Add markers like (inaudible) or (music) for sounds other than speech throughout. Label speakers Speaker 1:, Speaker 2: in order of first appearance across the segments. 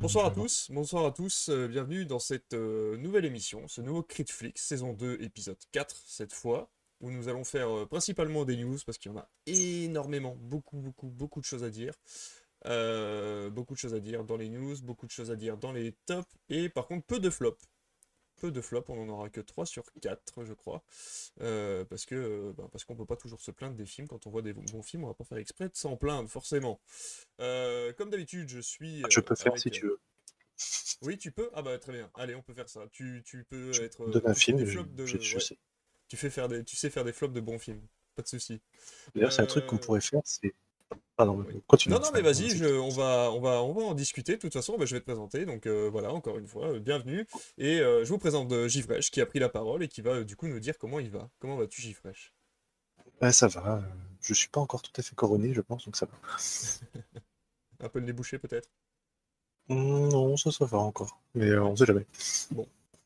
Speaker 1: Bonsoir à tous, bonsoir à tous, euh, bienvenue dans cette euh, nouvelle émission, ce nouveau Critflix, saison 2, épisode 4 cette fois, où nous allons faire euh, principalement des news, parce qu'il y en a énormément, beaucoup, beaucoup, beaucoup de choses à dire. Beaucoup de choses à dire dans les news, beaucoup de choses à dire dans les tops, et par contre peu de flops. Peu de flops, on n'en aura que 3 sur 4, je crois. Euh, parce que euh, bah, parce qu'on peut pas toujours se plaindre des films. Quand on voit des bons films, on va pas faire exprès de s'en plaindre, forcément. Euh, comme d'habitude, je suis.
Speaker 2: Je
Speaker 1: euh,
Speaker 2: peux faire
Speaker 1: avec,
Speaker 2: si tu veux.
Speaker 1: Oui, tu peux? Ah bah très bien. Allez, on peut faire ça. Tu, tu peux
Speaker 2: Je
Speaker 1: être. euh,
Speaker 2: un film,
Speaker 1: des
Speaker 2: je,
Speaker 1: flops de.
Speaker 2: je- je
Speaker 1: ouais,
Speaker 2: sais.
Speaker 1: tu fais faire des, tu sais faire des flops de bons films. Pas de souci.
Speaker 2: D'ailleurs, c'est un truc qu'on pourrait faire, c'est... Pardon, continue.
Speaker 1: Non, non, mais vas-y, je, on va, on va, on va en discuter. De toute façon, bah, je vais te présenter. Donc euh, voilà, encore une fois, euh, bienvenue. Et euh, je vous présente Givresh qui a pris la parole et qui va du coup nous dire comment il va. Comment vas-tu, Givresh?
Speaker 2: Ça va. Je suis pas encore tout à fait couronné, je pense, donc ça va. (laughs)
Speaker 1: Un peu le nez bouché peut-être?
Speaker 2: Non, ça, ça va encore. Mais on sait jamais.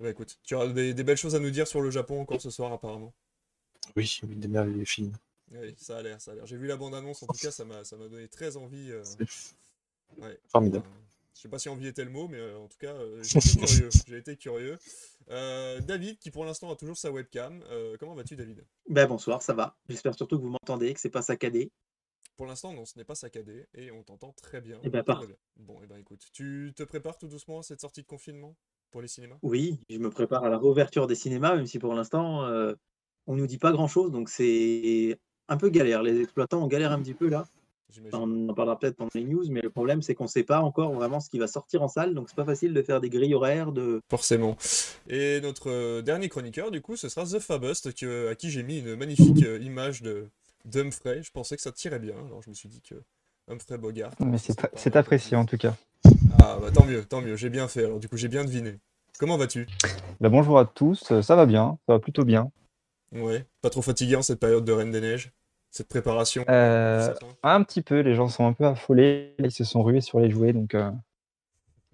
Speaker 1: Bah écoute, tu auras des, des belles choses à nous dire sur le Japon encore ce soir apparemment.
Speaker 2: Oui, oui, des merveilleux films.
Speaker 1: Oui, ça a l'air, ça a l'air. J'ai vu la bande-annonce, en tout cas, ça m'a, ça m'a donné très envie. euh, ouais.
Speaker 2: formidable.
Speaker 1: Euh, je sais pas si envie était le mot, mais euh, en tout cas, euh, j'ai été curieux. (laughs) J'ai été curieux. Euh, David, qui pour l'instant a toujours sa webcam. Euh, comment vas-tu, David?
Speaker 3: Ben bonsoir, ça va. J'espère surtout que vous m'entendez, que c'est pas saccadé.
Speaker 1: Pour l'instant, non, ce n'est pas saccadé et on t'entend très bien.
Speaker 3: Eh ben.
Speaker 1: Bon, et ben écoute, tu te prépares tout doucement à cette sortie de confinement pour les cinémas?
Speaker 3: Oui, je me prépare à la réouverture des cinémas, même si pour l'instant, euh, on nous dit pas grand-chose, donc c'est un peu galère. Les exploitants, on galère un petit peu là. On en parlera peut-être pendant les news, mais le problème, c'est qu'on sait pas encore vraiment ce qui va sortir en salle, donc c'est pas facile de faire des grilles horaires de.
Speaker 1: Forcément. Et notre euh, dernier chroniqueur, du coup, ce sera The Fabust, que- à qui j'ai mis une magnifique euh, image de d'Humphrey. Je pensais que ça tirait bien, alors je me suis dit que Humphrey Bogart.
Speaker 4: Mais
Speaker 1: ce
Speaker 4: c'est apprécié en tout cas.
Speaker 1: Ah bah tant mieux, tant mieux, j'ai bien fait. Alors du coup, j'ai bien deviné. Comment vas-tu?
Speaker 4: Bah, bonjour à tous, euh, ça va bien, ça va plutôt bien.
Speaker 1: Ouais, pas trop fatigué en cette période de Reine des Neiges? Cette préparation?
Speaker 4: Euh,
Speaker 1: ça
Speaker 4: un petit peu, les gens sont un peu affolés, ils se sont rués sur les jouets, donc euh,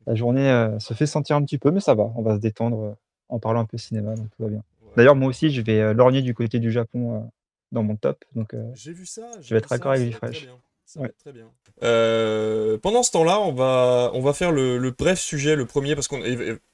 Speaker 4: la journée euh, se fait sentir un petit peu, mais ça va, on va se détendre en parlant un peu cinéma, donc tout va bien.
Speaker 1: Ouais.
Speaker 4: D'ailleurs, moi aussi, je vais lorgner du côté du Japon dans mon top, donc
Speaker 1: J'ai vu ça, j'ai
Speaker 4: vais être d'accord avec
Speaker 1: ça
Speaker 4: lui,
Speaker 1: va être très
Speaker 4: Fresh.
Speaker 1: bien. Ça
Speaker 4: Ouais.
Speaker 1: très bien. Euh, pendant ce temps-là, on va, on va faire le, le bref sujet, le premier, parce qu'on,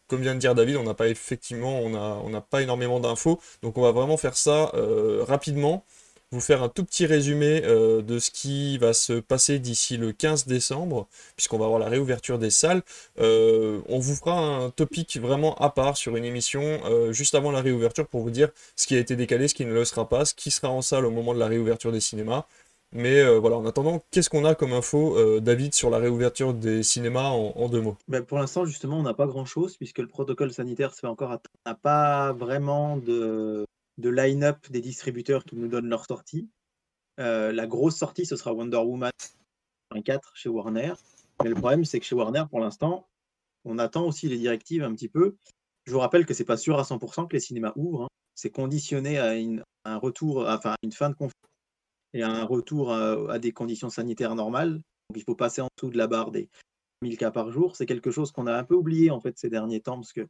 Speaker 1: comme vient de dire David, on n'a pas effectivement, on n'a pas énormément d'infos, donc on va vraiment faire ça euh, rapidement, vous faire un tout petit résumé euh, de ce qui va se passer d'ici le 15 décembre, puisqu'on va avoir la réouverture des salles. Euh, on vous fera un topic vraiment à part sur une émission juste avant la réouverture pour vous dire ce qui a été décalé, ce qui ne le sera pas, ce qui sera en salle au moment de la réouverture des cinémas. Mais euh, voilà, en attendant, qu'est-ce qu'on a comme info, euh, David, sur la réouverture des cinémas en, deux mots?
Speaker 3: Ben, pour l'instant, justement, on n'a pas grand-chose, puisque le protocole sanitaire se fait encore attendre. On n'a pas vraiment de, de line-up des distributeurs qui nous donnent leur sortie. Euh, la grosse sortie, ce sera Wonder Woman 4 chez Warner. Mais le problème, c'est que chez Warner, pour l'instant, on attend aussi les directives un petit peu. Je vous rappelle que c'est pas sûr à 100% que les cinémas ouvrent. hein. C'est conditionné à une, un retour, enfin, à une fin de confinement et un retour à, des conditions sanitaires normales. Donc, il faut passer en dessous de la barre des 1000 cas par jour. C'est quelque chose qu'on a un peu oublié en fait ces derniers temps parce que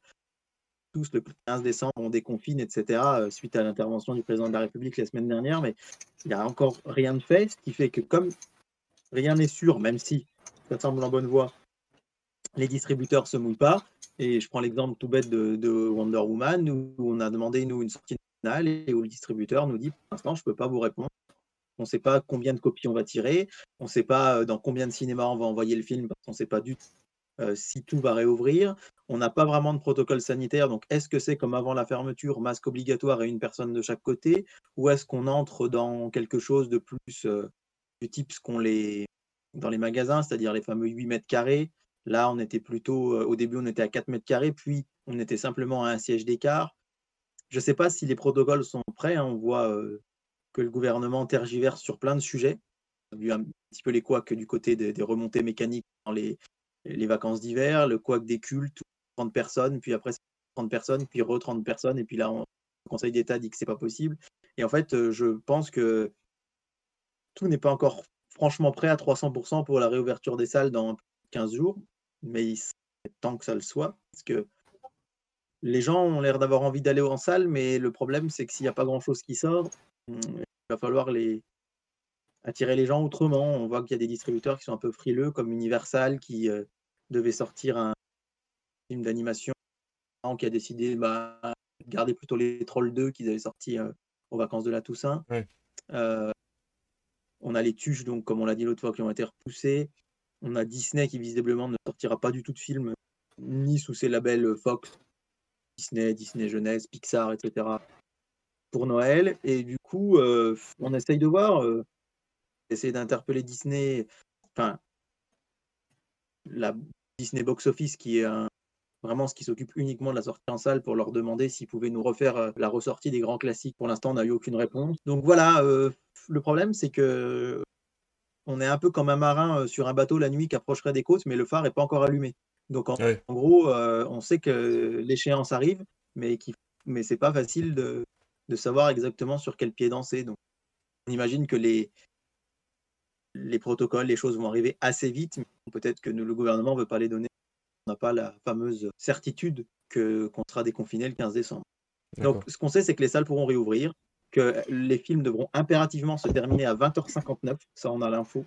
Speaker 3: tous le 15 décembre on déconfine, etc. euh, suite à l'intervention du président de la République la semaine dernière, mais il n'y a encore rien de fait, ce qui fait que comme rien n'est sûr, même si ça semble en bonne voie, les distributeurs se mouillent pas. Et je prends l'exemple tout bête de, de Wonder Woman où on a demandé nous une sortie nationale et où le distributeur nous dit pour l'instant je peux pas vous répondre. On ne sait pas combien de copies on va tirer, on ne sait pas euh, dans combien de cinémas on va envoyer le film parce qu'on ne sait pas du tout euh, si tout va réouvrir. On n'a pas vraiment de protocole sanitaire, donc est-ce que c'est comme avant la fermeture, masque obligatoire et une personne de chaque côté, ou est-ce qu'on entre dans quelque chose de plus euh, du type ce qu'on les dans les magasins, c'est-à-dire les fameux 8 mètres carrés? Là, on était plutôt, au début, on était à 4 mètres carrés, puis on était simplement à un siège d'écart. Je ne sais pas si les protocoles sont prêts. hein, On voit que le gouvernement tergiverse sur plein de sujets. On a vu un petit peu les couacs du côté des, remontées mécaniques dans les, les vacances d'hiver, le couac des cultes, 30 personnes, puis après 30 personnes, puis re 30 personnes, et puis là, le Conseil d'État dit que c'est pas possible. Et en fait, euh, je pense que tout n'est pas encore franchement prêt à 300% pour la réouverture des salles dans 15 jours, mais il temps que ça le soit, parce que les gens ont l'air d'avoir envie d'aller en salle, mais le problème, c'est que s'il n'y a pas grand-chose qui sort, hum, il va falloir les attirer les gens autrement. On voit qu'il y a des distributeurs qui sont un peu frileux, comme Universal, qui, euh,
Speaker 5: devait sortir un film d'animation qui a décidé bah, de garder plutôt les Trolls 2 qu'ils avaient sortis euh, aux vacances de la Toussaint.
Speaker 1: Ouais.
Speaker 5: Euh, on a les Tuches, donc, comme on l'a dit l'autre fois, qui ont été repoussés. On a Disney qui visiblement ne sortira pas du tout de film, ni sous ses labels Fox, Disney, Disney Jeunesse, Pixar, etc. pour Noël. Et du coup, euh, on essaye de voir, euh, essayer d'interpeller Disney, enfin, la Disney Box Office qui est un- vraiment ce qui s'occupe uniquement de la sortie en salle pour leur demander s'ils pouvaient nous refaire euh, la ressortie des grands classiques. Pour l'instant, on n'a eu aucune réponse. Donc voilà, euh, le problème, c'est que on est un peu comme un marin sur un bateau la nuit qui approcherait des côtes, mais le phare n'est pas encore allumé. Donc en,
Speaker 1: Ouais.
Speaker 5: en gros, euh, on sait que l'échéance arrive, mais qu'il mais c'est pas facile de, de savoir exactement sur quel pied danser. Donc on imagine que les les protocoles, les choses vont arriver assez vite, mais peut-être que nous- le gouvernement ne veut pas les donner. On n'a pas la fameuse certitude qu'on sera déconfiné le 15 décembre. Donc, ce qu'on sait, c'est que les salles pourront réouvrir, que les films devront impérativement se terminer à 20h59. Ça, on a l'info.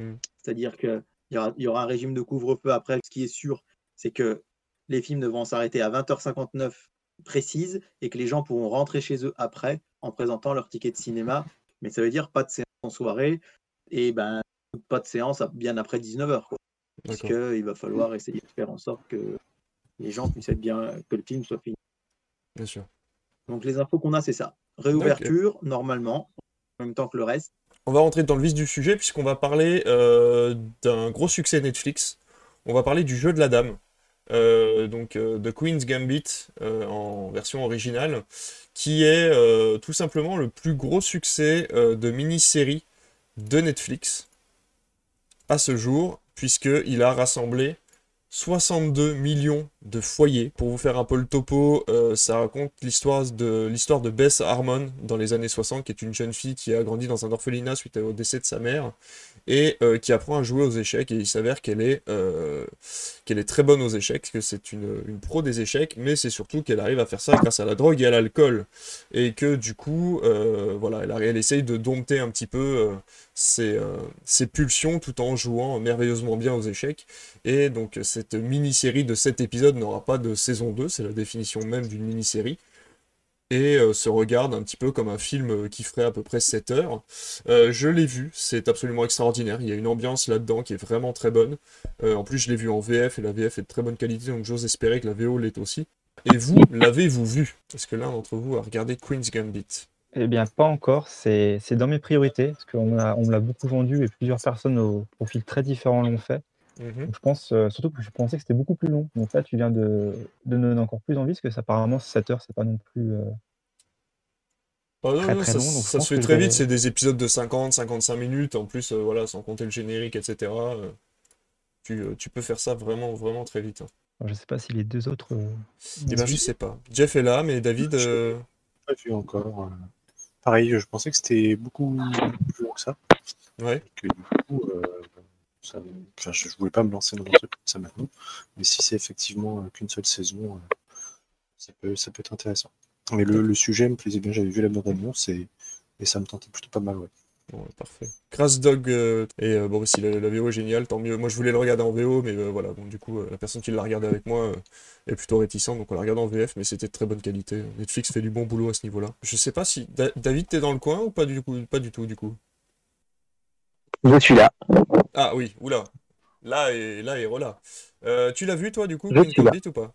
Speaker 1: Mm.
Speaker 5: C'est-à-dire qu'il y aura, y aura un régime de couvre-feu après. Ce qui est sûr, c'est que les films devront s'arrêter à 20h59 précise et que les gens pourront rentrer chez eux après en présentant leur ticket de cinéma. Mais ça veut dire pas de séance en soirée et ben, pas de séance bien après 19h. Quoi
Speaker 1: D'accord.
Speaker 5: puisqu'il va falloir essayer de faire en sorte que les gens puissent être bien, que le film soit fini.
Speaker 1: Bien sûr.
Speaker 5: Donc les infos qu'on a, c'est ça. Réouverture, normalement, en même temps que le reste.
Speaker 1: On va rentrer dans le vif du sujet puisqu'on va parler euh, d'un gros succès Netflix. On va parler du jeu de la dame, euh, donc euh, The Queen's Gambit euh, en version originale, qui est tout simplement le plus gros succès de mini-série de Netflix à ce jour, puisqu'il a rassemblé 62 millions de foyers. Pour vous faire un peu le topo, euh, ça raconte l'histoire de, l'histoire de Bess Harmon dans les années 60, qui est une jeune fille qui a grandi dans un orphelinat suite au décès de sa mère, et euh, qui apprend à jouer aux échecs, et il s'avère qu'elle est, euh, qu'elle est très bonne aux échecs, que c'est une, une pro des échecs, mais c'est surtout qu'elle arrive à faire ça grâce à la drogue et à l'alcool, et que du coup, voilà, elle, elle essaye de dompter un petit peu ses, euh, ses pulsions tout en jouant merveilleusement bien aux échecs. Et donc cette mini-série de 7 épisodes n'aura pas de saison 2, c'est la définition même d'une mini-série. Et euh, se regarde un petit peu comme un film qui ferait à peu près 7 heures. Euh, je l'ai vu, c'est absolument extraordinaire. Il y a une ambiance là-dedans qui est vraiment très bonne. En plus, je l'ai vu en VF et la VF est de très bonne qualité, donc j'ose espérer que la VO l'est aussi. Et vous, l'avez-vous vu? Est-ce que l'un d'entre vous a regardé Queen's Gambit
Speaker 4: Eh bien, pas encore. C'est c'est dans mes priorités, parce qu'on me l'a on me l'a beaucoup vendu et plusieurs personnes au profil très différents l'ont fait.
Speaker 1: Mhm.
Speaker 4: Donc, je pense, euh, surtout que je pensais que c'était beaucoup plus long. Donc là, tu viens de, de me donner encore plus envie, parce que ça, apparemment, 7 heures, c'est pas non plus. euh,
Speaker 1: Ah non,
Speaker 4: Très,
Speaker 1: non,
Speaker 4: très
Speaker 1: ça,
Speaker 4: long, donc je
Speaker 1: ça se fait
Speaker 4: je
Speaker 1: très vite, c'est des épisodes de 50, 55 minutes, en plus, euh, voilà, sans compter le générique, etc. euh, tu, euh, tu peux faire ça vraiment, vraiment très vite. hein.
Speaker 4: alors, je sais pas si les deux autres. euh,
Speaker 1: Eh ben, je sais pas. Jeff est là, mais David, euh,
Speaker 2: pas vu encore. Pareil, je pensais que c'était beaucoup plus long que ça.
Speaker 1: ouais,
Speaker 2: que du coup, euh, ça- enfin, je ne voulais pas me lancer dans un truc comme ça maintenant. Mais si c'est effectivement euh, qu'une seule saison, euh, ça, peut, ça peut être intéressant. Mais le, le sujet me plaisait bien, j'avais vu la bande-annonce et, et ça me tentait plutôt pas mal. Ouais.
Speaker 1: Bon, parfait. Crash Dog, euh, et euh, bon, si la, la VO est géniale, tant mieux. Moi, je voulais le regarder en VO, mais euh, voilà, bon, du coup, la personne qui l'a regardé avec moi est plutôt réticente, donc on l'a regardé en VF, mais c'était de très bonne qualité. Netflix fait du bon boulot à ce niveau-là. Je sais pas si. Da- David, t'es dans le coin ou pas du coup Pas du tout, du coup?
Speaker 3: Je suis là.
Speaker 1: Ah oui, oula. Là et là et voilà. Tu l'as vu toi du coup,
Speaker 3: Je suis là.
Speaker 1: Ou pas?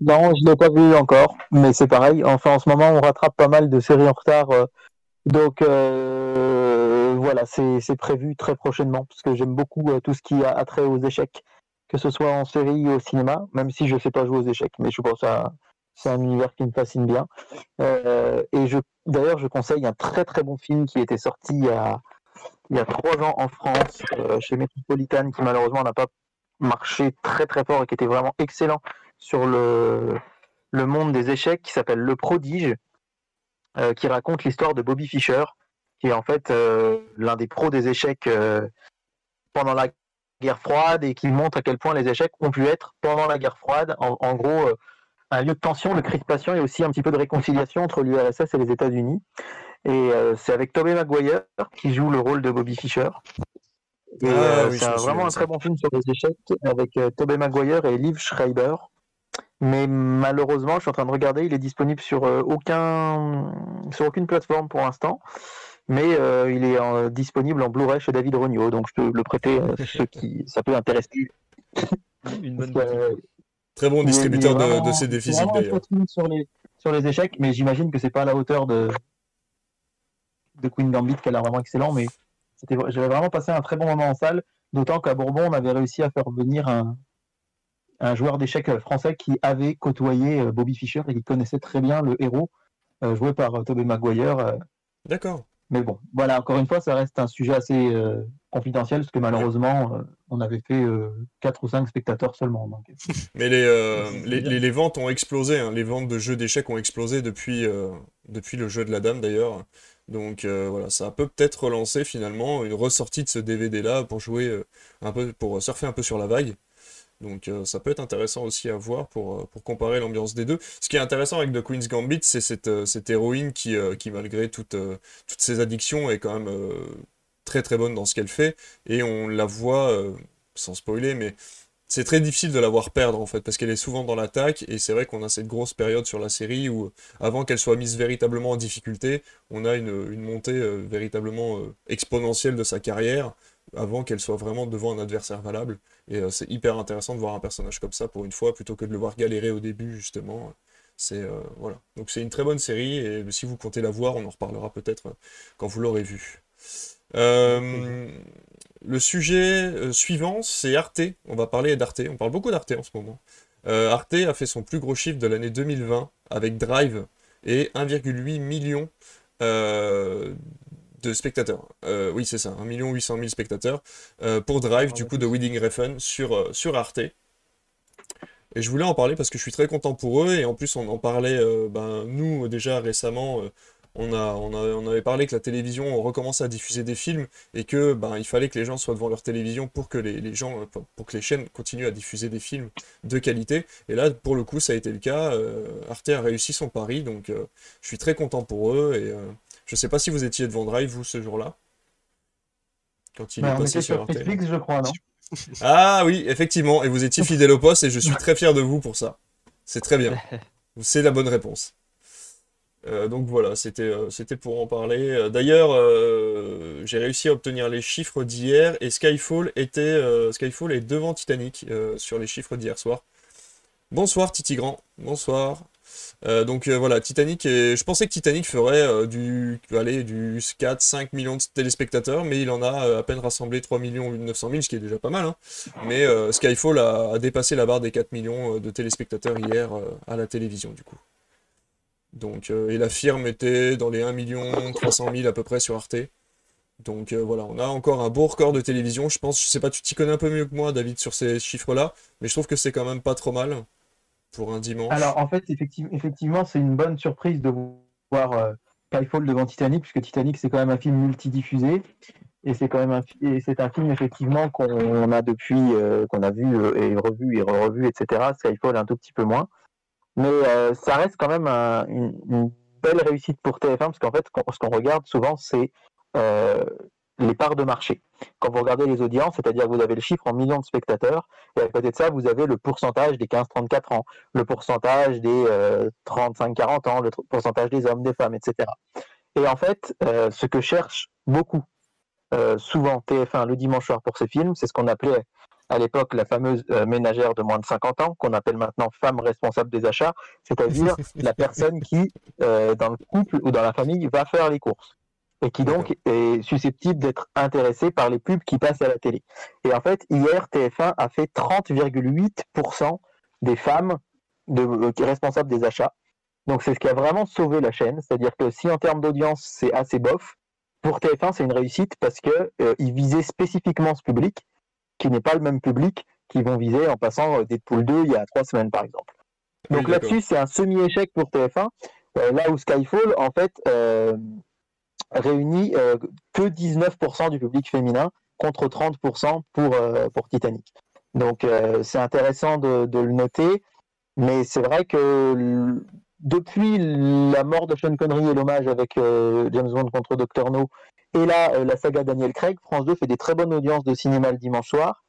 Speaker 3: Non, je l'ai pas vu encore, mais c'est pareil. Enfin, en ce moment, on rattrape pas mal de séries en retard. donc euh, voilà, c'est prévu très prochainement, parce que j'aime beaucoup euh, tout ce qui a attrait aux échecs, que ce soit en série ou au cinéma, même si je sais pas jouer aux échecs, mais je pense à c'est un univers qui me fascine bien. Euh, et d'ailleurs, je conseille un très très bon film qui était sorti il y a, a trois ans en France, euh, chez Metropolitan, qui malheureusement n'a pas marché très très fort et qui était vraiment excellent sur le, monde des échecs qui s'appelle Le Prodige, qui raconte l'histoire de Bobby Fischer, qui est en fait euh, l'un des pros des échecs euh, pendant la guerre froide et qui montre à quel point les échecs ont pu être pendant la guerre froide, en, en gros, euh, un lieu de tension, de crispation et aussi un petit peu de réconciliation entre l'URSS et les États-Unis. Et euh, c'est avec Tobey Maguire qui joue le rôle de Bobby Fischer. Et
Speaker 1: Ah
Speaker 3: euh,
Speaker 1: oui,
Speaker 3: c'est vraiment un très bon film sur les échecs avec euh, Tobey Maguire et Liv Schreiber. Mais malheureusement, je suis en train de regarder, il est disponible sur aucun sur aucune plateforme pour l'instant. Mais euh, il est en- disponible en Blu-ray chez David Regnault, donc je peux le prêter (laughs) à ceux qui ça peut intéresser.
Speaker 4: Une
Speaker 3: Parce
Speaker 4: bonne
Speaker 3: que, euh,
Speaker 1: Très bon
Speaker 3: il est- il est
Speaker 1: distributeur de,
Speaker 3: vraiment-
Speaker 1: de ces
Speaker 3: c'est
Speaker 1: défis
Speaker 3: vraiment un
Speaker 1: d'ailleurs.
Speaker 3: sur les sur les échecs, mais j'imagine que c'est pas à la hauteur de de Queen Gambit qui a l'air vraiment excellent, mais j'avais vraiment passé un très bon moment en salle, d'autant qu'à Bourbon on avait réussi à faire venir un un joueur d'échecs euh, français qui avait côtoyé euh, Bobby Fischer et qui connaissait très bien le héros euh, joué par euh, Tobey Maguire. euh,
Speaker 1: D'accord.
Speaker 3: Mais bon, voilà, encore une fois, ça reste un sujet assez euh, confidentiel parce que malheureusement, euh, on avait fait 4 ou 5 spectateurs seulement. (laughs)
Speaker 1: Mais les, euh, les, ventes ont explosé, hein. Les ventes de jeux d'échecs ont explosé depuis, euh, depuis le jeu de la dame d'ailleurs. Donc euh, voilà, ça peut peut-être relancer finalement une ressortie de ce DVD-là pour jouer euh, un peu, pour surfer un peu sur la vague. Donc euh, ça peut être intéressant aussi à voir pour, euh, pour comparer l'ambiance des deux. Ce qui est intéressant avec The Queen's Gambit, c'est cette, euh, cette héroïne qui, qui malgré toutes, ses addictions, est quand même très très bonne dans ce qu'elle fait. Et on la voit, sans spoiler, mais c'est très difficile de la voir perdre en fait, parce qu'elle est souvent dans l'attaque, et c'est vrai qu'on a cette grosse période sur la série où, avant qu'elle soit mise véritablement en difficulté, on a une, une montée véritablement exponentielle de sa carrière, avant qu'elle soit vraiment devant un adversaire valable. Et euh, c'est hyper intéressant de voir un personnage comme ça pour une fois, plutôt que de le voir galérer au début, justement. C'est euh, voilà. Donc c'est une très bonne série, et si vous comptez la voir, on en reparlera peut-être euh, quand vous l'aurez vue. Le sujet suivant, c'est Arte. On va parler d'Arte. On parle beaucoup d'Arte en ce moment. Arte a fait son plus gros chiffre de l'année 2020 avec Drive et 1,8 million de spectateurs. Euh, oui, c'est ça, 1 800 000 spectateurs euh, pour Drive, du coup, de Wedding Refn sur, euh, sur Arte. Et je voulais en parler parce que je suis très content pour eux. Et en plus, on en parlait, ben, nous, déjà récemment, on, a, on, a- on avait parlé que la télévision recommençait à diffuser des films et que ben, il fallait que les gens soient devant leur télévision pour que les, les gens, pour que les chaînes continuent à diffuser des films de qualité. Et là, pour le coup, ça a été le cas. Euh, Arte a réussi son pari, donc euh, je suis très content pour eux. Et euh, je sais pas si vous étiez devant Drive, vous, ce jour-là. Quand il
Speaker 3: Ouais,
Speaker 1: est passé sur
Speaker 3: sur
Speaker 1: Arte.
Speaker 3: Netflix, je crois, non (laughs)
Speaker 1: Ah oui, effectivement, et vous étiez (laughs) fidèle au poste et je suis très fier de vous pour ça. C'est très bien. (laughs) C'est la bonne réponse. Euh, donc voilà, c'était euh, c'était pour en parler. Euh, D'ailleurs, euh, j'ai réussi à obtenir les chiffres d'hier et Skyfall était euh, Skyfall est devant Titanic euh, sur les chiffres d'hier soir. Bonsoir Titi Grand, bonsoir. Euh, donc euh, voilà, Titanic, je pensais que Titanic ferait euh, du, du 4-5 millions de téléspectateurs, mais il en a à peine rassemblé 3 millions 900 000, ce qui est déjà pas mal. hein. Mais Skyfall a, dépassé la barre des 4 millions de téléspectateurs hier à la télévision, du coup. Donc, et la firme était dans les 1 million 300 000 à peu près sur Arte. Donc voilà, on a encore un beau record de télévision. Je pense, je sais pas, tu t'y connais un peu mieux que moi, David, sur ces chiffres-là, mais je trouve que c'est quand même pas trop mal un dimanche.
Speaker 3: Alors, en fait, effectivement, c'est une bonne surprise de voir euh, devant Titanic, puisque Titanic, c'est quand même un film multidiffusé. Et c'est quand même un, c'est un film, effectivement, qu'on a depuis, euh, qu'on a vu euh, et revu et revu, etc. Skyfall, un tout petit peu moins. Mais euh, ça reste quand même un- une, une belle réussite pour TF1, parce qu'en fait, ce qu'on regarde souvent, c'est les parts de marché. Quand vous regardez les audiences, c'est-à-dire que vous avez le chiffre en millions de spectateurs, et à côté de ça, vous avez le pourcentage des 15-34 ans, le pourcentage des euh, 35-40 ans, le pourcentage des hommes, des femmes, etc. Et en fait, euh, ce que cherche beaucoup, euh, souvent TF1 le dimanche soir pour ces films, c'est ce qu'on appelait à l'époque la fameuse euh, ménagère de moins de 50 ans, qu'on appelle maintenant femme responsable des achats, c'est-à-dire (laughs) la personne qui, euh, dans le couple ou dans la famille, va faire les courses et qui donc est susceptible d'être intéressée par les pubs qui passent à la télé. Et en fait, hier, TF1 a fait 30,8% des femmes de, euh, responsables des achats. Donc c'est ce qui a vraiment sauvé la chaîne. C'est-à-dire que si en termes d'audience, c'est assez bof, pour TF1, c'est une réussite parce que euh, ils visaient spécifiquement ce public, qui n'est pas le même public qu'ils vont viser en passant euh, Deadpool 2 il y a trois semaines, par exemple. Donc là-dessus, c'est un semi-échec pour TF1, euh, là où Skyfall, en fait, euh, réunit euh, que 19% du public féminin contre 30% pour, euh, pour Titanic. Donc euh, c'est intéressant de, le noter, mais c'est vrai que depuis la mort de Sean Connery et l'hommage avec James Bond contre Dr No Et là, la saga Daniel Craig, France 2 fait des très bonnes audiences de cinéma le dimanche soir.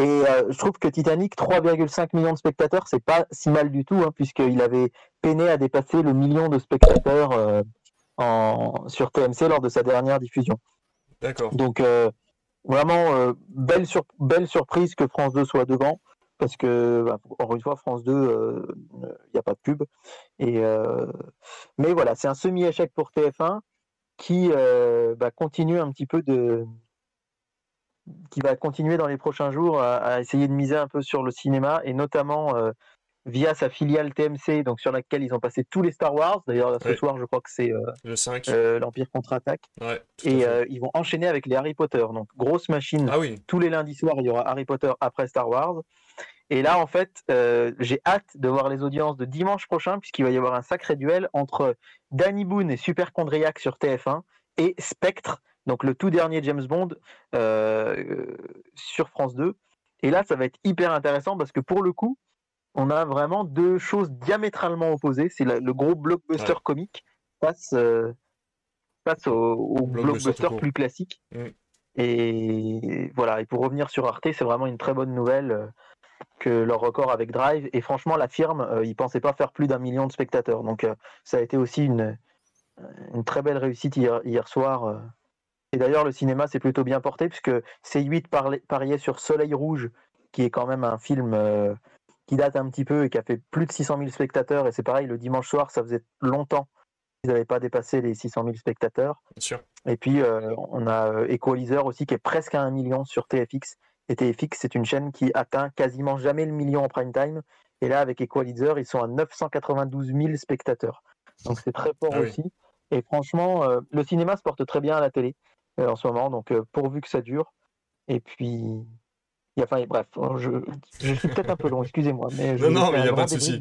Speaker 3: Et je trouve que Titanic, 3,5 millions de spectateurs, c'est pas si mal du tout, hein, puisqu'il avait peiné à dépasser le million de spectateurs en, sur TMC lors de sa dernière diffusion.
Speaker 1: D'accord.
Speaker 3: Donc, euh, vraiment, euh, belle, sur- belle surprise que France 2 soit devant, parce que, bah, encore une fois, France 2, euh, il n'y a pas de pub. Et, euh, mais voilà, c'est un semi-échec pour TF1 qui euh, bah, continue un petit peu de qui va continuer dans les prochains jours à, à essayer de miser un peu sur le cinéma et notamment euh, via sa filiale TMC, donc sur laquelle ils ont passé tous les Star Wars. D'ailleurs, ce
Speaker 1: Ouais.
Speaker 3: soir, je crois que c'est euh,
Speaker 1: Le 5.
Speaker 3: euh, l'Empire contre-attaque.
Speaker 1: Ouais,
Speaker 3: Et euh, ils vont enchaîner avec les Harry Potter. Donc, grosse machine.
Speaker 1: Ah oui,
Speaker 3: Tous les lundis soirs, il y aura Harry Potter après Star Wars. Et là, en fait, j'ai hâte de voir les audiences de dimanche prochain, puisqu'il va y avoir un sacré duel entre Danny Boone et Superchondriac sur TF1 et Spectre, donc le tout dernier James Bond sur France 2. Et là, ça va être hyper intéressant parce que pour le coup, on a vraiment deux choses diamétralement opposées. C'est le gros blockbuster
Speaker 1: Ouais.
Speaker 3: comique face, euh, face au, au
Speaker 1: Blockbuster
Speaker 3: plus classique.
Speaker 1: Mm.
Speaker 3: Et voilà, et pour revenir sur Arte, c'est vraiment une très bonne nouvelle euh, que leur record avec Drive. Et franchement, la firme, euh, ils pensaient pas faire plus d'un million de spectateurs. Donc euh, ça a été aussi une, une très belle réussite hier, hier soir. Et d'ailleurs, le cinéma s'est plutôt bien porté puisque C8 parlait- pariait sur Soleil Rouge, qui est quand même un film qui date un petit peu et qui a fait plus de 600 000 spectateurs. Et c'est pareil, le dimanche soir, ça faisait longtemps qu'ils n'avaient pas dépassé les 600 000 spectateurs.
Speaker 1: bien sûr.
Speaker 3: Et puis, euh, on a euh, Equalizer aussi qui est presque à un million sur TFX. Et TFX, c'est une chaîne qui atteint quasiment jamais le million en prime time. Et là, avec Equalizer, ils sont à 992 000 spectateurs. Donc, c'est très fort
Speaker 1: Ah oui.
Speaker 3: aussi. Et franchement, euh, le cinéma se porte très bien à la télé euh, en ce moment. Donc, pourvu que ça dure. Et puis. Il Enfin, bref, je, je suis peut-être un peu long, excusez-moi. Mais je
Speaker 1: Non, non, mais
Speaker 3: un
Speaker 1: y a pas de souci.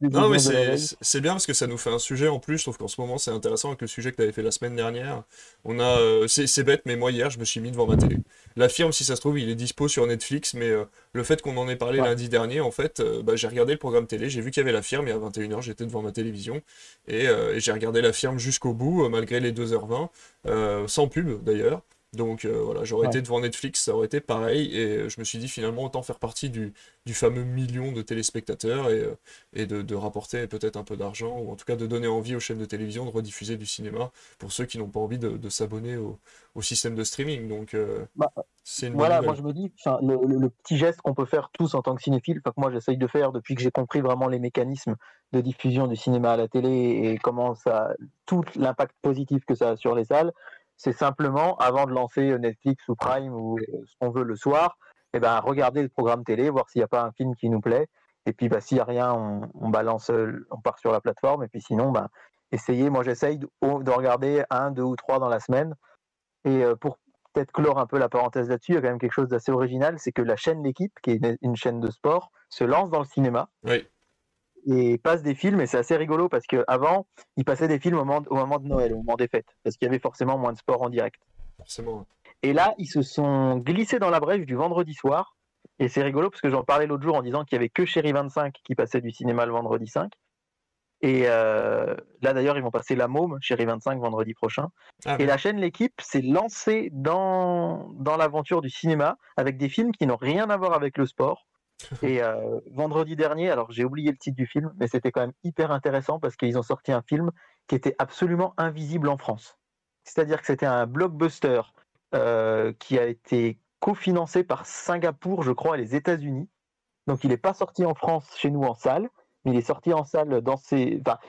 Speaker 1: Non, mais c'est bien parce que ça nous fait un sujet en plus. Je trouve qu'en ce moment, c'est intéressant avec le sujet que tu avais fait la semaine dernière. On a, euh, c'est c'est bête, mais moi hier, je me suis mis devant ma télé. La firme, si ça se trouve, il est dispo sur Netflix, mais euh, le fait qu'on en ait parlé
Speaker 3: Ouais.
Speaker 1: lundi dernier, en fait, euh, bah, j'ai regardé le programme télé, j'ai vu qu'il y avait la firme, et à 21h, j'étais devant ma télévision, et, et j'ai regardé la firme jusqu'au bout, malgré les 2h20, euh, sans pub d'ailleurs. Donc euh, voilà, j'aurais
Speaker 3: Ouais.
Speaker 1: été devant Netflix, ça aurait été pareil, et euh, je me suis dit finalement, autant faire partie du, du fameux million de téléspectateurs, et, euh, et de, de rapporter peut-être un peu d'argent, ou en tout cas de donner envie aux chaînes de télévision de rediffuser du cinéma pour ceux qui n'ont pas envie de, de s'abonner au, au système de streaming. Donc euh,
Speaker 3: Bah,
Speaker 1: c'est une
Speaker 3: Voilà,
Speaker 1: nouvelle.
Speaker 3: moi je me dis, le, le- le petit geste qu'on peut faire tous en tant que cinéphile, enfin, que moi j'essaye de faire depuis que j'ai compris vraiment les mécanismes de diffusion du cinéma à la télé et comment ça, tout l'impact positif que ça a sur les salles, c'est simplement avant de lancer euh, Netflix ou Prime ou euh, ce qu'on veut le soir, et ben regarder le programme télé, voir s'il n'y a pas un film qui nous plaît, et puis bah, s'il n'y a rien, on, balance, euh, on part sur la plateforme, et puis sinon, bah, essayer, moi j'essaye de, de regarder un, deux ou trois dans la semaine, et pour peut-être clore un peu la parenthèse là-dessus, il y a quand même quelque chose d'assez original, c'est que la chaîne L'équipe, qui est une- chaîne de sport, se lance dans le cinéma et passe des films, et c'est assez rigolo parce qu'avant, ils passaient des films au moment, au moment de Noël, au moment des fêtes, parce qu'il y avait forcément moins de sport en direct.
Speaker 1: forcément.
Speaker 3: Et là, ils se sont glissés dans la brèche du vendredi soir, et c'est rigolo parce que j'en parlais l'autre jour en disant qu'il y avait que Chéri 25 qui passait du cinéma le vendredi 5. Et euh, là d'ailleurs, ils vont passer La Môme, Chéri 25, vendredi prochain.
Speaker 1: Ah,
Speaker 3: Et la chaîne L'équipe s'est lancée dans, dans l'aventure du cinéma avec des films qui n'ont rien à voir avec le sport. (laughs) Et euh, vendredi dernier, alors j'ai oublié le titre du film, mais c'était quand même hyper intéressant parce qu'ils ont sorti un film qui était absolument invisible en France. C'est-à-dire que c'était un blockbuster euh, qui a été cofinancé par Singapour, je crois, et les États-Unis. Donc il n'est pas sorti en France chez nous en salle, mais il est sorti en salle dans enfin,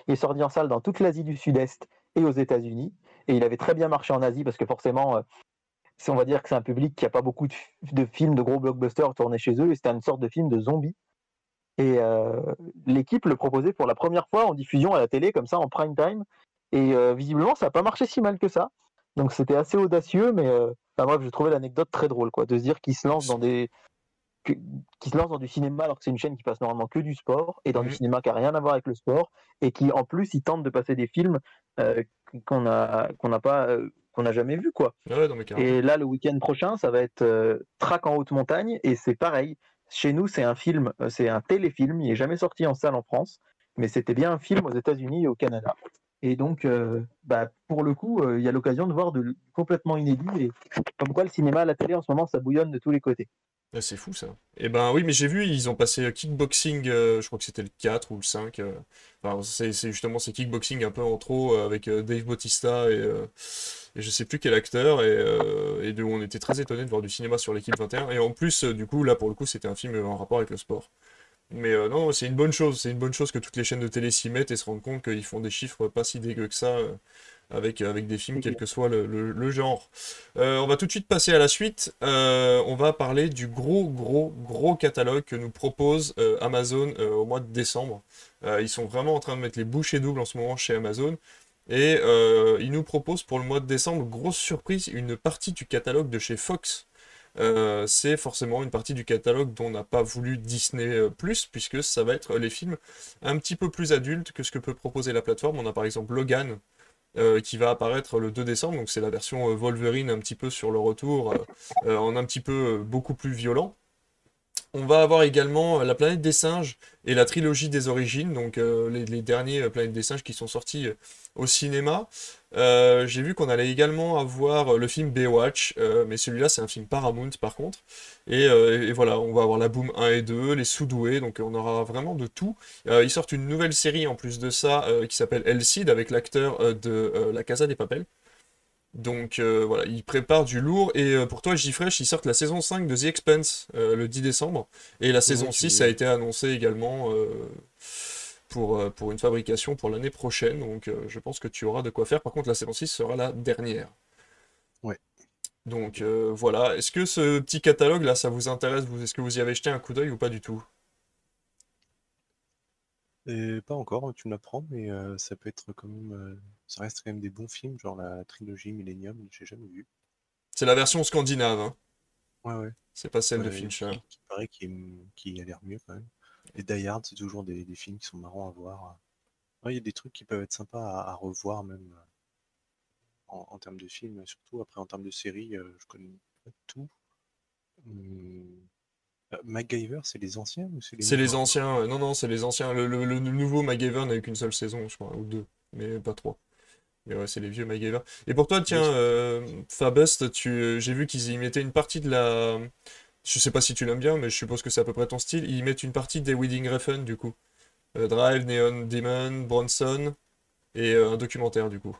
Speaker 3: il est sorti en salle dans toute l'Asie du Sud-Est et aux États-Unis. Et il avait très bien marché en Asie parce que forcément, euh, on va dire que c'est un public qui n'a pas beaucoup de, films de gros blockbusters tournés chez eux et c'était une sorte de film de zombies. Et euh, l'équipe le proposait pour la première fois en diffusion à la télé, comme ça, en prime time. Et euh, visiblement, ça n'a pas marché si mal que ça. Donc c'était assez audacieux, mais euh, enfin, bref, j'ai trouvé l'anecdote très drôle, quoi, de se dire qu'ils se lancent dans des qui se lance dans du cinéma alors que c'est une chaîne qui passe normalement que du sport et dans du cinéma qui a rien à voir avec le sport et qui en plus ils tentent de passer des films euh, qu'on a qu'on n'a pas euh, qu'on n'a jamais vu quoi.
Speaker 1: Ah ouais, non, mais carrément.
Speaker 3: Et là, le week-end prochain, ça va être euh, Track en haute montagne. Et c'est pareil. Chez nous, c'est un film, euh, c'est un téléfilm. Il n'est jamais sorti en salle en France. Mais c'était bien un film aux États-Unis et au Canada. Et donc, euh, bah, pour le coup, il y a l'occasion de voir de complètement inédit. Et comme quoi, le cinéma, la télé, en ce moment, ça bouillonne de tous les côtés.
Speaker 1: Ah, c'est fou ça. Et ben oui, mais j'ai vu, ils ont passé euh, kickboxing, euh, je crois que c'était le 4 ou le 5. euh, c'est justement c'est kickboxing un peu en trop avec Dave Bautista et, euh, et je sais plus quel acteur. Et, on était très étonnés de voir du cinéma sur l'équipe 21. Et en plus, du coup, là pour le coup, c'était un film en rapport avec le sport. Mais non, c'est une bonne chose. C'est une bonne chose que toutes les chaînes de télé s'y mettent et se rendent compte qu'ils font des chiffres pas si dégueux que ça. Avec, avec des films, quel que soit le, le- le genre. Euh, on va tout de suite passer à la suite. Euh, on va parler du gros, gros, gros catalogue que nous propose euh, Amazon euh, au mois de décembre. Euh, ils sont vraiment en train de mettre les bouchées doubles en ce moment chez Amazon. Et euh, ils nous proposent pour le mois de décembre, grosse surprise, une partie du catalogue de chez Fox. Euh, c'est forcément une partie du catalogue dont n'a pas voulu Disney euh, Plus, puisque ça va être les films un petit peu plus adultes que ce que peut proposer la plateforme. On a par exemple Logan, euh, qui va apparaître le 2 décembre, donc c'est la version euh, Wolverine un petit peu sur le retour, euh, en un petit peu beaucoup plus violent. On va avoir également euh, La planète des singes et la trilogie des origines, donc euh, les, derniers euh, Planètes des singes qui sont sortis au cinéma. J'ai vu qu'on allait également avoir le film Baywatch, mais celui-là c'est un film Paramount par contre. Et, voilà, on va avoir la Boom 1 et 2, les Soudoués, donc on aura vraiment de tout. Ils sortent une nouvelle série en plus de ça qui s'appelle El Cid avec l'acteur de La Casa des Papel. Donc euh, voilà, ils préparent du lourd. Et euh, pour toi, J-Fresh, ils sortent la saison 5 de The Expanse euh, le 10 décembre. Et la saison
Speaker 2: tu-
Speaker 1: 6 a été annoncée également pour, pour une fabrication pour l'année prochaine. Donc je pense que tu auras de quoi faire. Par contre, la saison 6 sera la dernière.
Speaker 2: Ouais.
Speaker 1: Donc voilà, est-ce que ce petit catalogue là, ça vous intéresse? Vous, Est-ce que vous y avez jeté un coup d'œil ou pas du tout?
Speaker 2: Et pas encore, tu me l'apprends, mais ça peut être quand même. Ça reste quand même des bons films, genre la trilogie Millennium, j'ai jamais vu.
Speaker 1: C'est la version scandinave, hein.
Speaker 2: Ouais, ouais.
Speaker 1: c'est pas celle de Fincher.
Speaker 2: Qui, qui paraît qui, a l'air mieux quand même. Et Die Hard, c'est toujours des, des films qui sont marrants à voir. Ouais, Il y a des trucs qui peuvent être sympas à, à revoir, même euh, en, en termes de films, surtout. Après, en termes de séries, euh, je connais pas tout. Hum, MacGyver, c'est les anciens ou c'est les
Speaker 1: C'est les anciens, non, non, c'est les anciens. Le, le- le nouveau MacGyver n'a eu qu'une seule saison, je crois, ou deux, mais pas trois. Mais ouais, c'est les vieux MacGyver. Et pour toi, tiens, euh, Fabust, tu, euh, j'ai vu qu'ils y mettaient une partie de la. Je sais pas si tu l'aimes bien, mais je suppose que c'est à peu près ton style. Ils y mettent une partie des Wedding Refn, du coup. Euh, Drive, Neon Demon, Bronson, et euh, un documentaire, du coup.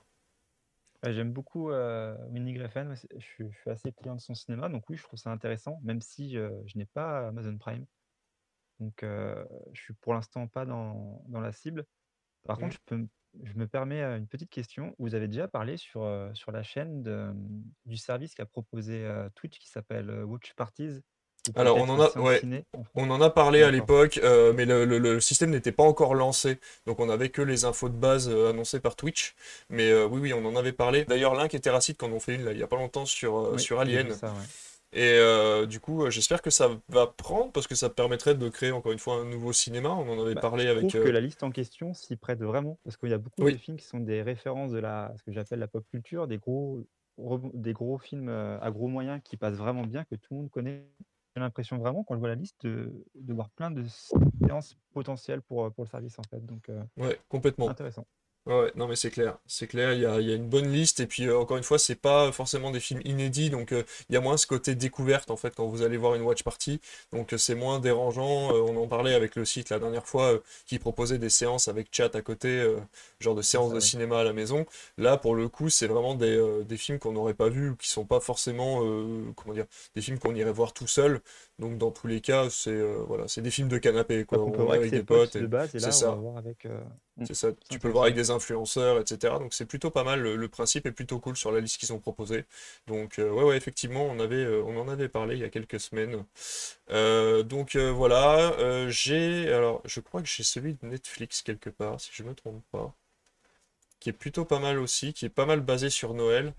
Speaker 4: Ouais, J'aime beaucoup euh, Winnie Griffin. Je suis, je suis assez client de son cinéma, donc oui, je trouve ça intéressant, même si euh, je n'ai pas Amazon Prime. Donc, euh, je suis pour l'instant pas dans, dans la cible. Par
Speaker 1: Mhm.
Speaker 4: contre, je, peux, je me permets euh, une petite question. Vous avez déjà parlé sur, euh, sur la chaîne de, du service qu'a proposé euh, Twitch qui s'appelle Watch Parties? Ou
Speaker 1: Alors, on en a- ouais.
Speaker 4: Ciné en France
Speaker 1: On en a parlé à
Speaker 4: D'accord.
Speaker 1: l'époque, euh, mais le, le- le système n'était pas encore lancé, donc on n'avait que les infos de base euh, annoncées par Twitch. Mais euh, oui, oui, on en avait parlé. D'ailleurs, Link et Terracid qu'on en fait une là, il y a pas longtemps sur, euh,
Speaker 4: Oui,
Speaker 1: sur
Speaker 4: j'ai vu
Speaker 1: Alien.
Speaker 4: ça, ouais.
Speaker 1: Et euh, du coup, euh, j'espère que ça va prendre parce que ça permettrait de créer encore une fois un nouveau cinéma. On en avait
Speaker 4: Bah,
Speaker 1: parlé
Speaker 4: je
Speaker 1: avec.
Speaker 4: trouve que
Speaker 1: euh,
Speaker 4: la liste en question s'y prête vraiment, parce qu'il y a beaucoup
Speaker 1: Oui.
Speaker 4: de films qui sont des références de la, ce que j'appelle la pop culture, des gros, des gros films à gros moyens qui passent vraiment bien, que tout le monde connaît. J'ai l'impression vraiment, quand je vois la liste, de, de voir plein de séances potentielles pour, pour le service, en fait. Donc, euh,
Speaker 1: Ouais, complètement.
Speaker 4: intéressant.
Speaker 1: Ouais, ouais, non mais c'est clair, c'est clair, il y a, il y a une bonne liste. Et puis euh, encore une fois c'est pas forcément des films inédits. Donc euh, il y a moins ce côté découverte en fait quand vous allez voir une watch party. Donc euh, c'est moins dérangeant, on en parlait avec le site la dernière fois qui proposait des séances avec chat à côté, genre de séances de cinéma à la maison, là pour le coup c'est vraiment des, des films qu'on n'aurait pas vus ou qui sont pas forcément, comment dire, des films qu'on irait voir tout seul donc dans tous les cas c'est euh, voilà, c'est des films de canapé quoi,
Speaker 4: on peut voir avec
Speaker 1: avec
Speaker 4: ses
Speaker 1: des
Speaker 4: potes
Speaker 1: potes et-
Speaker 4: de base, et
Speaker 1: c'est
Speaker 4: là,
Speaker 1: ça.
Speaker 4: on va voir avec... euh,
Speaker 1: c'est ça, tu peux le voir avec des influenceurs, etc. Donc c'est plutôt pas mal, le, le principe est plutôt cool sur la liste qu'ils ont proposée. Donc euh, ouais, ouais, effectivement, on avait, euh, on en avait parlé il y a quelques semaines. Euh, donc voilà, euh, j'ai, alors je crois que j'ai celui de Netflix quelque part, si je me trompe pas, qui est plutôt pas mal aussi, qui est pas mal basé sur Noël.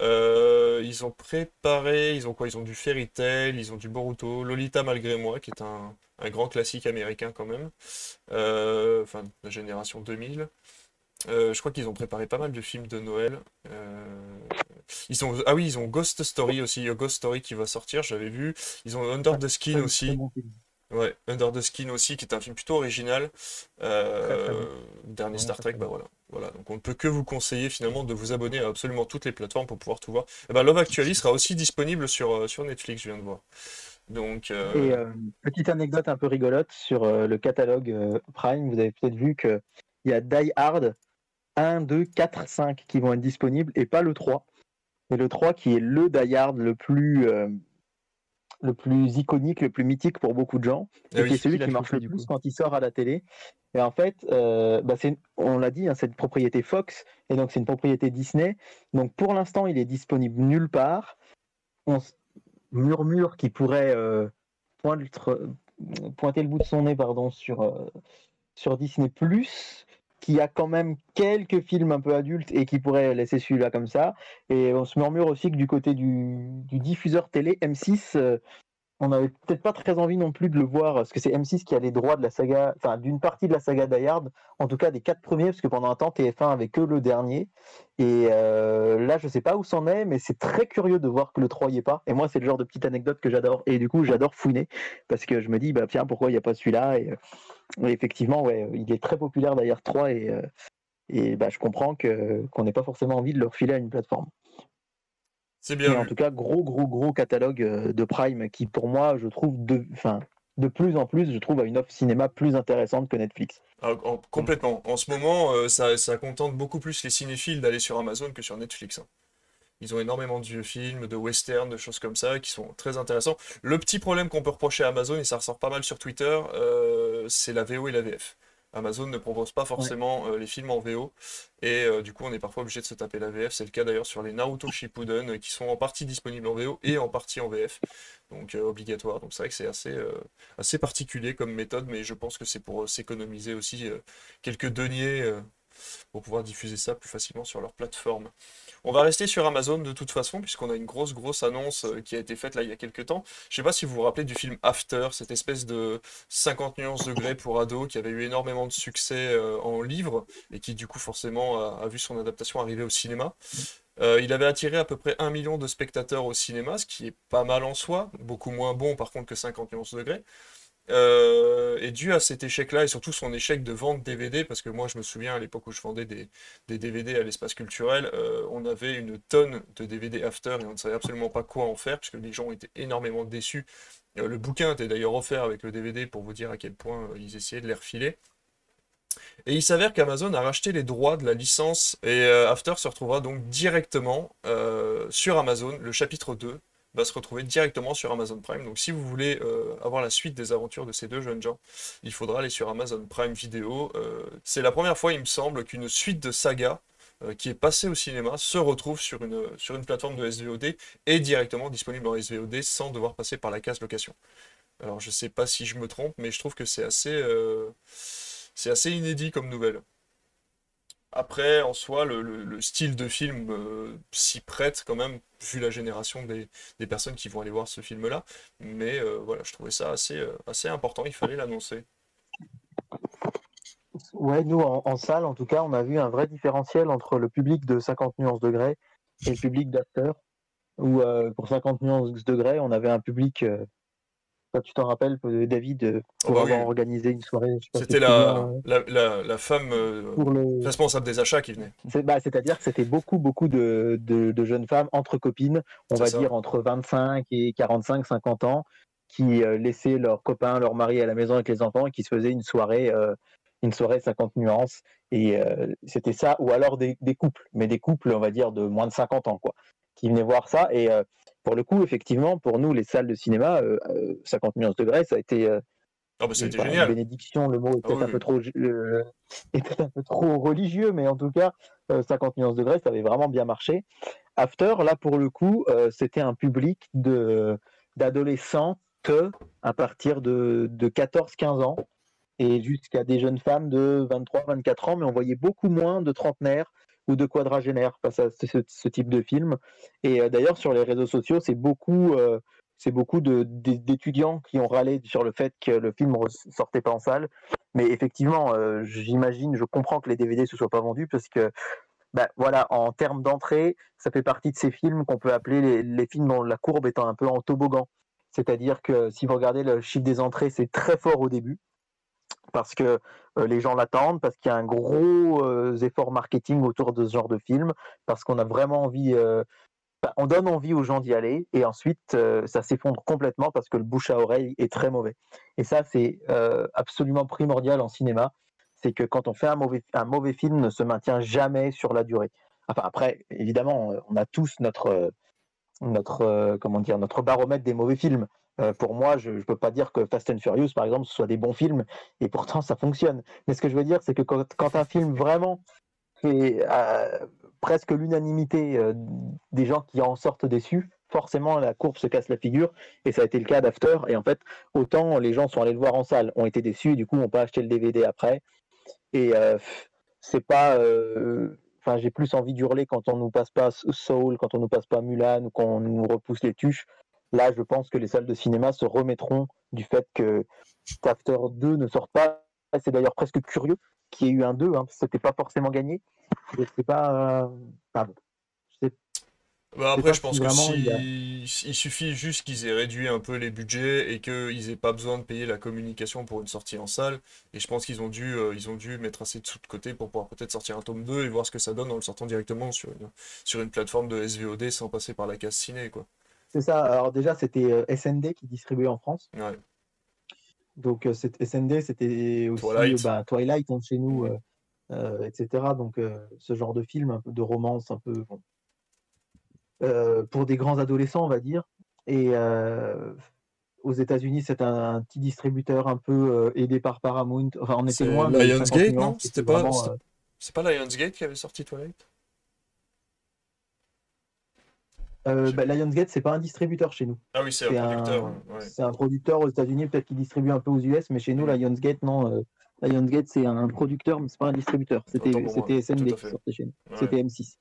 Speaker 1: Euh, ils ont préparé, ils ont quoi? Ils ont du Fairy Tail, ils ont du Boruto, Lolita malgré moi, qui est un, un grand classique américain quand même, Euh, enfin la génération 2000. Euh, je crois qu'ils ont préparé pas mal de films de Noël. Ils ont, ah oui, ils ont Ghost Story aussi, il y a Ghost Story qui va sortir, j'avais vu. Ils ont Under the Skin aussi. Ouais, Under the Skin aussi, qui est un film plutôt original.
Speaker 4: Très, très bon.
Speaker 1: dernier Star Trek, bah voilà. Voilà, donc on ne peut que vous conseiller finalement de vous abonner à absolument toutes les plateformes pour pouvoir tout voir. Et ben, Love Actually sera aussi disponible sur, euh, sur Netflix, je viens de voir. Donc, euh,
Speaker 3: Et euh, petite anecdote un peu rigolote sur le catalogue Prime, vous avez peut-être vu qu'il y a Die Hard 1, 2, 4, 5 qui vont être disponibles et pas le 3. Et le 3 qui est le Die Hard le plus, le plus iconique, le plus mythique pour beaucoup de gens,
Speaker 1: Ah
Speaker 3: et
Speaker 1: oui.
Speaker 3: qui est celui
Speaker 4: Qui
Speaker 3: marche le plus quand il sort à la télé. Et en fait, euh, bah, on l'a dit, hein, c'est une propriété Fox, et donc c'est une propriété Disney. Donc pour l'instant, il est disponible nulle part. On murmure qu'il pourrait euh, pointer le bout de son nez pardon, sur, euh, sur Disney qui a quand même quelques films un peu adultes et qui pourrait laisser celui-là comme ça. Et on se murmure aussi que du côté du, diffuseur télé, M6, euh, on n'avait peut-être pas très envie non plus de le voir, parce que c'est M6 qui a les droits de la saga, enfin d'une partie de la saga Die Hard, en tout cas des quatre premiers, parce que pendant un temps TF1 avait que le dernier. Et euh, là, je sais pas où c'en est, mais c'est très curieux de voir que le 3 y est pas. Et moi, c'est le genre de petite anecdote que j'adore. Et du coup, j'adore fouiner, parce que je me dis, bah tiens, pourquoi il n'y a pas celui-là? Et, euh, et effectivement, ouais, il est très populaire d'ailleurs 3 et, bah, je comprends qu'on n'ait pas forcément envie de le refiler à une plateforme.
Speaker 1: C'est
Speaker 3: Mais
Speaker 1: bien
Speaker 3: en tout cas, gros, gros, gros catalogue euh, de Prime qui, pour moi, je trouve de, enfin, de plus en plus, je trouve à une offre cinéma plus intéressante que Netflix.
Speaker 1: Ah, en- complètement. En ce moment, euh, ça, ça contente beaucoup plus les cinéphiles d'aller sur Amazon que sur Netflix. hein. Ils ont énormément de vieux films, de westerns, de choses comme ça qui sont très intéressants. Le petit problème qu'on peut reprocher à Amazon, et ça ressort pas mal sur Twitter, euh, c'est la VO et la VF. Amazon ne propose pas forcément euh, les films en VO et euh, du coup on est parfois obligé de se taper la VF. C'est le cas d'ailleurs sur les Naruto Shippuden euh, qui sont en partie disponibles en VO et en partie en VF, donc obligatoire. Donc c'est vrai que c'est assez, assez particulier comme méthode, mais je pense que c'est pour s'économiser aussi quelques deniers pour pouvoir diffuser ça plus facilement sur leur plateforme. On va rester sur Amazon de toute façon, puisqu'on a une grosse, grosse annonce euh, qui a été faite là il y a quelques temps. Je sais pas si vous vous rappelez du film After, cette espèce de 50 nuances degrés pour ados qui avait eu énormément de succès euh, en livre et qui du coup forcément a, a vu son adaptation arriver au cinéma. Euh, il avait attiré à peu près 1 million de spectateurs au cinéma, ce qui est pas mal en soi, beaucoup moins bon par contre que 50 nuances degrés. Euh, et dû à cet échec-là et surtout son échec de vente DVD, parce que moi je me souviens à l'époque où je vendais des, DVD à l'espace culturel, euh, on avait une tonne de DVD After et on ne savait absolument pas quoi en faire, puisque les gens étaient énormément déçus. Euh, le bouquin était d'ailleurs offert avec le DVD pour vous dire à quel point ils essayaient de les refiler. Et il s'avère qu'Amazon a racheté les droits de la licence et After se retrouvera donc directement sur Amazon. Le chapitre 2 va se retrouver directement sur Amazon Prime. Donc si vous voulez euh, avoir la suite des aventures de ces deux jeunes gens, il faudra aller sur Amazon Prime Video. Euh, c'est la première fois, il me semble, qu'une suite de saga euh, qui est passée au cinéma se retrouve sur une, sur une plateforme de SVOD et directement disponible en SVOD sans devoir passer par la case location. Alors je sais pas si je me trompe, mais je trouve que c'est assez, c'est assez inédit comme nouvelle. Après, en soi, le, le- le style de film euh, s'y prête quand même, vu la génération des, personnes qui vont aller voir ce film-là. Mais euh, voilà, je trouvais ça assez, euh, assez important, il fallait l'annoncer.
Speaker 3: Ouais, nous, en, salle, en tout cas, on a vu un vrai différentiel entre le public de 50 nuances degrés et le public euh, pour 50 nuances degrés, on avait un public, tu t'en rappelles, euh, David, euh,
Speaker 1: Oh
Speaker 3: pour avoir
Speaker 1: oui.
Speaker 3: organisé une soirée,
Speaker 1: C'était la, la, la, la femme euh,
Speaker 3: pour le...
Speaker 1: responsable des achats qui venait.
Speaker 3: Bah, C'est-à-dire que c'était beaucoup, beaucoup de, de- de jeunes femmes entre copines, on va
Speaker 1: ça.
Speaker 3: dire entre 25 et 45, 50 ans, qui euh, laissaient leurs copains, leurs maris à la maison avec les enfants et qui se faisaient une soirée, euh, une soirée 50 nuances. Et euh, c'était ça, ou alors des, des couples, mais des couples, on va dire, de moins de 50 ans, quoi, qui venaient voir ça. Et pour le coup, effectivement, pour nous, les salles de cinéma, euh, euh, 50 nuances degrés, ça a été euh,
Speaker 1: Ah bah ça a été génial.
Speaker 3: bénédiction, le mot est
Speaker 1: Ah oui,
Speaker 3: un peu trop euh, (laughs) est peut-être un peu trop religieux, mais en tout cas, euh, 50 nuances degrés, ça avait vraiment bien marché. After, là pour le coup, euh, c'était un public d'adolescentes à partir de, de 14-15 ans et jusqu'à des jeunes femmes de 23-24 ans, mais on voyait beaucoup moins de trentenaires ou de quadragénaires face à ce, type de film. Et euh, d'ailleurs, sur les réseaux sociaux, c'est beaucoup, euh, beaucoup d'étudiants qui ont râlé sur le fait que le film ne sortait pas en salle. Mais effectivement, euh, j'imagine, je comprends que les DVD ne se soient pas vendus parce que, bah, voilà, en termes d'entrée, ça fait partie de ces films qu'on peut appeler les, les films dont la courbe étant un peu en toboggan. C'est-à-dire que si vous regardez le chiffre des entrées, c'est très fort au début. Parce que les gens l'attendent, parce qu'il y a un gros effort marketing autour de ce genre de film, parce qu'on a vraiment envie, on donne envie aux gens d'y aller, et ensuite ça s'effondre complètement parce que le bouche à oreille est très mauvais. Et ça, c'est absolument primordial en cinéma, c'est que quand on fait un mauvais, un mauvais film, ne se maintient jamais sur la durée. Enfin, après, évidemment, on a tous notre, notre, comment dire, notre baromètre des mauvais films. Euh, pour moi, je ne peux pas dire que Fast and Furious, par exemple, ce soit des bons films, et pourtant ça fonctionne. Mais ce que je veux dire, c'est que quand, un film vraiment fait euh, presque l'unanimité euh, des gens qui en sortent déçus, forcément la courbe se casse la figure, et ça a été le cas d'After. Et en fait, autant les gens sont allés le voir en salle, ont été déçus, et du coup n'ont pas acheté le DVD après. Et c'est pas enfin j'ai plus envie d'hurler quand on nous passe pas Soul, quand on nous passe pas Mulan ou qu'on nous repousse les tuches Là, je pense que les salles de cinéma se remettront du fait que After 2 ne sorte pas. C'est d'ailleurs presque curieux qu'il y ait eu un 2, hein, c'était pas forcément gagné. Je sais pas. Euh,
Speaker 1: bah après, je pense que si il, suffit juste qu'ils aient réduit un peu les budgets et qu'ils aient pas besoin de payer la communication pour une sortie en salle. Et je pense qu'ils ont dû, euh, ils ont dû mettre assez de sous de côté pour pouvoir peut-être sortir un tome 2 et voir ce que ça donne en le sortant directement sur une, sur une plateforme de SVOD sans passer par la case ciné, quoi.
Speaker 3: C'est ça. Alors déjà, c'était euh, SND qui distribuait en France. Donc euh, SND, c'était aussi Twilight, bah, Twilight hein, chez nous, euh, etc. Donc ce genre de film, un peu de romance, un peu pour des grands adolescents, on va dire. Et aux États-Unis, c'est un, petit distributeur un peu aidé par Paramount. Enfin, on était loin.
Speaker 1: Lionsgate, non? C'était pas, c'est pas Lionsgate qui avait sorti Twilight?
Speaker 3: Euh, bah, Lionsgate, c'est pas un distributeur chez nous.
Speaker 1: Ah oui, c'est un producteur.
Speaker 3: C'est un producteur aux États-Unis, peut-être qu'il distribue un peu aux US, mais chez nous, Lionsgate, non. Euh, Lionsgate, c'est un producteur, mais c'est pas un distributeur. C'était SND qui sortait chez nous. C'était M6.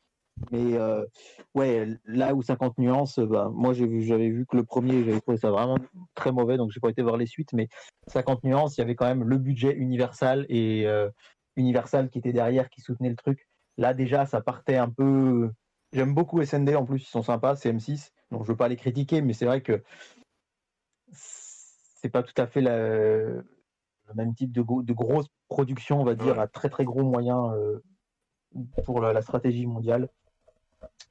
Speaker 3: Mais euh, ouais, là où 50 nuances, bah, moi j'avais vu que le premier, j'avais trouvé ça vraiment très mauvais, donc j'ai pas été voir les suites. Mais 50 nuances, il y avait quand même le budget Universal et Universal qui était derrière, qui soutenait le truc. Là déjà, ça partait un peu J'aime beaucoup SND en plus, ils sont sympas, c'est M6. Donc je veux pas les critiquer, mais c'est vrai que c'est pas tout à fait le même type de, de grosse production, on va dire, à très très gros moyens euh, pour la, stratégie mondiale.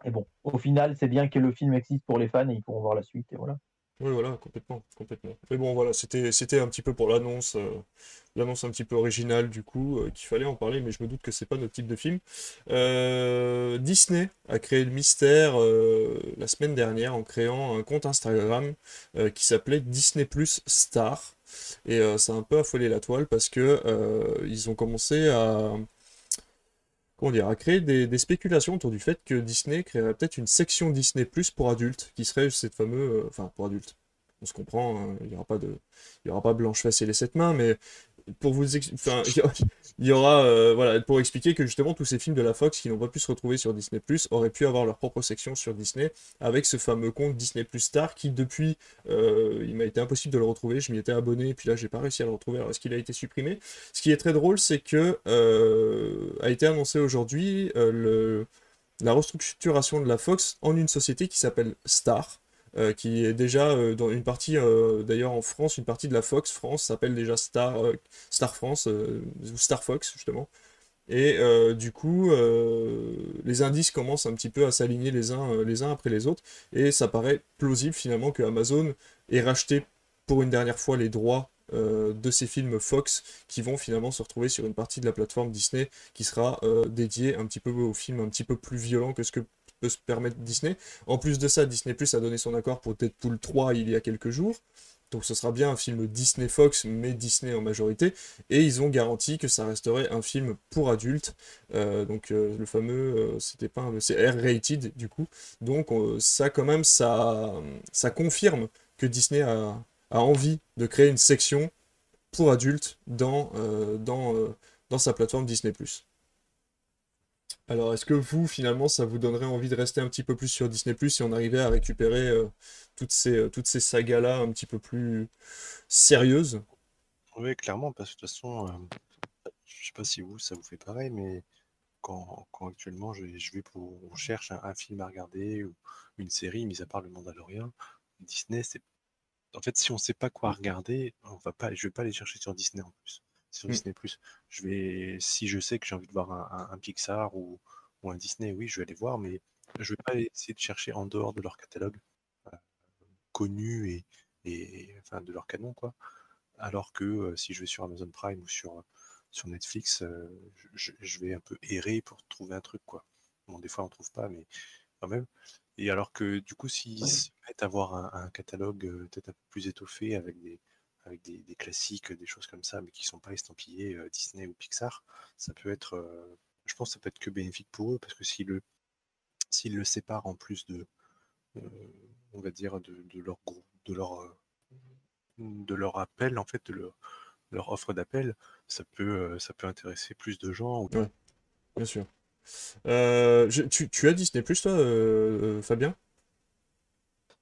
Speaker 3: Et bon, au final, c'est bien que le film existe pour les fans et ils pourront voir la suite. Et voilà.
Speaker 1: Oui, voilà, complètement, complètement. Mais bon, voilà, c'était, un petit peu pour l'annonce, euh, l'annonce un petit peu originale du coup, euh, qu'il fallait en parler, mais je me doute que c'est pas notre type de film. Euh, Disney a créé le mystère la semaine dernière en créant un compte Instagram qui s'appelait Disney Plus Star, et ça a un peu affolé la toile parce que ils ont commencé à on dire, à créer des, spéculations autour du fait que Disney créerait peut-être une section Disney Plus pour adultes, qui serait cette fameuse, euh, enfin pour adultes. On se comprend, hein, il n'y aura pas de, il y aura pas blanche face et les sept mains, mais pour (laughs) il y aura euh, voilà pour expliquer que justement tous ces films de la Fox qui n'ont pas pu se retrouver sur Disney Plus auraient pu avoir leur propre section sur Disney avec ce fameux compte Disney Plus Star qui depuis euh, il m'a été impossible de le retrouver. Je m'y étais abonné et puis là j'ai pas réussi à le retrouver. Alors est-ce qu'il a été supprimé? Ce qui est très drôle c'est que euh, a été annoncé aujourd'hui la restructuration de la Fox en une société qui s'appelle Star euh, qui est déjà euh, dans une partie, euh, d'ailleurs en France, une partie de la Fox France s'appelle déjà Star, Star France, ou Star Fox justement. Et du coup, les indices commencent un petit peu à s'aligner les uns, les uns après les autres, et ça paraît plausible finalement que Amazon ait racheté pour une dernière fois les droits de ces films Fox qui vont finalement se retrouver sur une partie de la plateforme Disney qui sera dédiée un petit peu aux films un petit peu plus violents que ce que se permettre Disney. En plus de ça, Disney Plus a donné son accord pour Deadpool 3 il y a quelques jours. Donc ce sera bien un film Disney Fox, mais Disney en majorité. Et ils ont garanti que ça resterait un film pour adultes. Euh, donc euh, le fameux, euh, c'était pas c'est R-rated du coup. Donc ça quand même, ça, ça confirme que Disney a, a, envie de créer une section pour adultes dans, dans, dans sa plateforme Disney. Alors, est-ce que vous, finalement, ça vous donnerait envie de rester un petit peu plus sur Disney Plus si on arrivait à récupérer euh, toutes ces, euh, toutes ces sagas-là un petit peu plus sérieuses?
Speaker 2: Oui, clairement, parce que de toute façon, je euh, je sais pas si vous, ça vous fait pareil, mais quand, actuellement je, vais pour, on cherche un, film à regarder ou une série, mis à part Le Mandalorian, Disney, c'est. En fait, si on ne sait pas quoi regarder, on va pas, je vais pas aller chercher sur Disney en plus. Sur
Speaker 1: Mm.
Speaker 2: Disney+. Je vais, si je sais que j'ai envie de voir un, un- un Pixar ou, ou un Disney, oui, je vais aller voir, mais je vais pas essayer de chercher en dehors de leur catalogue euh, connu et, et enfin de leur canon, quoi. Alors que euh, si je vais sur Amazon Prime ou sur, sur Netflix, euh, je, je vais un peu errer pour trouver un truc, quoi. Bon, des fois on trouve pas, mais quand même. Et alors que du coup, s'ils se mettent à avoir un, un catalogue peut-être un peu plus étoffé avec des, avec des, classiques, des choses comme ça, mais qui sont pas estampillés euh, Disney ou Pixar, ça peut être, euh, je pense que ça peut être que bénéfique pour eux, parce que s'ils le, séparent en plus de, euh, on va dire, de, leur groupe, de leur, de leur appel, en fait, de leur, offre d'appel, ça peut, intéresser plus de gens.
Speaker 1: Bien sûr. Tu, as Disney Plus, toi, Fabien?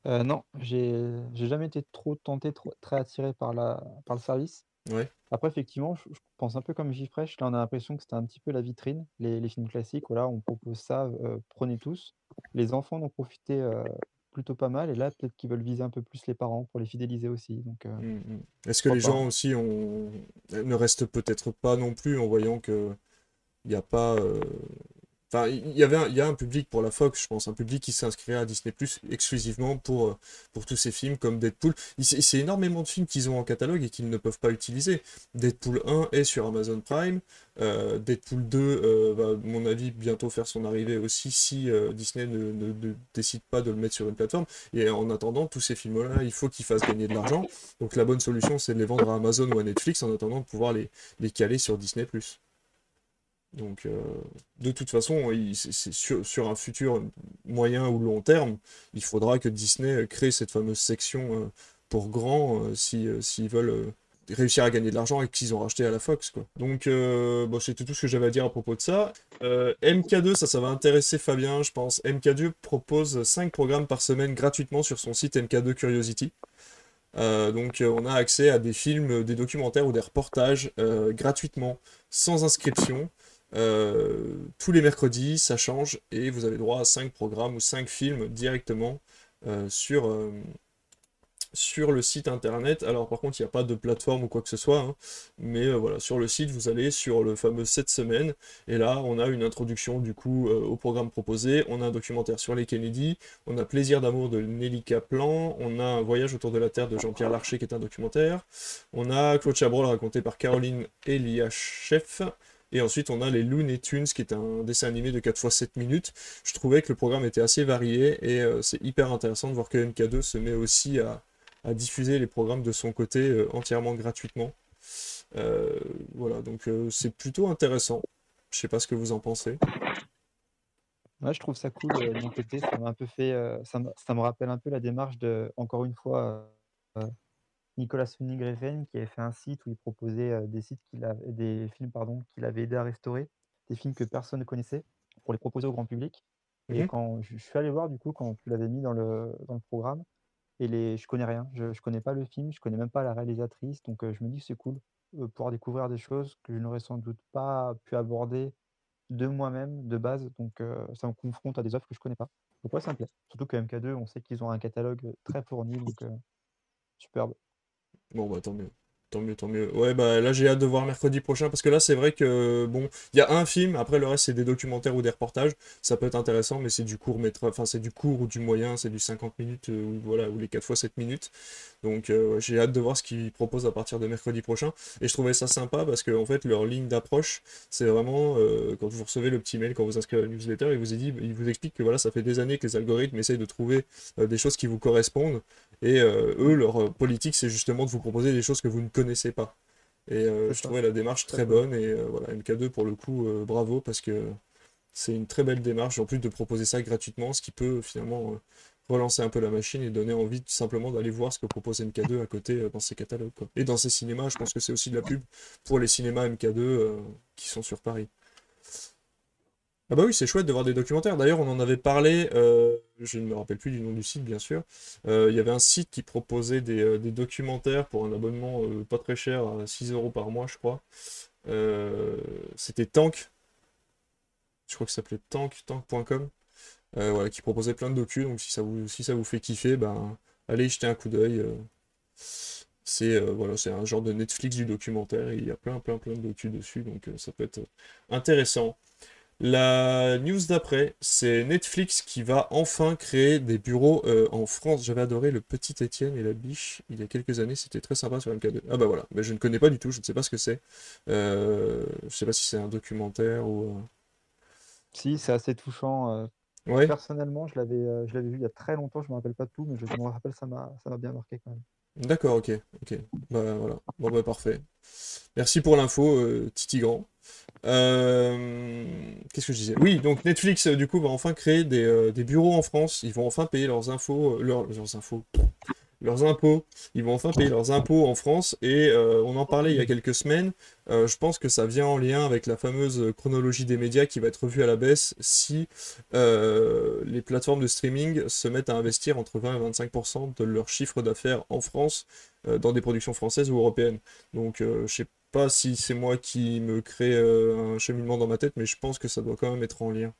Speaker 4: Euh, non, j'ai j'ai jamais été trop tenté, trop, très attiré par la, par le service.
Speaker 1: Ouais.
Speaker 4: Après, effectivement, je, je pense un peu comme Gifresh. Là, on a l'impression que c'était un petit peu la vitrine, les, les films classiques. Voilà, on propose ça, euh, prenez tous. Les enfants en ont profité euh, plutôt pas mal. Et là, peut-être qu'ils veulent viser un peu plus les parents pour les fidéliser aussi. Donc, euh,
Speaker 1: Mm, mm. Est-ce que les
Speaker 4: pas
Speaker 1: gens aussi ont... ne restent peut-être pas non plus en voyant que il n'y a pas. Enfin, il y avait il a un public pour la Fox, je pense, un public qui s'inscrirait à Disney Plus exclusivement pour, euh, tous ces films comme Deadpool. C'est énormément de films qu'ils ont en catalogue et qu'ils ne peuvent pas utiliser. Deadpool 1 est sur Amazon Prime. euh, Deadpool 2 euh, va, à mon avis, bientôt faire son arrivée aussi si Disney ne, décide pas de le mettre sur une plateforme. Et en attendant, tous ces films-là, il faut qu'ils fassent gagner de l'argent. Donc la bonne solution, c'est de les vendre à Amazon ou à Netflix en attendant de pouvoir les, les caler sur Disney+. Donc euh, de toute façon, c'est sur, un futur moyen ou long terme, il faudra que Disney crée cette fameuse section euh, pour grands euh, si, s'ils veulent réussir à gagner de l'argent et qu'ils ont racheté à la Fox. Donc c'était tout ce que j'avais à dire à propos de ça. Euh, MK2, ça, ça va intéresser Fabien, je pense. MK2 propose 5 programmes par semaine gratuitement sur son site MK2 Curiosity. Donc on a accès à des films, des documentaires ou des reportages gratuitement, sans inscription. Euh, tous les mercredis, ça change et vous avez droit à 5 programmes ou 5 films directement euh, sur, euh, sur le site internet. Alors par contre, il n'y a pas de plateforme ou quoi que ce soit, hein, mais voilà, sur le site, vous allez sur le fameux 7 semaines et là, on a une introduction du coup au programme proposé. On a un documentaire sur les Kennedy, on a Plaisir d'amour de Nelly Kaplan, on a un voyage autour de la Terre de Jean-Pierre Larcher qui est un documentaire, on a Claude Chabrol raconté par Caroline Eliachef, et ensuite on a les Looney Tunes qui est un dessin animé de 4 fois 7 minutes. Je trouvais que le programme était assez varié et euh, c'est hyper intéressant de voir que MK2 se met aussi à, diffuser les programmes de son côté euh, entièrement gratuitement. Euh, voilà, donc c'est plutôt intéressant. Je sais pas ce que vous en pensez.
Speaker 4: Ouais, je trouve ça cool de mon côté. Ça un peu fait, ça me rappelle un peu la démarche de, encore une fois, Nicolas Winding qui avait fait un site où il proposait des sites qu'il avait, des films pardon, qu'il avait aidé à restaurer, des films que personne ne connaissait, pour les proposer au grand public. Et
Speaker 1: Mhm.
Speaker 4: quand je, suis allé voir du coup quand tu l'avais mis dans le, dans le programme, et les, je connais rien, je, je connais pas le film, je connais même pas la réalisatrice, donc euh, je me dis que c'est cool euh, pouvoir découvrir des choses que je n'aurais sans doute pas pu aborder de moi-même de base, donc euh, ça me confronte à des offres que je connais pas. Donc ouais, ça me plaît. Surtout que MK2, on sait qu'ils ont un catalogue très fourni, donc superbe.
Speaker 1: Bon, bah tant mieux. Tant mieux, tant mieux. Ouais, bah là j'ai hâte de voir mercredi prochain parce que là c'est vrai que bon, il y a un film, après le reste c'est des documentaires ou des reportages. Ça peut être intéressant, mais c'est du court métrage, enfin c'est du court ou du moyen, c'est du 50 minutes euh, ou voilà, ou les 4 fois 7 minutes. Donc euh, j'ai hâte de voir ce qu'ils proposent à partir de mercredi prochain. Et je trouvais ça sympa parce que en fait leur ligne d'approche, c'est vraiment euh, quand vous recevez le petit mail, quand vous inscrivez à la newsletter, il vous, dit, il vous explique que voilà, ça fait des années que les algorithmes essayent de trouver des choses qui vous correspondent. Et eux, leur politique, c'est justement de vous proposer des choses que vous ne connaissez pas. Et euh, je trouvais la démarche très bonne. Et euh, voilà, MK2, pour le coup, euh, bravo, parce que c'est une très belle démarche, en plus de proposer ça gratuitement, ce qui peut finalement relancer un peu la machine et donner envie tout simplement d'aller voir ce que propose MK2 à côté dans ses catalogues. quoi. Et dans ses cinémas, je pense que c'est aussi de la pub pour les cinémas MK2 euh, qui sont sur Paris. Ah bah oui, c'est chouette de voir des documentaires. D'ailleurs, on en avait parlé, euh, je ne me rappelle plus du nom du site, bien sûr. Euh, Il y avait un site qui proposait des, euh, documentaires pour un abonnement pas très cher, à 6 euros par mois, je crois. C'était Tank. Je crois que ça s'appelait Tank, tank.com. Voilà, qui proposait plein de docus. Donc si ça vous, si ça vous fait kiffer, ben, allez y jeter un coup d'œil. C'est voilà, c'est un genre de Netflix du documentaire. Il y a plein, plein, plein de docus dessus, donc ça peut être intéressant. La news d'après, c'est Netflix qui va enfin créer des bureaux euh, en France. J'avais adoré le petit Étienne et la biche il y a quelques années, c'était très sympa sur MK2. Ah bah voilà, mais je ne connais pas du tout, je ne sais pas ce que c'est. Euh, je ne sais pas si c'est un documentaire ou. euh,
Speaker 4: Si, c'est assez touchant.
Speaker 1: Ouais,
Speaker 4: Personnellement, je l'avais je l'avais vu il y a très longtemps, je me rappelle pas de tout, mais je me rappelle, ça m'a ça m'a bien marqué quand même.
Speaker 1: D'accord, ok, ok. Bah voilà, bon bah parfait. Merci pour l'info, euh, Titi Grand. Euh, Qu'est-ce que je disais? Oui, donc Netflix, euh, du coup, va enfin créer des, euh, des bureaux en France. Ils vont enfin payer leurs infos, leurs infos, leurs impôts. Ils vont enfin payer leurs impôts en France. Et euh, on en parlait il y a quelques semaines. Euh, je pense que ça vient en lien avec la fameuse chronologie des médias qui va être revue à la baisse si euh, les plateformes de streaming se mettent à investir entre 20 et 25% de leur chiffre d'affaires en France dans des productions françaises ou européennes. Donc, je sais pas si c'est moi qui me crée un cheminement dans ma tête, mais je pense que ça doit quand même être en lien.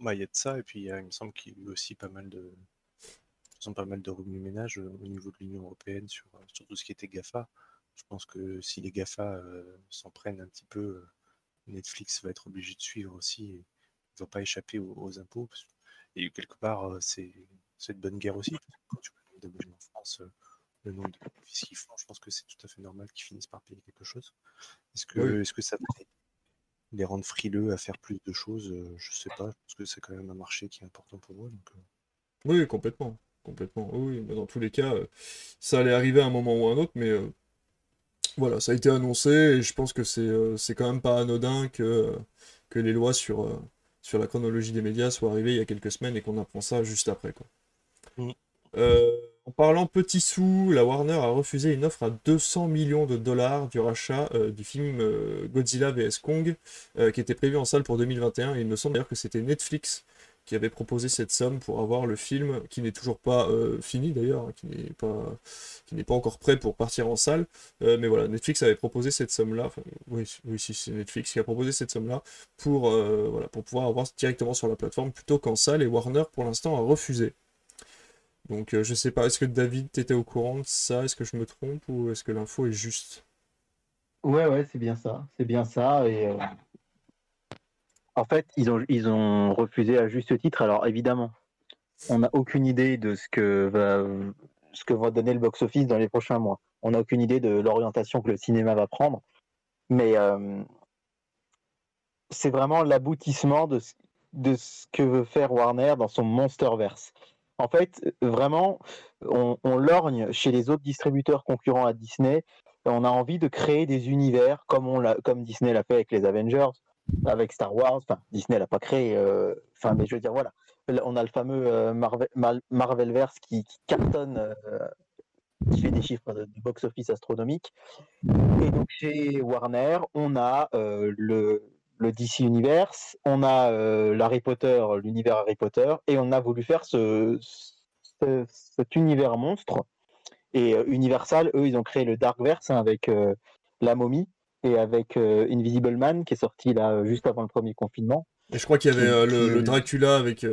Speaker 2: Bah, il y a de ça, et puis il me semble qu'il y a eu aussi pas mal de, ont pas mal de remue-ménage au niveau de l'Union européenne sur, sur tout ce qui était GAFA. Je pense que si les GAFA s'en prennent un petit peu, Netflix va être obligé de suivre aussi et ne va pas échapper aux, aux impôts. Et quelque part, c'est de bonne guerre aussi. parce que Quand tu en France, le nombre de bénéfices qu'ils font, je pense que c'est tout à fait normal qu'ils finissent par payer quelque chose. Est-ce que,
Speaker 1: Oui.
Speaker 2: est-ce que ça va les rendre frileux à faire plus de choses Je sais pas. Je pense que c'est quand même un marché qui est important pour eux. Donc,
Speaker 1: oui, complètement. Complètement. Oui, mais dans tous les cas, euh, ça allait arriver à un moment ou à un autre, mais euh, voilà, ça a été annoncé et je pense que c'est euh, quand même pas anodin que, que les lois sur, sur la chronologie des médias soient arrivées il y a quelques semaines et qu'on apprend ça juste après, quoi.
Speaker 2: Mm.
Speaker 1: Euh, en parlant petits sous, la Warner a refusé une offre à 200 millions de dollars du rachat euh, du film euh, Godzilla vs Kong qui était prévu en salle pour 2021 et il me semble d'ailleurs que c'était Netflix qui avait proposé cette somme pour avoir le film qui n'est toujours pas euh, fini d'ailleurs, hein, qui n'est pas, qui n'est pas encore prêt pour partir en salle. Euh, mais voilà, Netflix avait proposé cette somme-là. Oui, oui, c'est Netflix qui a proposé cette somme-là pour, euh, voilà, pour pouvoir avoir directement sur la plateforme plutôt qu'en salle. Et Warner, pour l'instant, a refusé. Donc, je sais pas, est-ce que David, t'étais au courant de ça? Est-ce que je me trompe ou est-ce que l'info est juste?
Speaker 3: Ouais, ouais, c'est bien ça. C'est bien ça. Et en fait, ils ont, refusé à juste titre. Alors évidemment, on n'a aucune idée de ce que va, donner le box-office dans les prochains mois. On n'a aucune idée de l'orientation que le cinéma va prendre. Mais euh, c'est vraiment l'aboutissement de, ce- que veut faire Warner dans son Monsterverse. En fait, vraiment, on, lorgne chez les autres distributeurs concurrents à Disney on a envie de créer des univers comme Disney l'a fait avec les Avengers, avec Star Wars. Disney l'a pas créé. euh, Enfin, mais je veux dire, voilà. Là, On a le fameux euh, Marvel, Marvelverse qui, cartonne, euh, qui fait des chiffres de, box-office astronomiques. Et donc chez Warner, on a le, DC Universe, on a euh, l'Harry Potter, l'univers Harry Potter, et on a voulu faire ce, ce- cet univers monstre. Et Universal, eux, ils ont créé le Darkverse hein, avec La Momie et avec euh, Invisible Man qui est sorti là euh, juste avant le premier confinement.
Speaker 1: Et je crois qu'il y avait
Speaker 3: Qui-
Speaker 1: euh, le,
Speaker 3: qui-
Speaker 1: le Dracula avec.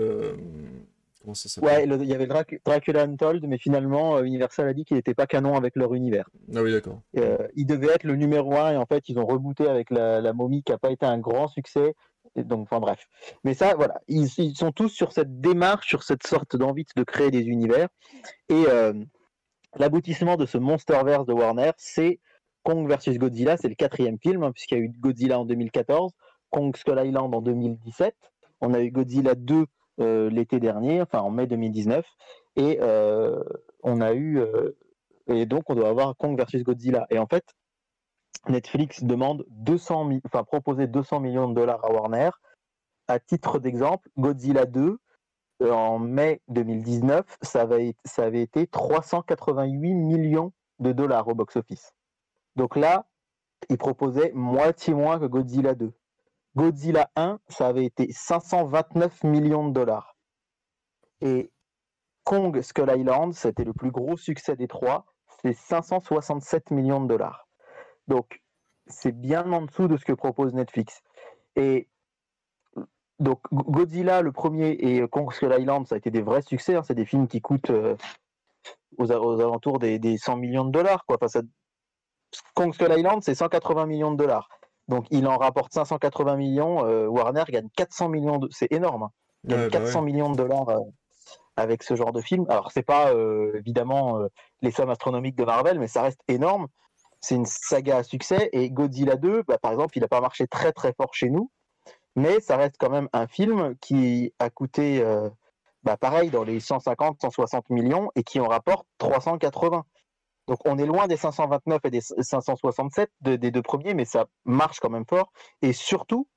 Speaker 1: Comment ça s'appelle?
Speaker 3: Ouais, il y avait Dracula Untold, mais finalement, Universal a dit qu'il n'était pas canon avec leur univers.
Speaker 1: Ah oui, d'accord.
Speaker 3: Euh, il devait être le numéro un et en fait, ils ont rebooté avec la, la momie qui n'a pas été un grand succès. Et donc, enfin bref. Mais ça, voilà, ils, ils sont tous sur cette démarche, sur cette sorte d'envie de créer des univers. Et euh, l'aboutissement de ce Monsterverse de Warner, c'est Kong versus Godzilla, c'est le quatrième film, hein, puisqu'il y a eu Godzilla en 2014, Kong Skull Island en 2017, on a eu Godzilla 2 euh, l'été dernier, enfin en mai 2019, et euh, on a eu euh, et donc on doit avoir Kong versus Godzilla. Et en fait, Netflix demande 200 mi- enfin proposer 200 millions de dollars à Warner. À titre d'exemple, Godzilla 2 euh, en mai 2019, ça avait, ça avait été 388 millions de dollars au box-office. Donc là, ils proposaient moitié moins que Godzilla 2. Godzilla 1, ça avait été 529 millions de dollars. Et Kong Skull Island, c'était le plus gros succès des trois, c'est 567 millions de dollars. Donc, c'est bien en dessous de ce que propose Netflix. Et donc, Go- Godzilla, le premier, et Kong Skull Island, ça a été des vrais succès. hein. C'est des films qui coûtent, euh, aux, alentours des, des 100 millions de dollars. Kong Skull Island, c'est 180 millions de dollars. Donc il en rapporte 580 millions. euh, Warner gagne 400 millions de. C'est énorme. hein. Il gagne
Speaker 1: Ouais, bah
Speaker 3: 400
Speaker 1: ouais.
Speaker 3: millions de dollars euh, avec ce genre de film. Alors c'est pas euh, évidemment les sommes astronomiques de Marvel, mais ça reste énorme. C'est une saga à succès et Godzilla 2, bah, par exemple, il n'a pas marché très très fort chez nous, mais ça reste quand même un film qui a coûté, bah, pareil, dans les 150, 160 millions et qui en rapporte 380. Donc on est loin des 529 et des 567 de- des deux premiers, mais ça marche quand même fort. Et surtout,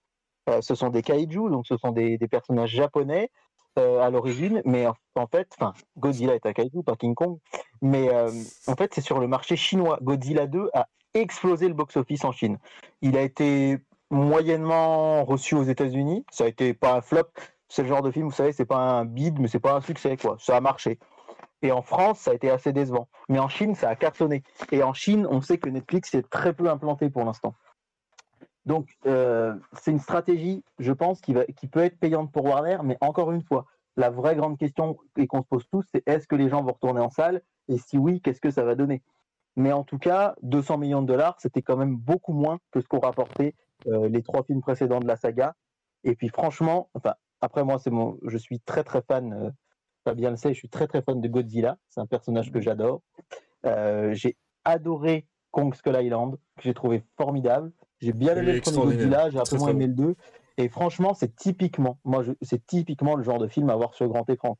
Speaker 3: euh, ce sont des kaiju, donc ce sont des, personnages japonais euh, à l'origine, mais en, en fait, enfin, Godzilla est un kaiju, pas King Kong, mais euh, en fait, c'est sur le marché chinois. Godzilla 2 a explosé le box-office en Chine. Il a été moyennement reçu aux États-Unis. Ça a été pas un flop. C'est le genre de film, vous savez, c'est pas un bid, mais c'est pas un succès, quoi. Ça a marché. Et en France, ça a été assez décevant. Mais en Chine, ça a cartonné. Et en Chine, on sait que Netflix est très peu implanté pour l'instant. Donc, euh, c'est une stratégie, je pense, qui, peut être payante pour Warner, mais encore une fois, la vraie grande question et qu'on se pose tous, c'est est-ce que les gens vont retourner en salle? Et si oui, qu'est-ce que ça va donner? Mais en tout cas, 200 millions de dollars, c'était quand même beaucoup moins que ce qu'ont rapporté euh, les trois films précédents de la saga. Et puis, franchement, enfin, après, moi, c'est mon, je suis très, très fan, euh, Fabien le sait, je suis très, très fan de Godzilla. C'est un personnage que j'adore. Euh, j'ai adoré Kong Skull Island, que j'ai trouvé formidable. J'ai bien aimé le premier. Godzilla, j'ai un peu moins aimé le 2. Et franchement, c'est typiquement, moi, c'est typiquement le genre de film à voir sur grand écran.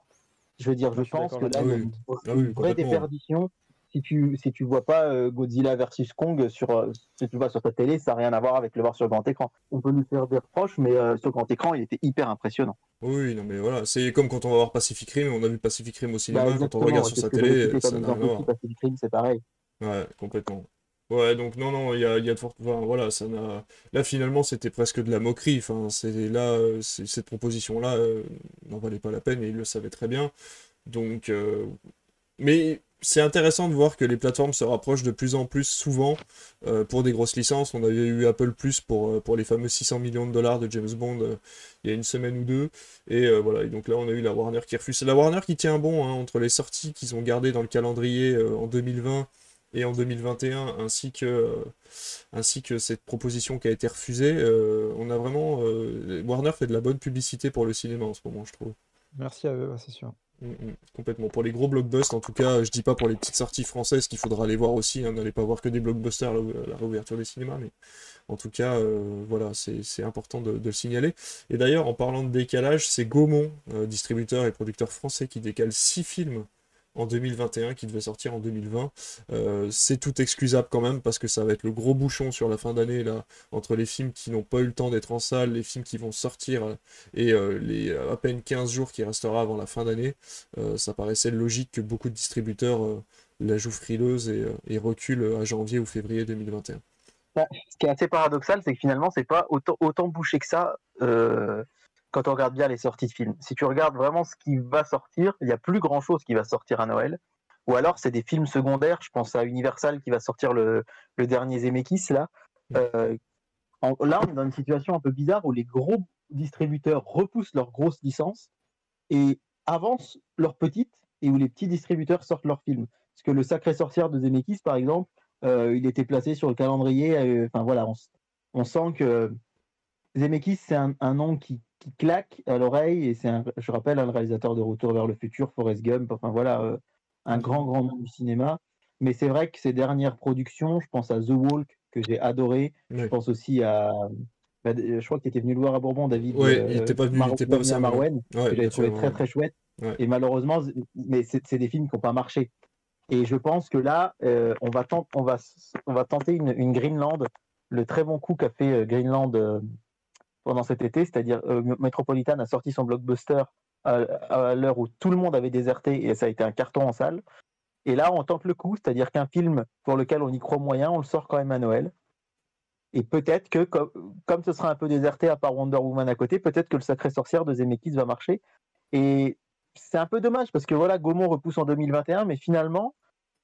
Speaker 3: Je veux dire,
Speaker 4: Moi,
Speaker 3: je pense que là, il y a une,
Speaker 1: Ah oui,
Speaker 3: vraie déperdition. Si tu si tu vois pas euh, Godzilla versus Kong sur euh, si tu vois sur ta télé, ça n'a rien à voir avec le voir sur grand écran. On peut lui faire des reproches, mais euh, sur grand écran, il était hyper impressionnant.
Speaker 1: Oui, non mais voilà, c'est comme quand on va voir Pacific Rim, on a vu Pacific Rim au cinéma,
Speaker 3: Bah,
Speaker 1: quand on regarde sur sa télé, ça n'a rien
Speaker 3: Pacific Rim, c'est pareil.
Speaker 1: Ouais, complètement. Ouais, donc non, non, il y a, il y a de fortes... enfin, voilà, ça n'a... Là, finalement, c'était presque de la moquerie. Enfin, c'est là, cette proposition-là euh, n'en valait pas la peine et ils le savaient très bien. Donc, euh, mais c'est intéressant de voir que les plateformes se rapprochent de plus en plus souvent euh, pour des grosses licences. On avait eu Apple Plus pour, euh, pour les fameux 600 millions de dollars de James Bond euh, il y a une semaine ou deux. Et voilà, et donc là, on a eu la Warner qui refuse. C'est la Warner qui tient bon hein, entre les sorties qu'ils ont gardées dans le calendrier en 2020 et en 2021, ainsi que, ainsi que cette proposition qui a été refusée. on a vraiment. Warner fait de la bonne publicité pour le cinéma en ce moment, je trouve.
Speaker 4: Merci à eux, c'est sûr.
Speaker 1: Mm, mm, complètement. Pour les gros blockbusters, en tout cas, je dis pas pour les petites sorties françaises qu'il faudra aller voir aussi. hein, N'allez pas voir que des blockbusters à la, réouverture des cinémas, mais en tout cas, euh, voilà, c'est important de, de le signaler. Et d'ailleurs, en parlant de décalage, c'est Gaumont, euh, distributeur et producteur français, qui décale six films en 2021 qui devaient sortir en 2020. Euh, c'est tout excusable quand même parce que ça va être le gros bouchon sur la fin d'année là entre les films qui n'ont pas eu le temps d'être en salle, les films qui vont sortir euh, et euh, les à peine 15 jours qui restera avant la fin d'année. Ça paraissait logique que beaucoup de distributeurs la jouent frileuse et, reculent à janvier ou février 2021.
Speaker 3: Ce qui est assez paradoxal, c'est que finalement, c'est pas autant, bouché que ça quand on regarde bien les sorties de films. Si tu regardes vraiment ce qui va sortir, il n'y a plus grand chose qui va sortir à Noël. Ou alors, c'est des films secondaires. Je pense à Universal qui va sortir le, le dernier Zemeckis, là. Euh, en- là, on est dans une situation un peu bizarre où les gros distributeurs repoussent leurs grosses licences et avancent leurs petites et où les petits distributeurs sortent leurs films. Parce que le Sacré Sorcière de Zemeckis, par exemple, euh, il était placé sur le calendrier. euh, Enfin voilà, on sent que Zemeckis, c'est un, un nom qui, qui claque à l'oreille. Et c'est, un- je rappelle, un réalisateur de Retour vers le futur, Forrest Gump. Enfin voilà, euh, un grand, grand nom du cinéma. Mais c'est vrai que ces dernières productions, je pense à The Walk, que j'ai adoré. Je pense aussi à. bah, je crois que tu étais venu le voir à Bourbon, David.
Speaker 1: Ouais,
Speaker 3: euh,
Speaker 1: il était pas venu, il était pas passé à
Speaker 3: Marouane
Speaker 1: Ouais,
Speaker 3: que j'avais
Speaker 1: bien
Speaker 3: trouvé très très chouette.
Speaker 1: Ouais.
Speaker 3: Et malheureusement, mais c'est des films qui n'ont pas marché. Et je pense que là, euh, on, va tent- on, va, on va tenter une, une Greenland, le très bon coup qu'a fait Greenland pendant cet été, c'est-à-dire euh, Metropolitan a sorti son blockbuster à, l'heure où tout le monde avait déserté et ça a été un carton en salle. Et là, on tente le coup, c'est-à-dire qu'un film pour lequel on y croit moyen, on le sort quand même à Noël. Et peut-être que, comme, ce sera un peu déserté à part Wonder Woman à côté, peut-être que le Sacré Sorcière de Zemeckis va marcher. Et c'est un peu dommage parce que voilà, Gaumont repousse en 2021, mais finalement,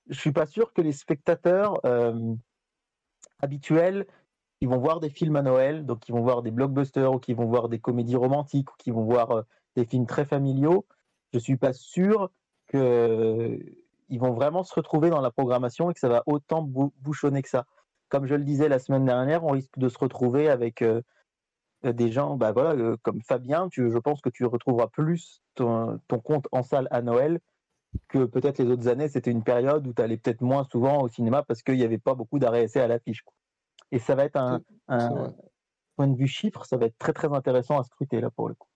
Speaker 3: je suis pas sûr que les spectateurs euh, habituels, ils vont voir des films à Noël, donc ils vont voir des blockbusters ou qui vont voir des comédies romantiques ou qui vont voir euh, des films très familiaux. Je suis pas sûr que ils vont vraiment se retrouver dans la programmation et que ça va autant bouchonner que ça. Comme je le disais la semaine dernière, on risque de se retrouver avec euh, des gens bah voilà, comme Fabien. Je pense que tu retrouveras plus ton, compte en salle à Noël que peut-être les autres années. C'était une période où tu allais peut-être moins souvent au cinéma parce qu'il n'y avait pas beaucoup essais à l'affiche. Et ça va être un, point de vue chiffre, ça va être très très intéressant à scruter là pour le coup.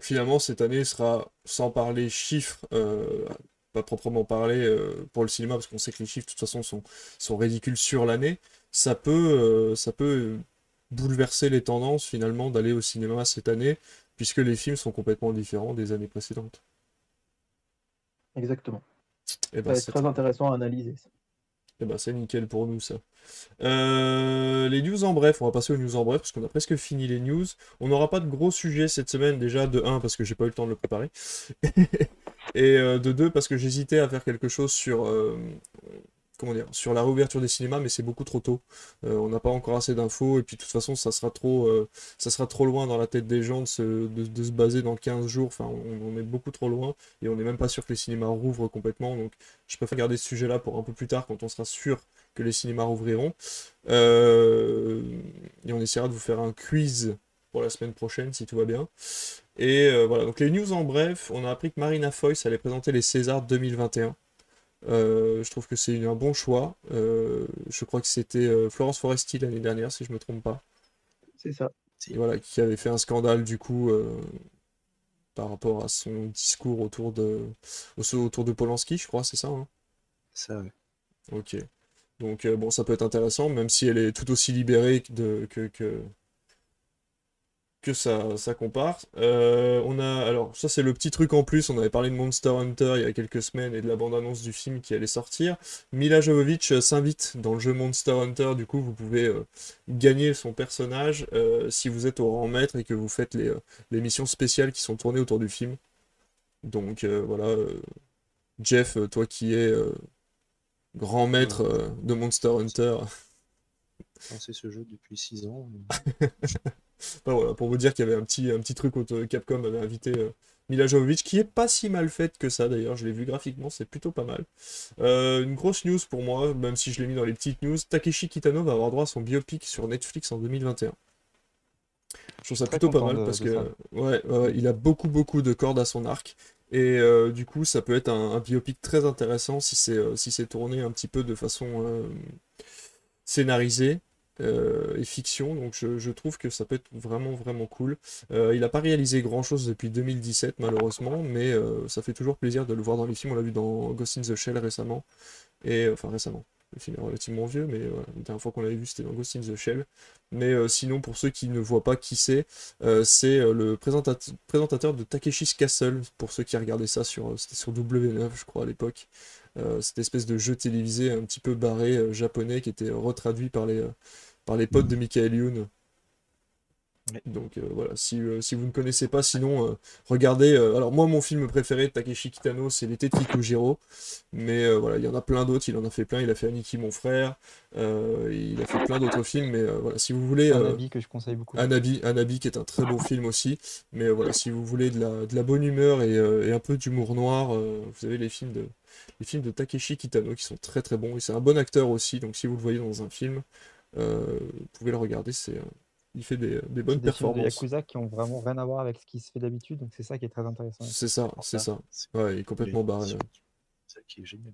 Speaker 1: finalement, cette année sera, sans parler chiffres, euh, pas proprement parler euh, pour le cinéma, parce qu'on sait que les chiffres de toute façon sont, sont ridicules sur l'année, ça peut, euh, ça peut bouleverser les tendances finalement d'aller au cinéma cette année, puisque les films sont complètement différents des années précédentes.
Speaker 3: Exactement. Et eh ben, ça va être très intéressant à analyser. Ça.
Speaker 1: Eh ben, c'est nickel pour nous ça. Euh, les news en bref, on va passer aux news en bref parce qu'on a presque fini les news. On n'aura pas de gros sujets cette semaine déjà de 1 parce que j'ai pas eu le temps de le préparer. (laughs) et euh, de 2 parce que j'hésitais à faire quelque chose sur euh, comment dire, sur la réouverture des cinémas, mais c'est beaucoup trop tôt. Euh, on n'a pas encore assez d'infos, et puis de toute façon, ça sera trop, euh, ça sera trop loin dans la tête des gens de se, se baser dans 15 jours. Enfin, on, est beaucoup trop loin, et on n'est même pas sûr que les cinémas rouvrent complètement. Donc, je préfère garder ce sujet-là pour un peu plus tard, quand on sera sûr que les cinémas rouvriront. Euh, et on essaiera de vous faire un quiz pour la semaine prochaine, si tout va bien. Et voilà, donc les news en bref, on a appris que Marina Foyce allait présenter les Césars 2021. Euh, je trouve que c'est un bon choix. Euh, je crois que c'était euh, Florence Foresti l'année dernière, si je me trompe pas.
Speaker 3: C'est ça.
Speaker 1: voilà, qui avait fait un scandale du coup par rapport à son discours autour de autour de Polanski, je crois, c'est ça. Hein?
Speaker 2: Ça. oui.
Speaker 1: Ok. Donc bon, ça peut être intéressant, même si elle est tout aussi libérée que, que, que ça, ça compare. Euh, on a, alors ça c'est le petit truc en plus, on avait parlé de Monster Hunter il y a quelques semaines et de la bande-annonce du film qui allait sortir. Mila Jovovich euh, s'invite dans le jeu Monster Hunter, du coup vous pouvez euh, gagner son personnage si vous êtes au rang maître et que vous faites les, les missions spéciales qui sont tournées autour du film. Donc voilà, Jeff, toi qui es grand maître de Monster Hunter.
Speaker 2: J'ai ce jeu depuis 6 ans. (laughs)
Speaker 1: voilà, pour vous dire qu'il y avait un petit, un petit truc où Capcom avait invité euh, Mila Jovovich, qui est pas si mal faite que ça d'ailleurs, je l'ai vu graphiquement, c'est plutôt pas mal. Euh, une grosse news pour moi, même si je l'ai mis dans les petites news, Takeshi Kitano va avoir droit à son biopic sur Netflix en 2021. Je trouve ça plutôt pas mal parce que ouais, il a beaucoup beaucoup de cordes à son arc et euh, du coup ça peut être un, biopic très intéressant si c'est si c'est tourné un petit peu de façon scénarisée euh, et fiction, donc je, trouve que ça peut être vraiment vraiment cool. Euh, il n'a pas réalisé grand chose depuis 2017 malheureusement, mais euh, ça fait toujours plaisir de le voir dans les films. On l'a vu dans Ghost in the Shell récemment, et enfin récemment. Le film est relativement vieux, mais la dernière fois qu'on l'avait vu c'était dans Ghost in the Shell. Mais sinon, pour ceux qui ne voient pas qui c'est, c'est le présentateur de Takeshi's Castle, pour ceux qui regardaient ça sur, c'était sur W9 je crois à l'époque. Cette espèce de jeu télévisé un petit peu barré japonais qui était retraduit par les, par les potes de Michael Youn. Donc euh, voilà, si, euh, si, vous ne connaissez pas, sinon euh, regardez. alors moi, mon film préféré de Takeshi Kitano, c'est L'été de Kikujiro. Mais voilà, il y en a plein d'autres. Il en a fait plein. Il a fait Aniki, mon frère. il a fait plein d'autres films. Mais voilà, si vous voulez.
Speaker 4: Anabi que je conseille beaucoup.
Speaker 1: Anabi, Anabi qui est un très beau film aussi. Mais voilà, si vous voulez de la, de la bonne humeur et, et un peu d'humour noir, vous avez les films de les films de Takeshi Kitano qui sont très très bons. Et c'est un bon acteur aussi. Donc si vous le voyez dans un film, euh, vous pouvez le regarder, c'est, euh, il fait des, des bonnes des performances.
Speaker 4: Des Yakuza qui ont vraiment rien à voir avec ce qui se fait d'habitude, donc c'est ça qui est très intéressant.
Speaker 1: C'est ça, c'est ça. Ouais, il est complètement barré.
Speaker 2: C'est ça qui est génial.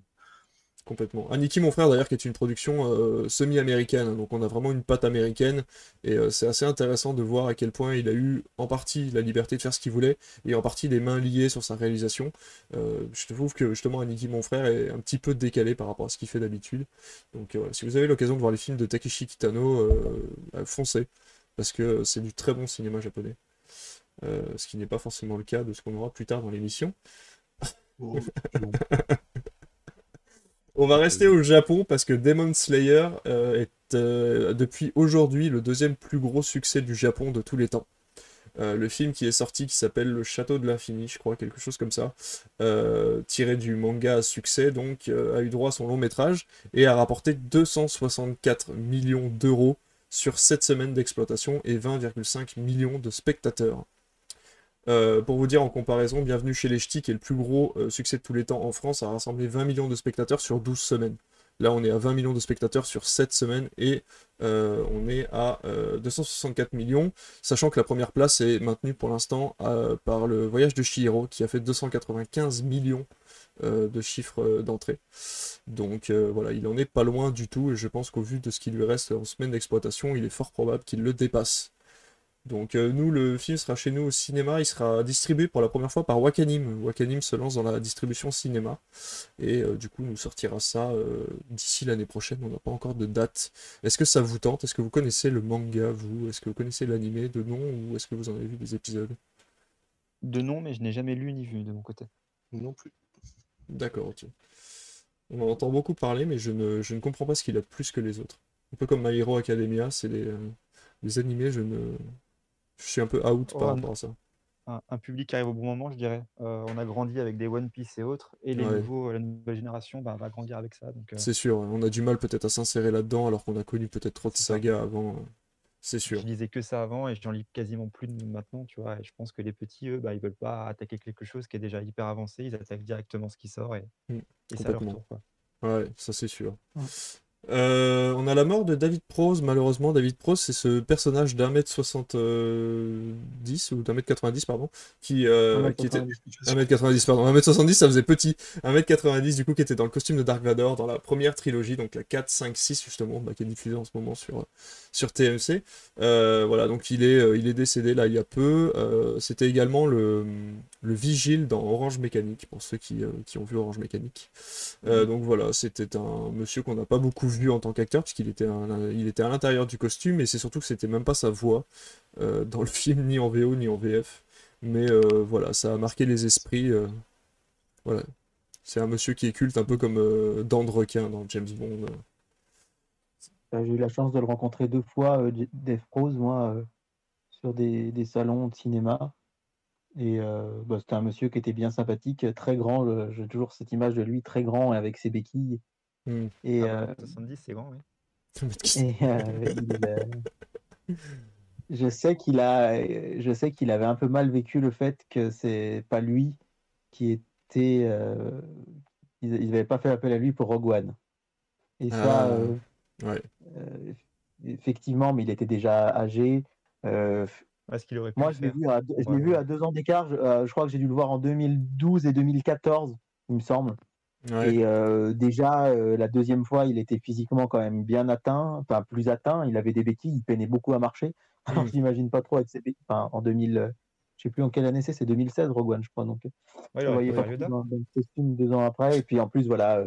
Speaker 1: Complètement. Aniki, mon frère, d'ailleurs, qui est une production euh, semi-américaine, hein, donc on a vraiment une patte américaine, et euh, c'est assez intéressant de voir à quel point il a eu en partie la liberté de faire ce qu'il voulait, et en partie les mains liées sur sa réalisation. Euh, je trouve que justement Aniki, mon frère, est un petit peu décalé par rapport à ce qu'il fait d'habitude. Donc voilà, si vous avez l'occasion de voir les films de Takeshi Kitano, foncez, parce que c'est du très bon cinéma japonais. ce qui n'est pas forcément le cas de ce qu'on aura plus tard dans l'émission. Oh, (laughs) On va rester au Japon parce que Demon Slayer euh, est euh, depuis aujourd'hui le deuxième plus gros succès du Japon de tous les temps. Euh, le film qui est sorti qui s'appelle Le Château de l'Infini, je crois, quelque chose comme ça, tiré du manga à succès, donc a eu droit à son long métrage et a rapporté 264 millions d'euros sur 7 semaines d'exploitation et 20,5 millions de spectateurs. Euh, pour vous dire en comparaison, Bienvenue chez les Ch'tis, qui est le plus gros euh, succès de tous les temps en France, a rassemblé 20 millions de spectateurs sur 12 semaines. Là, on est à 20 millions de spectateurs sur 7 semaines et euh, on est à 264 millions, sachant que la première place est maintenue pour l'instant par le voyage de Chihiro qui a fait 295 millions de chiffres d'entrée. Donc voilà, il en est pas loin du tout et je pense qu'au vu de ce qui lui reste en semaine d'exploitation, il est fort probable qu'il le dépasse. Donc euh, nous, le film sera chez nous au cinéma, il sera distribué pour la première fois par Wakanim. Wakanim se lance dans la distribution cinéma. Et euh, du coup, nous sortira ça euh, d'ici l'année prochaine, on n'a pas encore de date. Est-ce que ça vous tente? Est-ce que vous connaissez le manga, vous? Est-ce que vous connaissez l'animé de nom? Ou est-ce que vous en avez vu des épisodes?
Speaker 4: De nom, mais je n'ai jamais lu ni vu de mon côté.
Speaker 2: Non plus.
Speaker 1: D'accord, ok. On en entend beaucoup parler, mais je ne, je ne comprends pas ce qu'il a de plus que les autres. Un peu comme My Hero Academia, c'est des, des animés, je ne, je suis un peu out par rapport à ça.
Speaker 4: Un, public qui arrive au bon moment, je dirais. Euh, on a grandi avec des One Piece et autres, et les nouveaux, la nouvelle génération bah, va grandir avec ça. Euh.
Speaker 1: C'est sûr, on a du mal peut-être à s'insérer là-dedans alors qu'on a connu peut-être trop de sagas avant. Euh, c'est sûr.
Speaker 4: Je lisais que ça avant et j'en lis quasiment plus maintenant, tu vois. Et je pense que les petits, eux, bah, ils veulent pas attaquer quelque chose qui est déjà hyper avancé. Ils attaquent directement ce qui sort et, mmh, c'est à leur tour.
Speaker 1: Ouais, ça c'est sûr. Euh, on a la mort de David Prose, malheureusement. David Prose, c'est ce personnage d'un mètre 70 ou d'un mètre 90, pardon, qui, euh, qui était. Un mètre 90, pardon. Un mètre 70, ça faisait petit. Un mètre 90, du coup, qui était dans le costume de Dark Vador dans la première trilogie, donc la 4, 5, 6, justement, bah, qui est diffusée en ce moment sur, sur TMC. Euh, voilà, donc il est, il est décédé là il y a peu. C'était également le, le vigile dans Orange Mécanique, pour ceux qui, qui ont vu Orange Mécanique. Mm. donc voilà, c'était un monsieur qu'on n'a pas beaucoup vu en tant qu'acteur, puisqu'il était, était à l'intérieur du costume, et c'est surtout que c'était même pas sa voix euh, dans le (laughs) film, ni en VO, ni en VF. Mais euh, voilà, ça a marqué les esprits. Euh, voilà. C'est un monsieur qui est culte, un peu comme Dan Requin dans James Bond.
Speaker 3: J'ai eu la chance de le rencontrer deux fois, Dave Rose, moi, sur des, des, salons de cinéma. Et bah, c'était un monsieur qui était bien sympathique, très grand. J'ai toujours cette image de lui très grand avec ses béquilles.
Speaker 4: Mmh. Et, 70, euh, c'est grand, oui. (laughs) (laughs)
Speaker 3: Euh, je sais qu'il a, je sais qu'il avait un peu mal vécu le fait que c'est pas lui qui était, euh, ils n'avaient pas fait appel à lui pour Rogue One. Et ça,
Speaker 1: ah,
Speaker 3: effectivement, mais il était déjà âgé.
Speaker 4: Est-ce qu'il aurait pu
Speaker 3: Moi, je l'ai vu, à, je vu à deux ans d'écart. Je, je, crois que j'ai dû le voir en 2012 et 2014, il me semble. Et euh, déjà, euh, la deuxième fois, il était physiquement quand même bien atteint, enfin plus atteint. Il avait des béquilles, il peinait beaucoup à marcher. (laughs) Alors, je n'imagine pas trop avec ses béquilles. Enfin, en 2000, euh, je sais plus en quelle année c'est, c'est 2016, Rogue One, je crois. Donc,
Speaker 4: ouais, vous voyez pas
Speaker 3: dans, le costume deux ans après. Et puis en plus, voilà,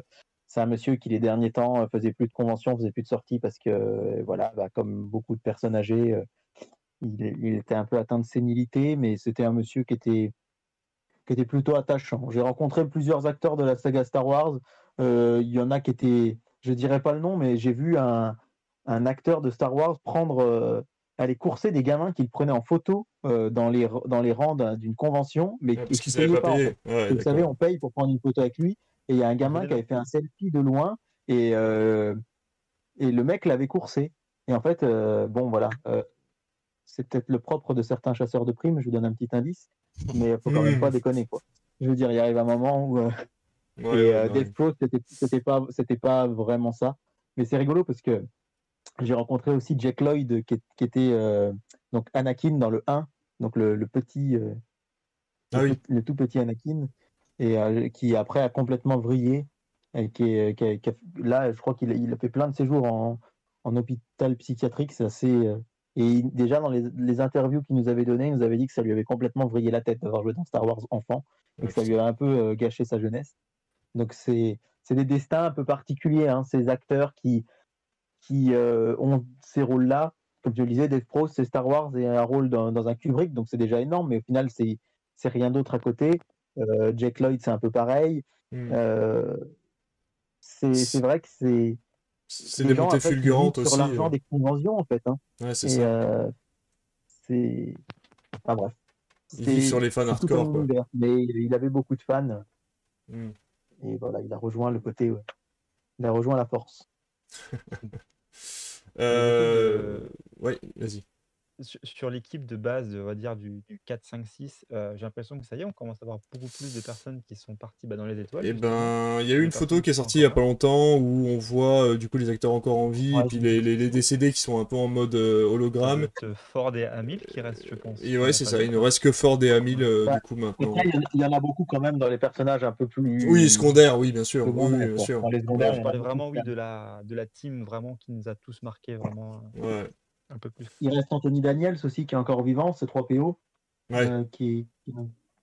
Speaker 3: c'est un monsieur qui les derniers temps faisait plus de conventions, faisait plus de sorties parce que, voilà, bah, comme beaucoup de personnes âgées, il, il, était un peu atteint de sénilité, mais c'était un monsieur qui était qui était plutôt attachant. J'ai rencontré plusieurs acteurs de la saga Star Wars. Euh, il y en a qui étaient, je dirais pas le nom, mais j'ai vu un, un, acteur de Star Wars prendre, euh, aller courser des gamins qu'il prenait en photo euh, dans, les, dans les rangs d'une convention, mais
Speaker 1: qui ne payait pas.
Speaker 3: Vous savez, on paye pour prendre une photo avec lui. Et il y a un gamin qui avait fait un selfie de loin et, et le mec l'avait coursé. Et en fait, bon, voilà, c'est peut-être le propre de certains chasseurs de primes, je vous donne un petit indice mais il faut quand même pas hmm. déconner quoi. Je veux dire, il arrive un moment où euh, et euh, Death Pro c'était pas c'était pas vraiment ça, mais c'est rigolo parce que j'ai rencontré aussi Jack Lloyd qui, était euh, donc Anakin dans le 1, donc le, petit
Speaker 1: ah
Speaker 3: le, tout petit Anakin et qui après a complètement vrillé et qui, là je crois qu'il il a fait plein de séjours en, en hôpital psychiatrique, c'est assez et déjà, dans les, interviews qu'il nous avait données, il nous avait dit que ça lui avait complètement vrillé la tête d'avoir joué dans Star Wars enfant et que ça lui a un peu euh, gâché sa jeunesse. Donc, c'est des destins un peu particuliers, hein, ces acteurs qui, qui euh, ont ces rôles-là. Comme je le disais, Dave Pro, c'est Star Wars et un rôle dans, dans un Kubrick, donc c'est déjà énorme, mais au final, c'est rien d'autre à côté. Euh, Jack Lloyd, c'est un peu pareil. Hmm. c'est vrai que c'est
Speaker 1: c'est des montées fulgurantes aussi.
Speaker 3: Sur l'argent
Speaker 1: euh.
Speaker 3: des conventions, en fait. Hein.
Speaker 1: Ouais, c'est ça.
Speaker 3: Euh, c'est. Enfin bref.
Speaker 1: Il vit sur les fans hardcore. Quoi.
Speaker 3: mais il avait beaucoup de fans.
Speaker 1: Hmm.
Speaker 3: Et voilà, il a rejoint le côté. Ouais. Il a rejoint la force. (laughs)
Speaker 1: euh... Ouais, vas-y.
Speaker 4: Sur, sur l'équipe de base, on va dire du, du 4, 5, 6, euh, j'ai l'impression que ça y est, on commence à avoir beaucoup plus de personnes qui sont parties bah, dans les étoiles.
Speaker 1: Et
Speaker 4: justement.
Speaker 1: ben, il y a eu une photo qui est sortie il y a pas longtemps où on voit euh, du coup les acteurs encore en vie
Speaker 3: Ouais,
Speaker 1: et puis les, les, les décédés qui sont un peu en mode euh, hologramme.
Speaker 4: être Ford et Hamill qui restent, je pense.
Speaker 1: Et ouais,
Speaker 4: n'y
Speaker 1: c'est ça, il ne reste que Ford et Hamill euh,
Speaker 3: Bah,
Speaker 1: du coup maintenant.
Speaker 3: Il y en- il y, en a beaucoup quand même dans les personnages un peu plus
Speaker 1: Oui, secondaire, oui, bien sûr. Oui, oui,
Speaker 3: secondaires.
Speaker 1: bien sûr.
Speaker 3: Dans les secondaires, il
Speaker 4: je parlais vraiment, oui, de la, de la team vraiment qui nous a tous marqués, vraiment
Speaker 1: Ouais,
Speaker 4: un peu plus.
Speaker 3: Il reste Anthony Daniels aussi qui est encore vivant, c'est 3PO.
Speaker 1: ouais,
Speaker 3: euh, qui, qui-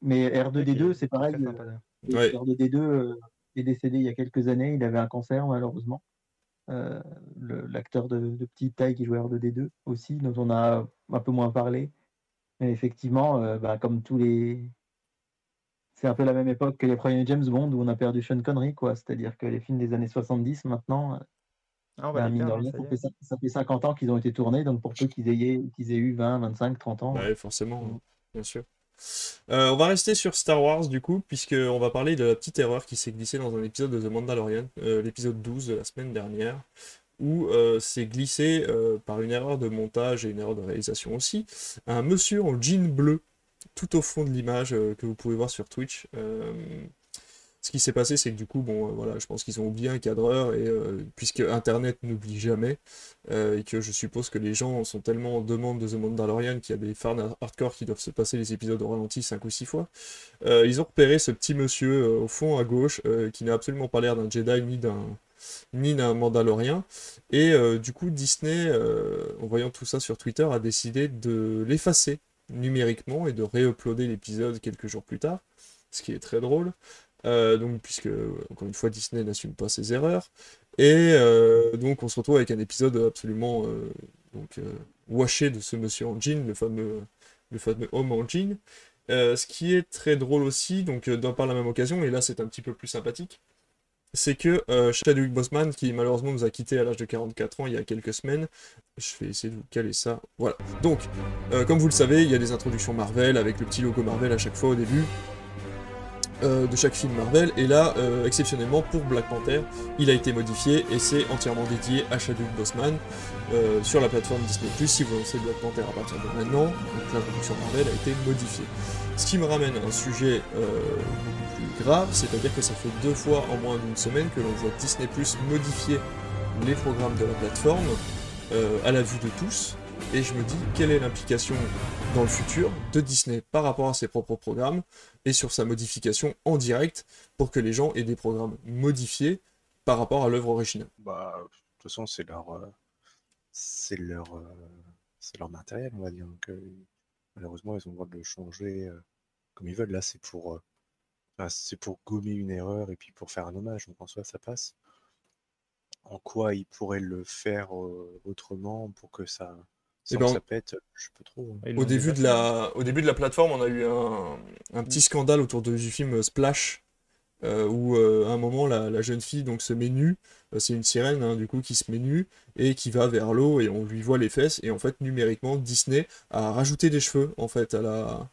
Speaker 3: Mais
Speaker 4: Ouais, qui
Speaker 3: R2D2,
Speaker 4: est,
Speaker 3: c'est pareil. euh,
Speaker 4: d'ailleurs.
Speaker 1: ouais.
Speaker 3: R2D2 euh, est décédé il y a quelques années. Il avait un cancer, malheureusement. Euh, L'acteur de, de petite taille qui jouait R2D2 aussi, dont on a un peu moins parlé. Mais effectivement, euh, bah, comme tous les. C'est un peu la même époque que les premiers James Bond où on a perdu Sean Connery, quoi. C'est-à-dire que les films des années 70, maintenant, euh,
Speaker 4: Ah, on va
Speaker 3: bah, mine de rien,
Speaker 4: ça
Speaker 3: fait, cin- ça fait 50 ans qu'ils ont été tournés. Donc pour peu qu'ils aient, qu'ils aient eu 20, 25, 30 ans.
Speaker 1: Ouais, forcément, hein, bien sûr. Euh, on va rester sur Star Wars du coup, puisqu'on va parler de la petite erreur qui s'est glissée dans un épisode de The Mandalorian, euh, l'épisode 12 de la semaine dernière, où euh, c'est glissé euh, par une erreur de montage et une erreur de réalisation aussi, un monsieur en jean bleu tout au fond de l'image euh, que vous pouvez voir sur Twitch. Ce qui s'est passé, c'est que du coup, bon, euh, voilà, je pense qu'ils ont oublié un cadreur, et euh, puisque Internet n'oublie jamais, euh, et que je suppose que les gens sont tellement en demande de The Mandalorian qu'il y a des fans hardcore qui doivent se passer les épisodes au ralenti 5 ou 6 fois, ils ont repéré ce petit monsieur au fond à gauche, qui n'a absolument pas l'air d'un Jedi ni d'un ni d'un Mandalorien, et du coup Disney, en voyant tout ça sur Twitter, a décidé de l'effacer numériquement et de réuploader l'épisode quelques jours plus tard, ce qui est très drôle. Euh, donc, puisque, encore une fois, Disney n'assume pas ses erreurs. Et euh, donc, on se retrouve avec un épisode absolument euh, donc, euh, washé de ce monsieur en jean, le fameux, le fameux homme en jean. Euh, ce qui est très drôle aussi, donc euh, dans par la même occasion, et là c'est un petit peu plus sympathique, c'est que euh, Chadwick Boseman, qui malheureusement nous a quitté à l'âge de 44 ans il y a quelques semaines, je vais essayer de vous caler ça, voilà. Donc, euh, comme vous le savez, il y a des introductions Marvel avec le petit logo Marvel à chaque fois au début euh, de chaque film Marvel, et là, euh, exceptionnellement pour Black Panther, il a été modifié et c'est entièrement dédié à Chadwick Boseman euh, sur la plateforme Disney+. Si vous lancez Black Panther à partir de maintenant, donc l'introduction Marvel a été modifiée. Ce qui me ramène à un sujet beaucoup plus grave, c'est-à-dire que ça fait deux fois en moins d'une semaine que l'on voit Disney modifier les programmes de la plateforme à la vue de tous. Et je me dis, quelle est l'implication dans le futur de Disney par rapport à ses propres programmes et sur sa modification en direct pour que les gens aient des programmes modifiés par rapport à l'œuvre originale?
Speaker 2: Bah, de toute façon, c'est leur, euh, c'est leur, euh, c'est leur matériel, on va dire. Euh, malheureusement, ils ont le droit de le changer comme ils veulent. Là, c'est pour, c'est pour gommer une erreur et puis pour faire un hommage. Donc, en soi, ça passe. En quoi ils pourraient le faire autrement pour que ça, sans
Speaker 1: ben,
Speaker 2: que ça pète, je sais pas trop.
Speaker 4: Ils
Speaker 1: Au début, de la, au début de la plateforme, on a eu un, un petit scandale autour de- du film Splash, euh, où euh, à un moment la, la jeune fille donc se met nue, Euh, c'est une sirène hein, du coup qui se met nue et qui va vers l'eau et on lui voit les fesses. Et en fait numériquement Disney a rajouté des cheveux en fait à la,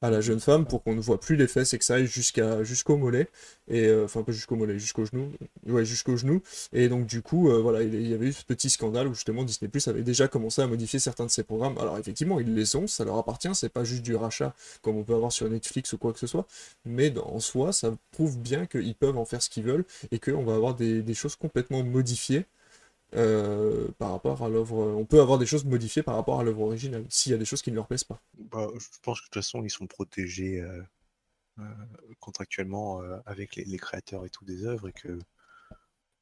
Speaker 1: à la jeune femme pour qu'on ne voit plus les fesses et que ça aille jusqu'à jusqu'au mollet. Et euh, enfin pas jusqu'au mollet jusqu'au genou. Ouais jusqu'au genou. Et donc du coup euh, voilà il, y avait eu ce petit scandale où justement Disney Plus avait déjà commencé à modifier certains de ses programmes. Alors effectivement ils les ont ça leur appartient. C'est pas juste du rachat comme on peut avoir sur Netflix ou quoi que ce soit. Mais en soi ça prouve bien qu'ils peuvent en faire ce qu'ils veulent et qu'on va avoir des choses complètement modifiées euh, par rapport à l'œuvre on peut avoir des choses modifiées par rapport à l'œuvre originale s'il y a des choses qui ne leur plaisent pas
Speaker 2: Bah, je pense que de toute façon, ils sont protégés euh, euh, contractuellement avec les, les créateurs et tout des œuvres et que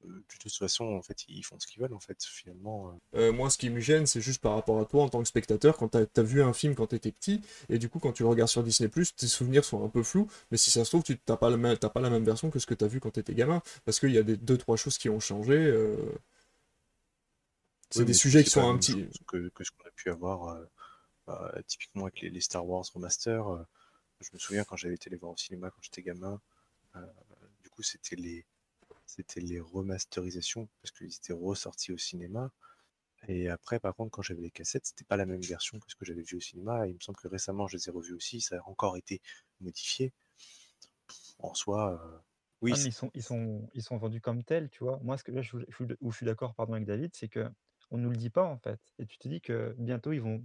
Speaker 2: de toute façon, en fait, ils font ce qu'ils veulent, en fait, finalement.
Speaker 1: moi, ce qui me gêne, c'est juste par rapport à toi en tant que spectateur, quand t'as as vu un film quand t'étais petit, et du coup, quand tu le regardes sur Disney+, tes souvenirs sont un peu flous, mais si ça se trouve, tu t'as pas, la même- t'as pas la même version que ce que t'as vu quand t'étais gamin, parce qu'il y a des deux, trois choses qui ont changé. C'est
Speaker 2: Oui,
Speaker 1: des sujets qui sont un petit...
Speaker 2: Que, que ce qu'on a pu avoir euh, bah, typiquement avec les, les Star Wars remaster. euh, je me souviens quand j'avais été les voir au cinéma quand j'étais gamin, euh, du coup, c'était les, c'était les remasterisations parce qu'ils étaient ressortis au cinéma. Et après, par contre, quand j'avais les cassettes, c'était pas la même version que ce que j'avais vu au cinéma. Et il me semble que récemment, je les ai revus aussi. Ça a encore été modifié. En soi, euh, oui,
Speaker 4: Ah, mais
Speaker 2: c'est-
Speaker 4: ils sont, ils sont, ils sont vendus comme tels, tu vois. Moi, ce que là, je, suis- je où je suis d'accord pardon, avec David, c'est que on nous le dit pas en fait. Et tu te dis que bientôt ils vont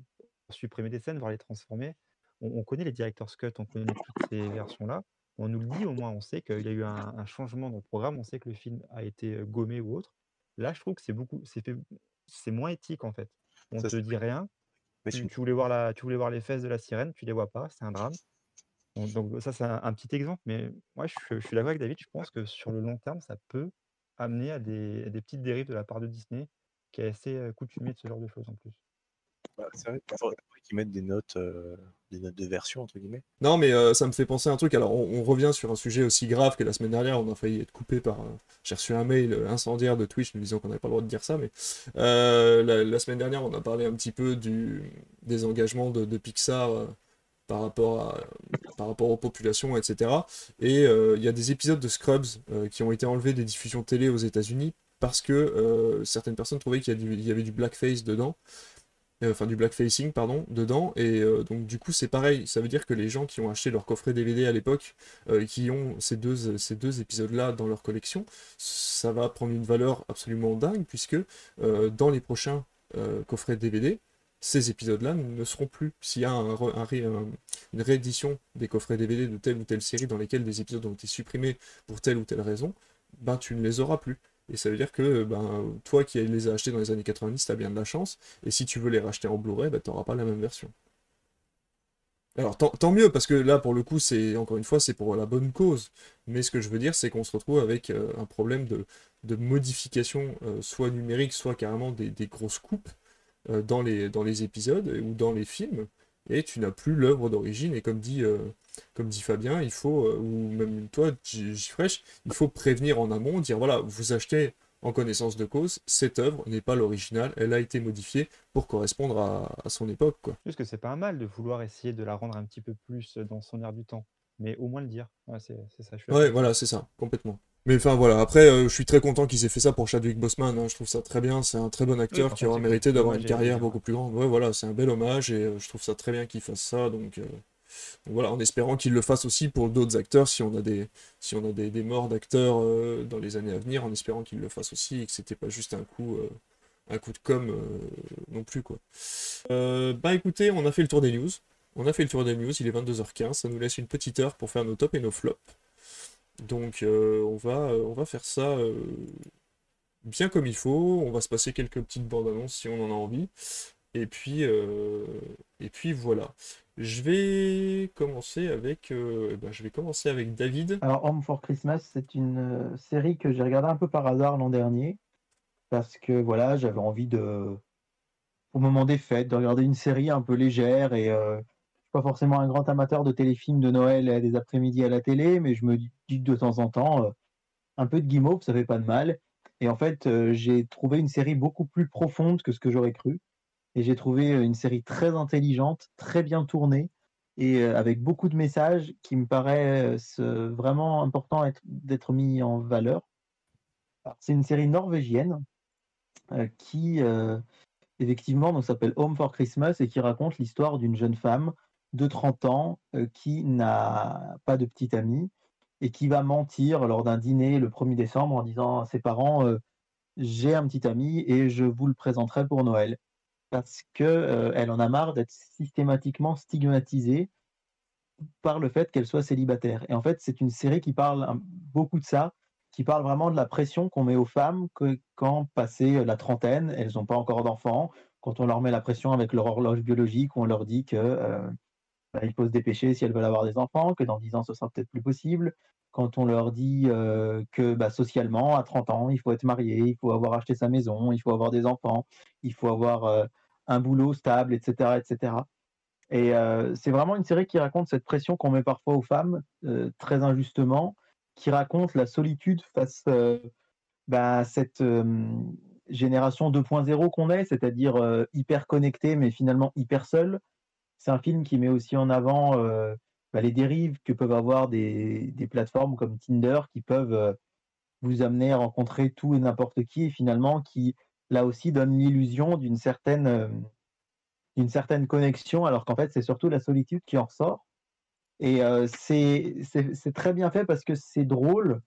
Speaker 4: supprimer des scènes, voire les transformer. On, on connaît les director's cut, on connaît toutes ces versions-là. On nous le dit au moins, on sait qu'il y a eu un, un changement dans le programme, on sait que le film a été gommé ou autre. Là, je trouve que c'est beaucoup, c'est fait, c'est moins éthique en fait. On
Speaker 2: Ça,
Speaker 4: te dit rien.
Speaker 2: Mais
Speaker 4: Tu, voulais voir la, tu voulais voir les fesses de la sirène, tu les vois pas, c'est un drame. Donc, donc ça, c'est un, un petit exemple, mais moi, je, je suis d'accord avec David. Je pense que sur le long terme, ça peut amener à des, à des petites dérives de la part de Disney, qui est assez euh, coutumier de ce genre de choses en plus.
Speaker 2: bah, c'est vrai qu'il faudrait qu'ils mettent des notes, euh, des notes de version, entre guillemets.
Speaker 1: Non, mais euh, ça me fait penser à un truc. Alors, on, on revient sur un sujet aussi grave que la semaine dernière. On a failli être coupé par. euh, J'ai reçu un mail incendiaire de Twitch nous disant qu'on n'avait pas le droit de dire ça. Mais euh, la, la semaine dernière, on a parlé un petit peu du, des engagements de, de Pixar euh, par, rapport à, par rapport aux populations, etc. Et euh, il y a des épisodes de Scrubs euh, qui ont été enlevés des diffusions télé aux États-Unis parce que euh, certaines personnes trouvaient qu'il y, avait du blackface dedans euh, enfin du blackfacing pardon dedans et euh, donc du coup c'est pareil. Ça veut dire que les gens qui ont acheté leur coffret DVD à l'époque qui ont ces deux ces deux épisodes là dans leur collection ça va prendre une valeur absolument dingue puisque dans les prochains coffrets DVD ces épisodes là ne seront plus. S'il y a une réédition des coffrets DVD de telle ou telle série dans lesquels des épisodes ont été supprimés pour telle ou telle raison ben tu ne les auras plus et ça veut dire que ben, toi qui les as achetés dans les années 90, tu as bien de la chance. Et si tu veux les racheter en Blu-ray, ben, tu n'auras pas la même version. Alors tant, mieux, parce que là, pour le coup, c'est encore une fois, c'est pour la bonne cause. Mais ce que je veux dire, c'est qu'on se retrouve avec euh, un problème de, modification, euh, soit numérique, soit carrément des, grosses coupes euh, dans les, dans les épisodes ou dans les films. Et tu n'as plus l'œuvre d'origine. Et comme dit, euh, comme dit Fabien, il faut, euh, ou même toi, Jfresh, il faut prévenir en amont, dire voilà, vous achetez en connaissance de cause, cette œuvre n'est pas l'original, elle a été modifiée pour correspondre à, à son époque, quoi.
Speaker 4: Juste que c'est pas mal de vouloir essayer de la rendre un petit peu plus dans son air du temps, mais au moins le dire. Ouais, c'est ça. Je suis
Speaker 1: Ouais, voilà, c'est ça, complètement. Mais enfin voilà, après, euh, je suis très content qu'ils aient fait ça pour Chadwick Boseman, hein, je trouve ça très bien, c'est un très bon acteur qui
Speaker 4: contre,
Speaker 1: aura
Speaker 4: c'est
Speaker 1: mérité d'avoir une carrière
Speaker 4: dire.
Speaker 1: beaucoup plus grande. Ouais, voilà, c'est un bel hommage et euh, je trouve ça très bien qu'il fasse ça, donc, euh, voilà, en espérant qu'il le fasse aussi pour d'autres acteurs, si on a des, si morts d'acteurs euh, dans les années à venir, en espérant qu'il le fasse aussi et que c'était pas juste un coup, euh, un coup de com euh, non plus, quoi. Bah écoutez, on a fait le tour des news. On a fait le tour des news, il est 22h15, ça nous laisse une petite heure pour faire nos tops et nos flops. Donc on, va, faire ça bien comme il faut, on va se passer quelques petites bandes annonces si on en a envie. Et puis, et puis voilà. Je vais commencer avec, euh, ben, je vais commencer avec David.
Speaker 3: Alors, Home for Christmas, c'est une euh, série que j'ai regardée un peu par hasard l'an dernier. Parce que voilà, j'avais envie de, au moment des fêtes, de regarder une série un peu légère. Et euh, je suis pas forcément un grand amateur de téléfilms de Noël et des après-midi à la télé, mais je me dis de temps en temps, euh, un peu de guimauve, ça fait pas de mal. Et en fait, j'ai trouvé une série beaucoup plus profonde que ce que j'aurais cru. Et j'ai trouvé euh, une série très intelligente, très bien tournée et euh, avec beaucoup de messages qui me paraissent euh, vraiment importants être- d'être mis en valeur. C'est une série norvégienne qui, effectivement, s'appelle Home for Christmas et qui raconte l'histoire d'une jeune femme de 30 ans qui n'a pas de petite amie et qui va mentir lors d'un dîner le 1er décembre en disant à ses parents J'ai un petit ami et je vous le présenterai pour Noël. Parce qu'elle en a marre d'être systématiquement stigmatisée par le fait qu'elle soit célibataire. Et en fait, c'est une série qui parle beaucoup de ça, qui parle vraiment de la pression qu'on met aux femmes quand passé la trentaine, elles n'ont pas encore d'enfants, quand on leur met la pression avec leur horloge biologique, on leur dit que euh, bah, il faut se dépêcher si elles veulent avoir des enfants, que dans 10 ans ce sera peut-être plus possible, quand on leur dit euh, que bah, socialement, à 30 ans, il faut être marié, il faut avoir acheté sa maison, il faut avoir des enfants, il faut avoir euh, un boulot stable, etc. etc. Et euh, c'est vraiment une série qui raconte cette pression qu'on met parfois aux femmes, euh, très injustement, qui raconte la solitude face euh, bah, à cette génération 2.0 qu'on est, c'est-à-dire hyper connectée, mais finalement hyper seule. C'est un film qui met aussi en avant bah, les dérives que peuvent avoir des, des plateformes comme Tinder, qui peuvent vous amener à rencontrer tout et n'importe qui, et finalement qui, là aussi, donnent l'illusion d'une certaine... euh, certaine connexion, alors qu'en fait, c'est surtout la solitude qui en ressort. Et euh, c'est très bien fait parce que c'est drôle.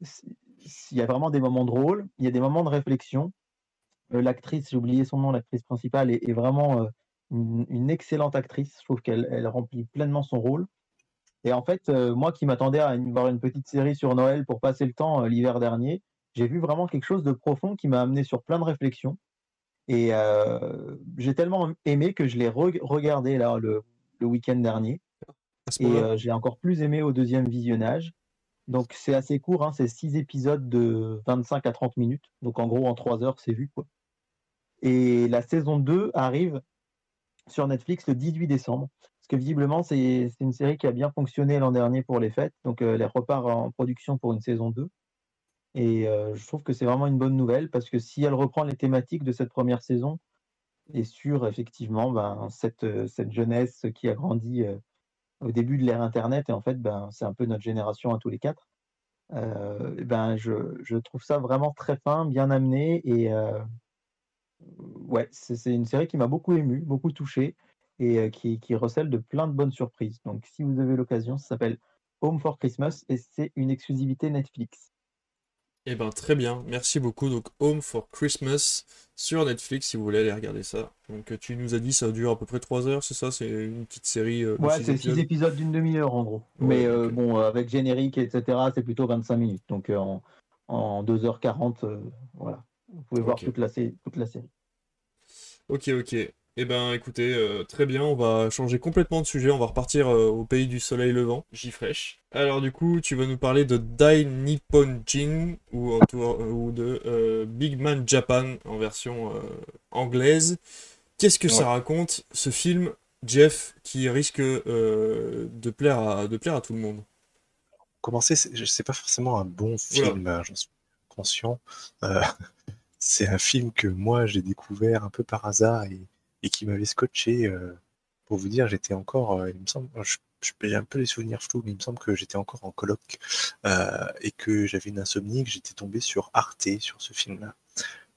Speaker 3: Il y a vraiment des moments drôles, il y a des moments de réflexion. Euh, L'actrice, j'ai oublié son nom, l'actrice principale, est, vraiment une, excellente actrice. Je trouve qu'elle elle remplit pleinement son rôle. Et en fait, moi qui m'attendais à voir une petite série sur Noël pour passer le temps l'hiver dernier, j'ai vu vraiment quelque chose de profond qui m'a amené sur plein de réflexions. Et euh, j'ai tellement aimé que je l'ai re- regardé là le, le week-end dernier. Et euh, j'ai encore plus aimé au deuxième visionnage. Donc c'est assez court, hein, c'est six épisodes de 25 à 30 minutes. Donc en gros, en trois heures, c'est vu. Quoi. Et la saison 2 arrive sur Netflix le 18 décembre. Parce que visiblement, c'est c'est une série qui a bien fonctionné l'an dernier pour les fêtes. Donc euh, elle repart en production pour une saison 2. Et euh, je trouve que c'est vraiment une bonne nouvelle parce que si elle reprend les thématiques de cette première saison et sur effectivement ben, cette, euh, cette jeunesse qui a grandi euh, au début de l'ère Internet, et en fait, ben, c'est un peu notre génération à tous les quatre, ben, je, je trouve ça vraiment très fin, bien amené. Et ouais, c'est une série qui m'a beaucoup ému, beaucoup touché et qui, qui recèle de plein de bonnes surprises. Donc si vous avez l'occasion, ça s'appelle Home for Christmas et c'est une exclusivité Netflix.
Speaker 1: Eh ben très bien, merci beaucoup. Donc Home for Christmas sur Netflix si vous voulez aller regarder ça. Donc tu nous as dit ça dure à peu près 3 heures, c'est ça? C'est une petite série euh,
Speaker 3: Ouais, c'est six
Speaker 1: épisodes?
Speaker 3: épisodes d'une demi-heure en gros.
Speaker 1: Ouais,
Speaker 3: Mais euh, bon, euh, avec générique, etc., c'est plutôt 25 minutes. Donc euh, en, en 2h40, euh, voilà. Vous pouvez voir
Speaker 1: Ok.
Speaker 3: toute la, toute la série.
Speaker 1: Ok, ok. Eh ben écoutez, euh, très bien, on va changer complètement de sujet, on va repartir euh, au pays du soleil levant, J-Fresh. Alors du coup, tu vas nous parler de Dai Nippon Jin, ou, en tout- euh, ou de euh, Big Man Japan en version euh, anglaise. Qu'est-ce que ça raconte, ce film, Jeff, qui risque euh, de, plaire à, de plaire à tout le monde?
Speaker 2: Commencer, c'est c'est pas forcément un bon film, euh, j'en suis conscient. Euh, (laughs) c'est un film que moi j'ai découvert un peu par hasard et, et qui m'avait scotché. euh, pour vous dire, j'étais encore, euh, il me semble, je- j'ai un peu les souvenirs flous, mais il me semble que j'étais encore en coloc euh, et que j'avais une insomnie, que j'étais tombé sur Arte, sur ce film-là.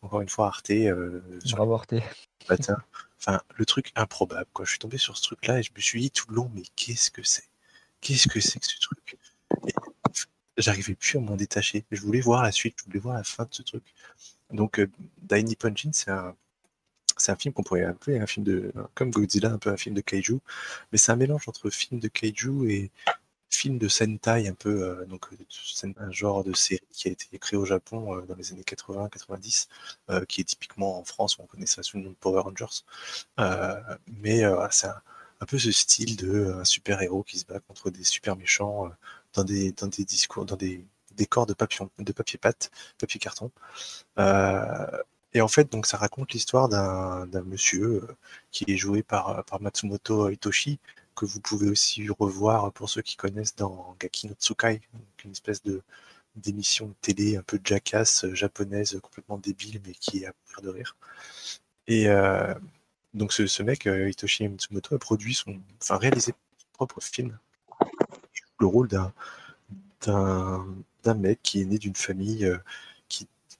Speaker 2: Encore une fois, Arte, euh, sur
Speaker 4: Bravo Arte.
Speaker 2: le matin. Enfin, le truc improbable, quoi. Je suis tombé sur ce truc-là et je me suis dit tout le long, mais qu'est-ce que c'est? Qu'est-ce que c'est que ce truc? Et J'arrivais plus à m'en détacher. Je voulais voir la suite, je voulais voir la fin de ce truc. Donc, euh, Dai Nippon Jin, c'est un, c'est un film qu'on pourrait appeler un film de, comme Godzilla, un peu un film de kaiju, mais c'est un mélange entre film de kaiju et film de Sentai, un peu, euh, donc euh, un genre de série qui a été créé au Japon euh, dans les années 80-90, euh, qui est typiquement en France, où on connaît ça sous le nom de Power Rangers. Euh, mais c'est un, peu ce style de euh, un super héros qui se bat contre des super méchants dans des dans des discours, dans des décors de papier de papier pâte, papier carton. Et en fait, donc ça raconte l'histoire d'un monsieur euh, qui est joué par par Matsumoto Hitoshi que vous pouvez aussi revoir pour ceux qui connaissent dans Gaki Tsukai, une espèce d'émission de télé un peu jackass euh, japonaise complètement débile mais qui est à mourir de rire. Et euh, donc ce, mec, euh, Hitoshi Matsumoto, a produit son, enfin réalisé son propre film. Le rôle d'un mec qui est né d'une famille euh,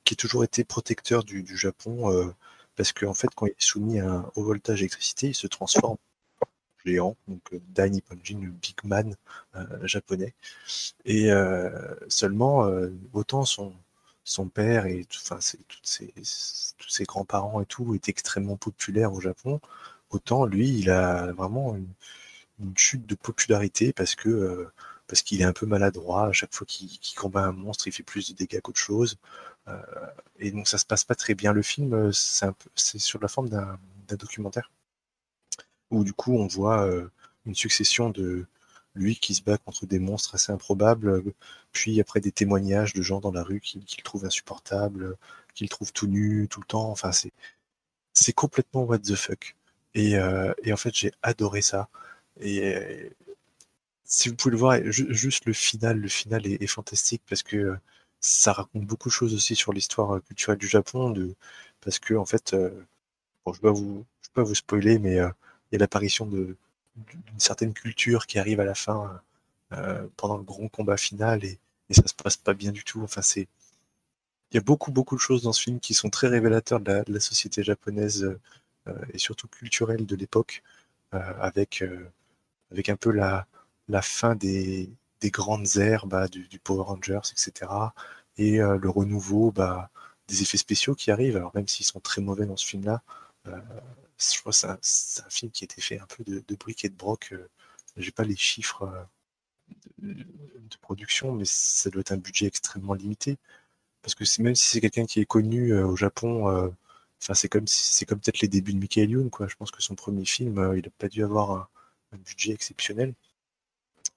Speaker 2: qui, a toujours été protecteur du, Japon euh, parce qu'en fait quand il est soumis à un haut voltage d'électricité, il se transforme en géant, donc euh, Dai Nipponjin, le big man euh, japonais. Et seulement, autant son, son père et c'est- toutes ses, tous ses grands-parents et tout étaient extrêmement populaires au Japon, autant lui, il a vraiment une, chute de popularité parce que parce qu'il est un peu maladroit. À chaque fois qu'il combat un monstre, il fait plus de dégâts qu'autre chose. Euh, et donc ça se passe pas très bien. Le film, euh, c'est sur la forme d'un documentaire où du coup on voit euh, une succession de lui qui se bat contre des monstres assez improbables, puis après des témoignages de gens dans la rue qui, qui le trouvent insupportable, qui le trouvent tout nu tout le temps. Enfin, c'est complètement what the fuck. Et, en fait, j'ai adoré ça. Et si vous pouvez le voir, ju- juste le final, le final est, fantastique parce que ça raconte beaucoup de choses aussi sur l'histoire euh, culturelle du Japon, parce que en fait, euh, je ne vais pas vous, spoiler, mais euh, il y a l'apparition d'une certaine culture qui arrive à la fin pendant le grand combat final et, et ça se passe pas bien du tout. Enfin, c'est il y a beaucoup beaucoup de choses dans ce film qui sont très révélateurs de la, société japonaise et surtout culturelle de l'époque, avec avec un peu la fin des, des grandes ères bah, du, Power Rangers, etc. Et euh, le renouveau bah, des effets spéciaux qui arrivent. Alors même s'ils sont très mauvais dans ce film-là, Euh, je crois que c'est un, film qui a été fait un peu de, de et de broc. euh, J'ai pas les chiffres de, production, mais ça doit être un budget extrêmement limité. Parce que même si c'est quelqu'un qui est connu au Japon, c'est comme peut-être les débuts de Michael Youn. Je pense que son premier film, il a pas dû avoir un, budget exceptionnel.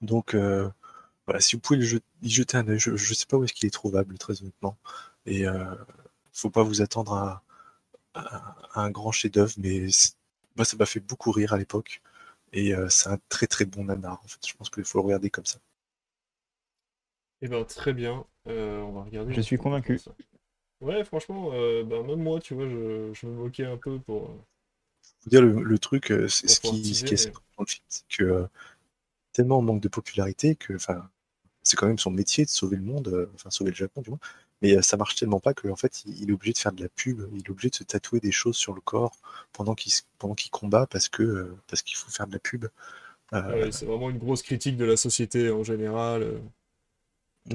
Speaker 2: Donc voilà, si vous pouvez le jet- y jeter un œil, je, je sais pas où est-ce qu'il est trouvable, très honnêtement. Et euh, faut pas vous attendre à, à- à un grand chef-d'œuvre, mais moi ça m'a fait beaucoup rire à l'époque. Et euh, c'est un très très bon nanar. En fait, je pense qu'il faut le regarder comme ça.
Speaker 1: Eh ben très bien, Euh, on va regarder.
Speaker 4: Je suis convaincu.
Speaker 1: Ouais, franchement, euh, ben, même moi, tu vois, je, je me moquais un peu pour.
Speaker 2: Faut dire le, le truc, c'est ce qui, ce qui est
Speaker 1: mais-
Speaker 2: dans le film, c'est que tellement on manque de popularité que, enfin, c'est quand même son métier de sauver le monde, euh, enfin sauver le Japon du moins. Mais euh, ça marche tellement pas qu'en fait, il, il est obligé de faire de la pub, il est obligé de se tatouer des choses sur le corps pendant qu'il s- pendant qu'il combat parce que euh, parce qu'il faut faire de la pub.
Speaker 1: Ouais, c'est vraiment une grosse critique de la société en général.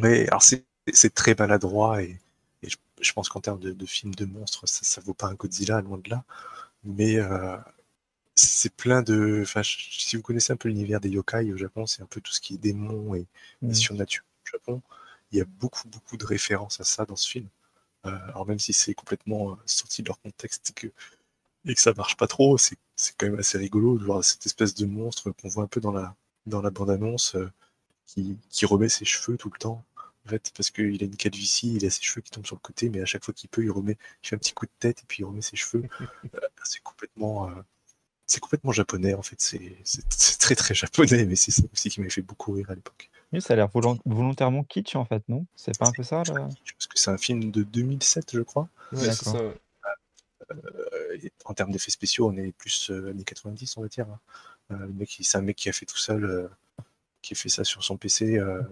Speaker 2: Ouais, alors c'est c'est très maladroit et, et je, je pense qu'en termes de, de film de monstres, ça, ça vaut pas un Godzilla, loin de là. Mais euh, c'est plein de. Enfin, si vous connaissez un peu l'univers des yokai au Japon, c'est un peu tout ce qui est démons et, et
Speaker 4: Mm.
Speaker 2: surnaturel au Japon. Il y a beaucoup, beaucoup de références à ça dans ce film. Euh, alors même si c'est complètement euh, sorti de leur contexte et que, et que ça marche pas trop, c'est quand même assez rigolo de voir cette espèce de monstre qu'on voit un peu dans la, dans la bande-annonce euh, qui, qui remet ses cheveux tout le temps. En fait, parce qu'il a une calvitie, il a ses cheveux qui tombent sur le côté, mais à chaque fois qu'il peut, il remet, il fait un petit coup de tête et puis il remet ses cheveux. (laughs) C'est complètement, euh, c'est complètement japonais en fait. C'est très très japonais, mais c'est ça aussi qui m'avait fait beaucoup rire à l'époque.
Speaker 4: Oui, ça a l'air volon- volontairement kitsch en fait, non? C'est pas un peu ça là?
Speaker 2: Parce que c'est un film de 2007, je crois.
Speaker 1: Ouais, ça.
Speaker 2: Euh, en termes d'effets spéciaux, on est plus euh, années 90, on va dire. hein. Euh, le c'est un mec qui a fait tout seul, euh, qui a fait ça sur son PC euh,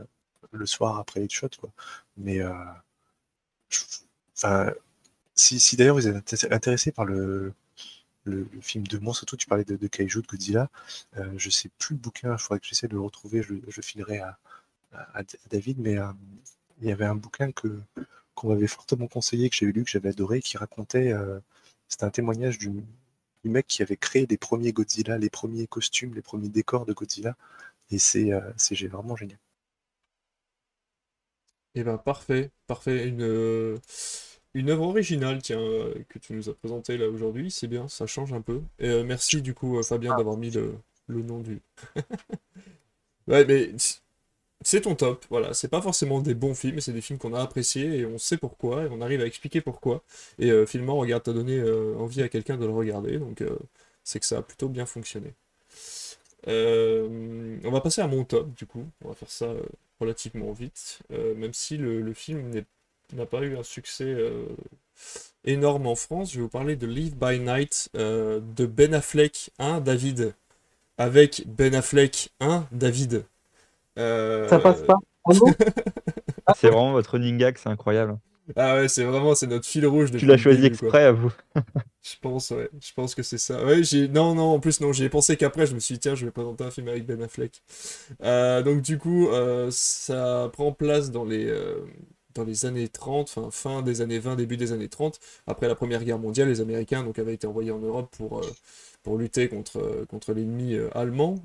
Speaker 2: le soir après les shots, quoi. Mais, euh, je- si, si d'ailleurs vous êtes inté- intéressé par le, le, film de monstre, surtout tu parlais de, Kaiju, de Godzilla, euh, je sais plus le bouquin, il faudrait que j'essaie de le retrouver, je, je le filerai à, David, mais euh, il y avait un bouquin que qu'on m'avait fortement conseillé, que j'avais lu, que j'avais adoré, qui racontait, euh, c'était un témoignage du, mec qui avait créé les premiers Godzilla, les premiers costumes, les premiers décors de Godzilla, et c'est euh, vraiment génial.
Speaker 1: Eh ben parfait, parfait. Une, euh, une œuvre originale, tiens, euh, que tu nous as présentée là aujourd'hui, c'est bien, ça change un peu. Et euh, merci du coup, euh, Fabien, d'avoir mis le, le nom du. (laughs) Ouais, mais c'est ton top, voilà. C'est pas forcément des bons films, mais c'est des films qu'on a appréciés et on sait pourquoi, et on arrive à expliquer pourquoi. Et euh, finalement, regarde, t'as donné envie à quelqu'un de le regarder, donc c'est que ça a plutôt bien fonctionné. On va passer à mon top, du coup. On va faire ça relativement vite, même si le, le film n'est- n'a pas eu un succès euh, énorme en France. Je vais vous parler de Live by Night euh, de Ben Affleck, hein, David, avec Ben Affleck, hein, David. Euh,
Speaker 3: Ça passe pas (laughs)
Speaker 4: C'est vraiment votre running gag, c'est incroyable.
Speaker 1: Ah ouais, c'est vraiment, c'est notre fil rouge
Speaker 4: Tu l'as choisi
Speaker 1: quoi.
Speaker 4: exprès à vous.
Speaker 1: Je pense, ouais. Je pense que c'est ça. Ouais, j'ai... Non, non, en plus, non, j'y ai pensé qu'après, je me suis dit, tiens, je vais présenter un film avec Ben Affleck. Euh, donc, du coup, euh, ça prend place dans les, euh, dans les années 30, enfin, fin des années 20, début des années 30. Après la Première Guerre mondiale, les Américains donc, avaient été envoyés en Europe pour, euh, lutter contre, euh, l'ennemi euh, allemand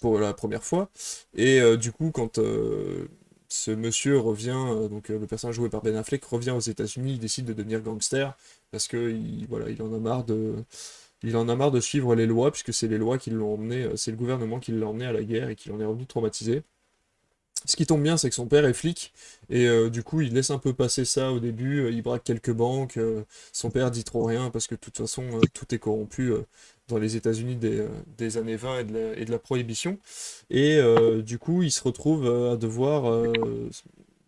Speaker 1: pour la première fois. Et du coup, quand ce monsieur revient, donc le personnage joué par Ben Affleck revient aux États-Unis, il décide de devenir gangster parce que il, voilà, il en a marre de, il en a marre de suivre les lois puisque c'est les lois qui l'ont emmené, c'est le gouvernement qui l'a emmené à la guerre et qui l'en est revenu traumatisé. Ce qui tombe bien, c'est que son père est flic et euh, du coup, il laisse un peu passer ça au début. euh, il braque quelques banques. euh, son père dit trop rien parce que de toute façon, tout est corrompu dans les États-Unis des, années 20 et de la, prohibition. Et du coup, il se retrouve à devoir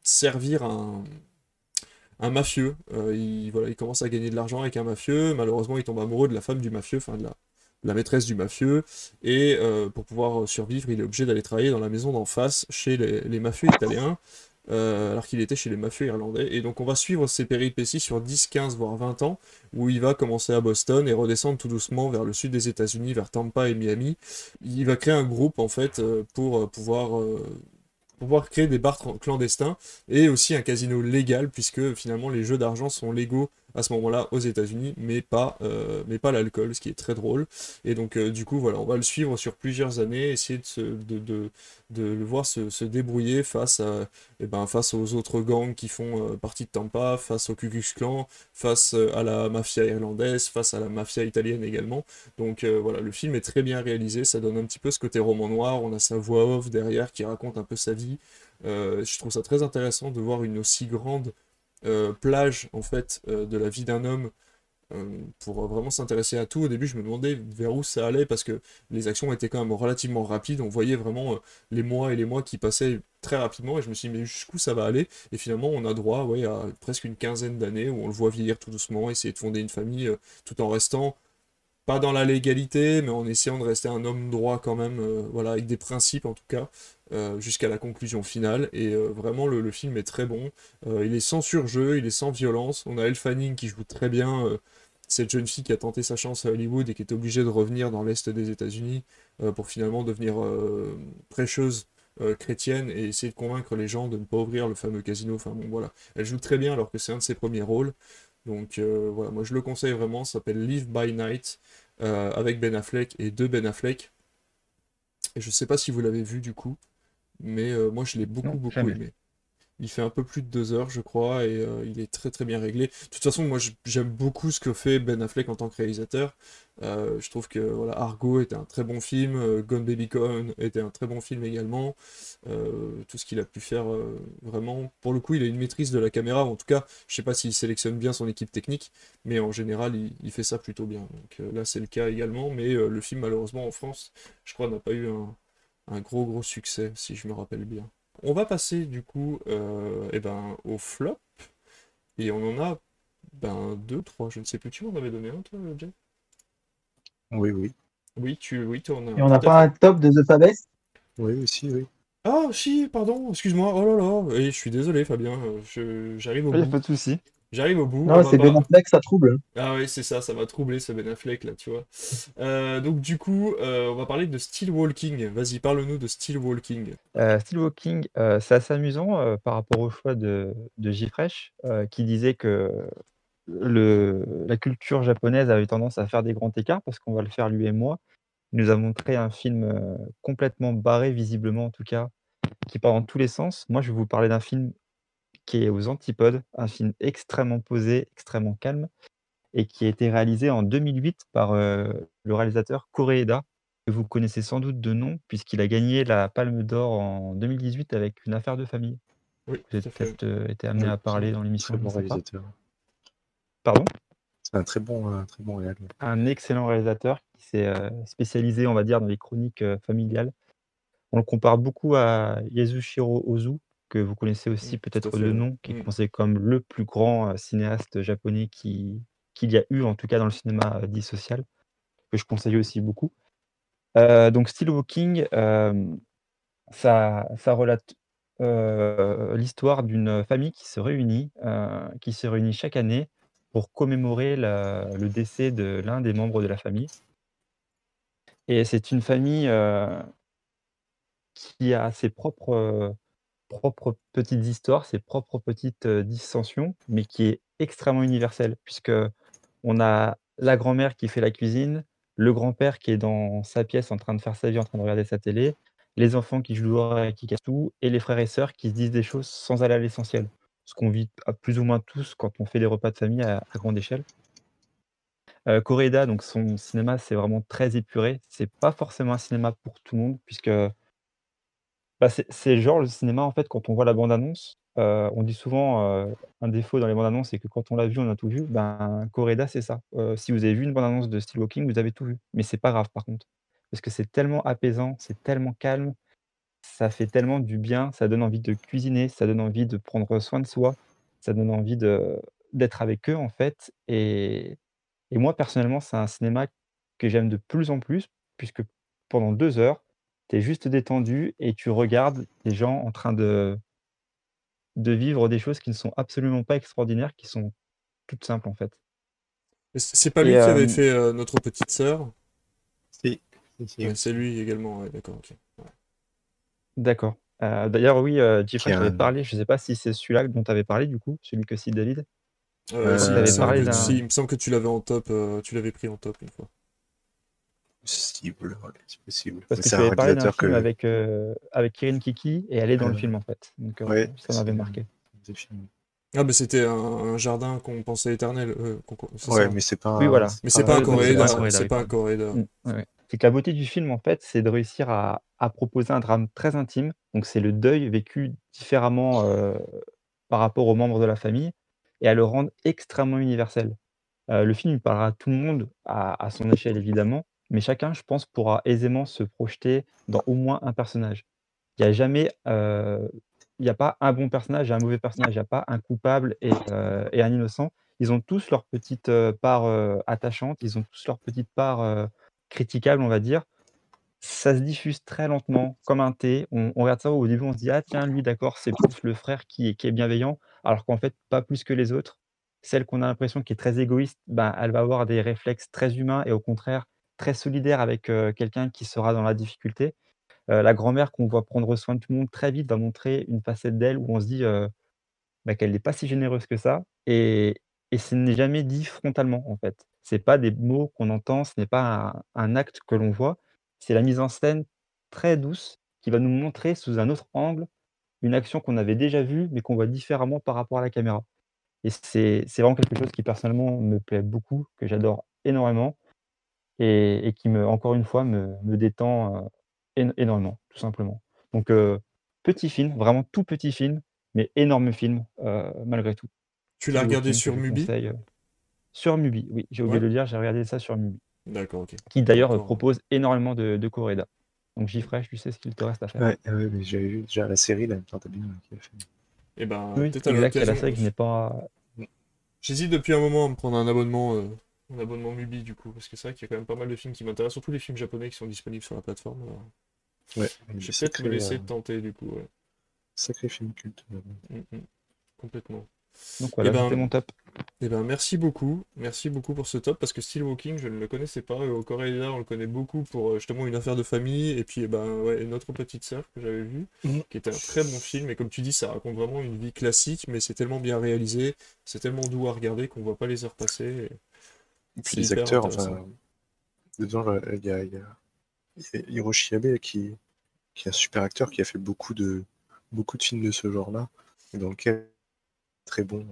Speaker 1: servir un, mafieux. Il, voilà, il commence à gagner de l'argent avec un mafieux. Malheureusement, il tombe amoureux de la femme du mafieux, enfin de la, la maîtresse du mafieux. Et euh, pour pouvoir survivre, il est obligé d'aller travailler dans la maison d'en face chez les, mafieux italiens. euh, alors qu'il était chez les mafieux irlandais. Et donc on va suivre ses péripéties sur 10, 15, voire 20 ans, où il va commencer à Boston et redescendre tout doucement vers le sud des États-Unis, vers Tampa et Miami. Il va créer un groupe en fait euh, pour euh, pouvoir, euh, pouvoir créer des bars clandestins et aussi un casino légal, puisque finalement les jeux d'argent sont légaux à ce moment-là aux États-Unis, mais pas, euh, mais pas l'alcool, ce qui est très drôle. Et donc, euh, du coup, voilà, on va le suivre sur plusieurs années, essayer de, de, le voir se, débrouiller face, à, eh ben, face aux autres gangs qui font euh, partie de Tampa, face au Ku Klux Klan, face à la mafia irlandaise, face à la mafia italienne également. Donc voilà, le film est très bien réalisé, ça donne un petit peu ce côté roman noir, on a sa voix off derrière qui raconte un peu sa vie. Je trouve ça très intéressant de voir une aussi grande plage en fait euh, de la vie d'un homme euh, pour vraiment s'intéresser à tout. Au début, je me demandais vers où ça allait parce que les actions étaient quand même relativement rapides. On voyait vraiment euh, les mois et les mois qui passaient très rapidement et je me suis dit mais jusqu'où ça va aller? Et finalement, on a droit ouais, à presque une quinzaine d'années où on le voit vieillir tout doucement, essayer de fonder une famille euh, tout en restant pas dans la légalité, mais en essayant de rester un homme droit quand même, euh, voilà, avec des principes en tout cas, euh, jusqu'à la conclusion finale. Et euh, vraiment, le, film est très bon. Il est sans surjeu, il est sans violence. On a Elle qui joue très bien. cette jeune fille qui a tenté sa chance à Hollywood et qui est obligée de revenir dans l'Est des États-Unis pour finalement devenir prêcheuse chrétienne et essayer de convaincre les gens de ne pas ouvrir le fameux casino. Enfin bon, voilà. Elle joue très bien alors que c'est un de ses premiers rôles. Donc euh, voilà, moi je le conseille vraiment. Ça s'appelle Live by Night euh, avec Ben Affleck et deux Ben Affleck. Et je sais pas si vous l'avez vu du coup, mais euh, moi je l'ai beaucoup
Speaker 4: Non,
Speaker 1: beaucoup
Speaker 4: jamais.
Speaker 1: aimé. Il fait un peu plus de deux heures, je crois, et euh, il est très très bien réglé. De toute façon, moi j'aime beaucoup ce que fait Ben Affleck en tant que réalisateur. Euh, je trouve que voilà, Argo était un très bon film, euh, Gone Baby Gone était un très bon film également. Tout ce qu'il a pu faire, vraiment, pour le coup, il a une maîtrise de la caméra. En tout cas, je sais pas s'il sélectionne bien son équipe technique, mais en général, il, fait ça plutôt bien. Là, c'est le cas également, mais le film, malheureusement, en France, je crois, n'a pas eu un gros gros succès, si je me rappelle bien. On va passer du coup euh, eh ben, au flop, et on en a ben, deux, trois, je ne sais plus, tu m'en avais donné un, toi, Jay?
Speaker 2: Oui, oui.
Speaker 1: Oui, tu oui, en as
Speaker 3: Et on n'a pas un top de The Fabest?
Speaker 2: Oui, aussi, oui.
Speaker 1: Ah, si, pardon, excuse-moi, oh là là, et je suis désolé, Fabien, je- j'arrive au
Speaker 4: Il n'y a
Speaker 1: bout.
Speaker 4: pas de souci.
Speaker 1: J'arrive au bout, on
Speaker 3: Non,
Speaker 1: va
Speaker 3: c'est Ben Affleck, ça trouble.
Speaker 1: Ah oui, c'est ça, ça m'a troublé ce Ben Affleck là, tu vois. Euh, donc du coup, euh, on va parler de Steel Walking. Vas-y, parle-nous de Steel Walking.
Speaker 4: Euh, Steel Walking, euh, c'est assez amusant euh, par rapport au choix de, de euh, qui disait que le, la culture japonaise avait tendance à faire des grands écarts, parce qu'on va le faire lui et moi. Il nous a montré un film complètement barré, visiblement en tout cas, qui part dans tous les sens. Moi, je vais vous parler d'un film qui est aux antipodes, un film extrêmement posé, extrêmement calme, et qui a été réalisé en 2008 par euh, le réalisateur Koreeda, que vous connaissez sans doute de nom, puisqu'il a gagné la Palme d'Or en 2018 avec Une affaire de famille.
Speaker 1: Oui,
Speaker 4: Vous avez peut-être euh, été amené
Speaker 2: Oui,
Speaker 4: à parler dans l'émission,
Speaker 2: Très bon
Speaker 4: pas.
Speaker 2: réalisateur.
Speaker 4: Pardon?
Speaker 2: C'est un très bon, un très bon réal.
Speaker 4: un excellent réalisateur qui s'est euh, spécialisé, on va dire, dans les chroniques euh, familiales. On le compare beaucoup à Yasushiro Ozu, que vous connaissez aussi
Speaker 1: Mm, tout à
Speaker 4: peut-être
Speaker 1: fait,
Speaker 4: de
Speaker 1: ouais.
Speaker 4: nom, qui est
Speaker 1: Mm.
Speaker 4: considéré comme le plus grand euh, cinéaste japonais qui- qu'il y a eu, en tout cas dans le cinéma euh, dit social, que je conseille aussi beaucoup. Donc Steel Walking, ça, ça relate l'histoire d'une famille qui se réunit, qui se réunit chaque année pour commémorer la- le décès de l'un des membres de la famille. Et c'est une famille qui a ses propres, propres petites histoires, ses propres petites dissensions, mais qui est extrêmement universelle, puisque on a la grand-mère qui fait la cuisine, le grand-père qui est dans sa pièce en train de faire sa vie, en train de regarder sa télé, les enfants qui jouent et qui cassent tout, et les frères et sœurs qui se disent des choses sans aller à l'essentiel. Ce qu'on vit à plus ou moins tous quand on fait des repas de famille à, grande échelle. Euh, Koreeda, donc son cinéma, c'est vraiment très épuré. C'est pas forcément un cinéma pour tout le monde, puisque bah, c'est genre le cinéma, en fait, quand on voit la bande-annonce, euh, on dit souvent euh, un défaut dans les bandes-annonces, c'est que quand on l'a vu, on a tout vu. Ben, Koreeda, c'est ça. Euh, si vous avez vu une bande-annonce de Steel Walking, vous avez tout vu. Mais c'est pas grave, par contre. Parce que c'est tellement apaisant, c'est tellement calme, ça fait tellement du bien, ça donne envie de cuisiner, ça donne envie de prendre soin de soi, ça donne envie d'être avec eux, en fait. Et, et moi, personnellement, c'est un cinéma que j'aime de plus en plus, puisque pendant deux heures, tu es juste détendu et tu regardes les gens en train de, de vivre des choses qui ne sont absolument pas extraordinaires, qui sont toutes simples, en fait.
Speaker 1: C'est pas lui
Speaker 4: Et,
Speaker 1: qui avait
Speaker 4: euh,
Speaker 1: fait euh, Notre Petite Sœur?
Speaker 2: Si. si,
Speaker 1: c'est lui également, ouais, d'accord, ok. Ouais.
Speaker 4: D'accord. Euh, D'ailleurs, oui, euh, Jeffrey,
Speaker 2: a
Speaker 4: je t'avais
Speaker 2: un-
Speaker 4: parlé, je ne sais pas si c'est celui-là dont tu avais parlé, du coup, celui que cite David.
Speaker 1: Euh,
Speaker 2: Euh,
Speaker 1: si, il, me
Speaker 2: t'avais
Speaker 1: semble
Speaker 4: parlé
Speaker 1: que,
Speaker 4: d'un-
Speaker 1: si, il me semble que tu l'avais en top, euh, tu l'avais pris en top une fois.
Speaker 2: Possible, ouais, c'est possible.
Speaker 4: Parce que
Speaker 2: c'est
Speaker 4: tu
Speaker 2: un
Speaker 4: avais parlé d'un
Speaker 2: réalisateur
Speaker 4: film
Speaker 2: que.
Speaker 4: avec, euh, avec Kirin Kiki et elle est dans le film en fait. Donc euh,
Speaker 2: ouais,
Speaker 4: ça m'avait marqué.
Speaker 1: Ah, mais c'était un, un jardin qu'on pensait éternel. euh,
Speaker 2: Ouais,
Speaker 1: ça
Speaker 2: mais c'est pas.
Speaker 4: Oui, voilà.
Speaker 1: Mais c'est pas Coréda,
Speaker 4: pas un Coréda,
Speaker 1: c'est
Speaker 4: que la beauté du film, en fait, c'est de réussir à, à proposer un drame très intime. Donc, c'est le deuil vécu différemment euh, par rapport aux membres de la famille et à le rendre extrêmement universel. Euh, le film il parlera à tout le monde, à, à son échelle évidemment, mais chacun, je pense, pourra aisément se projeter dans au moins un personnage. Il n'y a jamais, euh, il n'y a pas un bon personnage et un mauvais personnage, il n'y a pas un coupable et, euh, et un innocent. Ils ont tous leur petite euh, part attachante, ils ont tous leur petite part critiquable, on va dire. Ça se diffuse très lentement, comme un thé. On, on regarde ça au début, on se dit ah tiens lui d'accord c'est plus le frère qui est, qui est bienveillant, alors qu'en fait pas plus que les autres. Celle qu'on a l'impression qui est très égoïste, ben, elle va avoir des réflexes très humains et au contraire très solidaire avec quelqu'un qui sera dans la difficulté. La grand-mère qu'on voit prendre soin de tout le monde très vite va montrer une facette d'elle où on se dit bah, qu'elle n'est pas si généreuse que ça. Et, et ce n'est jamais dit frontalement, en fait. Ce n'est pas des mots qu'on entend, ce n'est pas un, un acte que l'on voit. C'est la mise en scène très douce qui va nous montrer sous un autre angle une action qu'on avait déjà vue, mais qu'on voit différemment par rapport à la caméra. Et c'est c'est vraiment quelque chose qui, personnellement, me plaît beaucoup, que j'adore énormément, et, et qui, me, encore une fois, me, me détend euh, éno- énormément, tout simplement. Donc, euh, petit film, vraiment tout petit film, mais énorme film, euh, malgré tout.
Speaker 1: Tu l'as regardé sur Mubi?
Speaker 4: conseille, Sur Mubi, oui, j'ai oublié
Speaker 1: Ouais.
Speaker 4: de le dire, j'ai regardé ça sur Mubi,
Speaker 1: D'accord, ok.
Speaker 4: qui d'ailleurs propose énormément de, de Coréda. Donc Gifresh, tu sais ce qu'il te reste à faire.
Speaker 2: Ouais, ouais, mais j'avais vu déjà la série, là, putain, t'as bien qui a fait.
Speaker 1: Et ben,
Speaker 4: oui,
Speaker 1: peut-être à
Speaker 4: exact, il y a la série que je n'ai pas.
Speaker 1: J'hésite depuis un moment à me prendre un abonnement, euh, un abonnement Mubi du coup, parce que c'est vrai qu'il y a quand même pas mal de films qui m'intéressent, surtout les films japonais qui sont disponibles sur la plateforme. alors.
Speaker 2: Ouais,
Speaker 1: Je vais peut-être me laisser
Speaker 2: euh,
Speaker 1: tenter du coup, ouais.
Speaker 2: sacré film culte. euh,
Speaker 1: Mm, mm. Complètement.
Speaker 4: Donc voilà,
Speaker 1: Eh ben,
Speaker 4: c'était mon top.
Speaker 1: Eh ben, merci beaucoup, merci beaucoup pour ce top, parce que Steel Walking, je ne le connaissais pas, au Coréa, on le connaît beaucoup pour euh, justement une affaire de famille, et puis eh ben, ouais, autre petite sœur que j'avais vue,
Speaker 2: Mhm.
Speaker 1: qui était un très bon film, et comme tu dis, ça raconte vraiment une vie classique, mais c'est tellement bien réalisé, c'est tellement doux à regarder qu'on voit pas les heures passer. et
Speaker 2: les acteurs, enfin, dedans, il y a, y a- Hiroshi Abe qui, qui est un super acteur qui a fait beaucoup de, beaucoup de films de ce genre-là, et dans lequel très bon.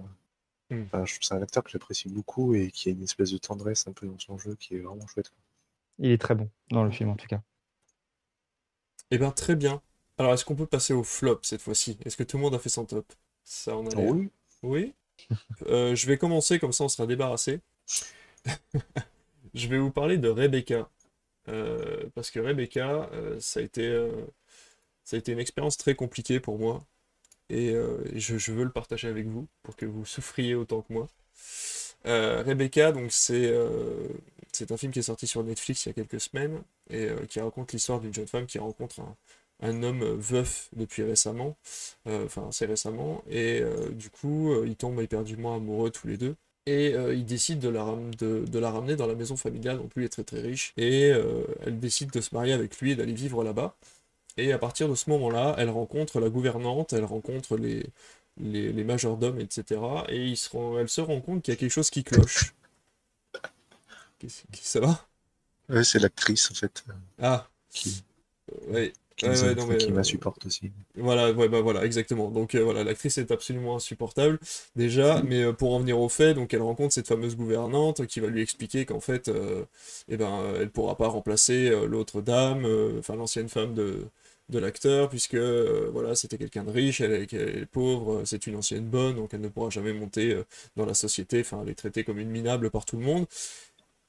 Speaker 1: Mm.
Speaker 2: Enfin, je- c'est un acteur que j'apprécie beaucoup et qui a une espèce de tendresse un peu dans son jeu qui est vraiment chouette. quoi.
Speaker 4: Il est très bon dans le film en tout cas.
Speaker 1: Eh ben, très bien. Alors, est-ce qu'on peut passer au flop cette fois-ci? Est-ce que tout le monde a fait son top? Ça en a.
Speaker 2: Oui.
Speaker 1: Oui? (laughs) Euh, je vais commencer, comme ça on sera débarrassé. (laughs) Je vais vous parler de Rebecca. Euh, parce que Rebecca, euh, ça a été, euh, ça a été une expérience très compliquée pour moi. Et je, veux le partager avec vous pour que vous souffriez autant que moi. Rebecca, donc c'est c'est un film qui est sorti sur Netflix il y a quelques semaines et qui raconte l'histoire d'une jeune femme qui rencontre un, homme veuf depuis récemment, enfin assez récemment, et du coup ils tombent éperdument amoureux tous les deux. Et euh, ils décident de la, ram- de, de la ramener dans la maison familiale, donc lui est très très riche, et euh, elle décide de se marier avec lui et d'aller vivre là-bas. Et à partir de ce moment-là, elle rencontre la gouvernante, elle rencontre les, les, les majordomes, etc. Et ils se rend- elle se rend compte qu'il y a quelque chose qui cloche. Ça va?
Speaker 2: Ouais, c'est l'actrice en fait
Speaker 1: Ah,
Speaker 2: qui,
Speaker 1: ouais.
Speaker 2: Qui,
Speaker 1: Ouais,
Speaker 2: nous
Speaker 1: ouais,
Speaker 2: a-
Speaker 1: non,
Speaker 2: enfin,
Speaker 1: mais,
Speaker 2: qui
Speaker 1: euh,
Speaker 2: m'insupporte aussi.
Speaker 1: Voilà, ouais, bah voilà, exactement. Donc euh, voilà, l'actrice est absolument insupportable déjà, mais euh, pour en venir au fait, donc elle rencontre cette fameuse gouvernante qui va lui expliquer qu'en fait, eh ben, elle pourra pas remplacer l'autre dame, enfin l'ancienne femme de, de l'acteur, puisque euh, voilà, c'était quelqu'un de riche, elle, est- elle est pauvre, euh, c'est une ancienne bonne, donc elle ne pourra jamais monter euh, dans la société, enfin elle est traitée comme une minable par tout le monde.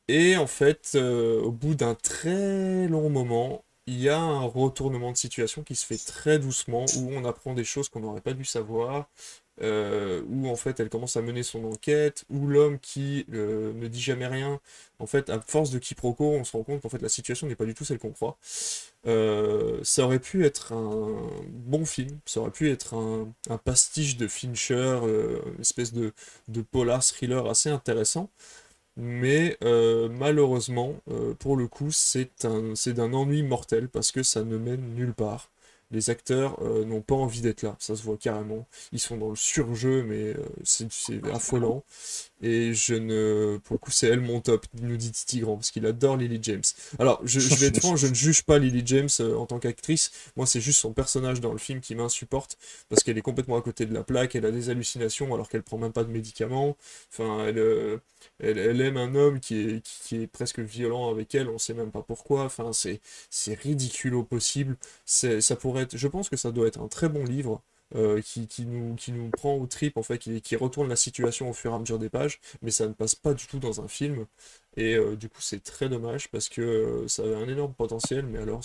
Speaker 1: Et en fait, au bout d'un très long moment, il y a un retournement de situation qui se fait très doucement, où on apprend des choses qu'on n'aurait pas dû savoir, euh, où en fait elle commence à mener son enquête, où l'homme qui euh, ne dit jamais rien, en fait, à force de quiproquo, on se rend compte qu'en fait la situation n'est pas du tout celle qu'on croit. Euh, ça aurait pu être un bon film, ça aurait pu être un, pastiche de Fincher, une espèce de polar thriller assez intéressant. Mais euh, malheureusement, euh, pour le coup, c'est un, c'est d'un ennui mortel parce que ça ne mène nulle part. les acteurs euh, n'ont pas envie d'être là, ça se voit carrément. Ils sont dans le surjeu, mais euh, c'est c'est affolant. Et je ne. Pour le coup, c'est elle mon top, nous dit Titi Grand, parce qu'il adore Lily James. Alors, je, je vais être franc, je ne juge pas Lily James euh, en tant qu'actrice. Moi, c'est juste son personnage dans le film qui m'insupporte, parce qu'elle est complètement à côté de la plaque, elle a des hallucinations alors qu'elle prend même pas de médicaments. Enfin, elle, euh, elle, elle aime un homme qui est, qui, est presque violent avec elle, on sait même pas pourquoi. Enfin, c'est ridicule au possible. Ça pourrait être, je pense que ça doit être un très bon livre. Euh, qui, qui nous, qui nous prend au trip, en fait, qui, qui retourne la situation au fur et à mesure des pages, mais ça ne passe pas du tout dans un film. Et euh, du coup, c'est très dommage parce que euh, ça avait un énorme potentiel, mais alors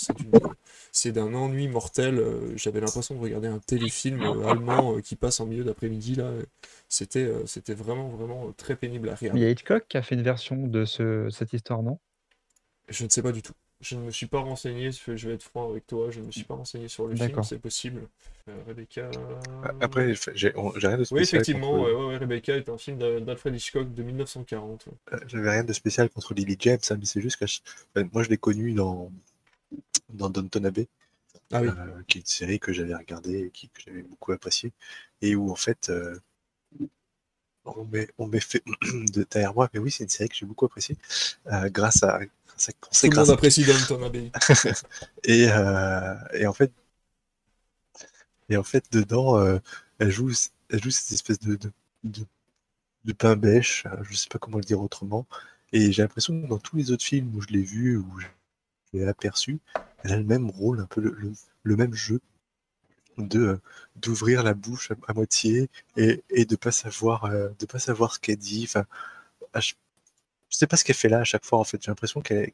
Speaker 1: c'est d'un ennui mortel. J'avais l'impression de regarder un téléfilm allemand qui passe en milieu d'après-midi là. C'était c'était vraiment vraiment très pénible à
Speaker 4: Il y
Speaker 1: regarder.
Speaker 4: a Hitchcock qui a fait une version de ce, cette histoire, non?
Speaker 1: Je ne sais pas du tout. Je ne me suis pas renseigné, je vais être franc avec toi, je ne me suis pas renseigné sur le film, c'est possible. Euh, Rebecca.
Speaker 2: Après, j'ai rien de spécial.
Speaker 1: Oui, effectivement,
Speaker 2: contre-
Speaker 1: ouais, ouais, ouais, Rebecca est un film d'A- d'Alfred Hitchcock de 1940. ouais.
Speaker 2: Euh, J'avais rien de spécial contre Lily James, hein, mais c'est juste que je- enfin, moi je l'ai connue dans, dans Downton Abbey,
Speaker 1: Ah oui.
Speaker 2: euh, qui est une série que j'avais regardée et qui, que j'avais beaucoup appréciée, et où en fait euh, on m'est on m'est fait (clears throat) de derrière moi, mais oui, c'est une série que j'ai beaucoup appréciée euh, grâce à. À-
Speaker 1: Tout le monde apprécie Abbey. (laughs)
Speaker 2: Et, euh, et en fait, et en fait dedans, euh, elle joue, elle joue cette espèce de, de, de, de pain bêche, euh, je sais pas comment le dire autrement. Et j'ai l'impression que dans tous les autres films où je l'ai vu, où je l'ai aperçu, elle a le même rôle, un peu le, le, le même jeu de euh, d'ouvrir la bouche à, à moitié et, et de pas savoir de pas savoir ce qu'elle dit. Enfin, je sais pas ce qu'elle fait là à chaque fois en fait. J'ai l'impression qu'elle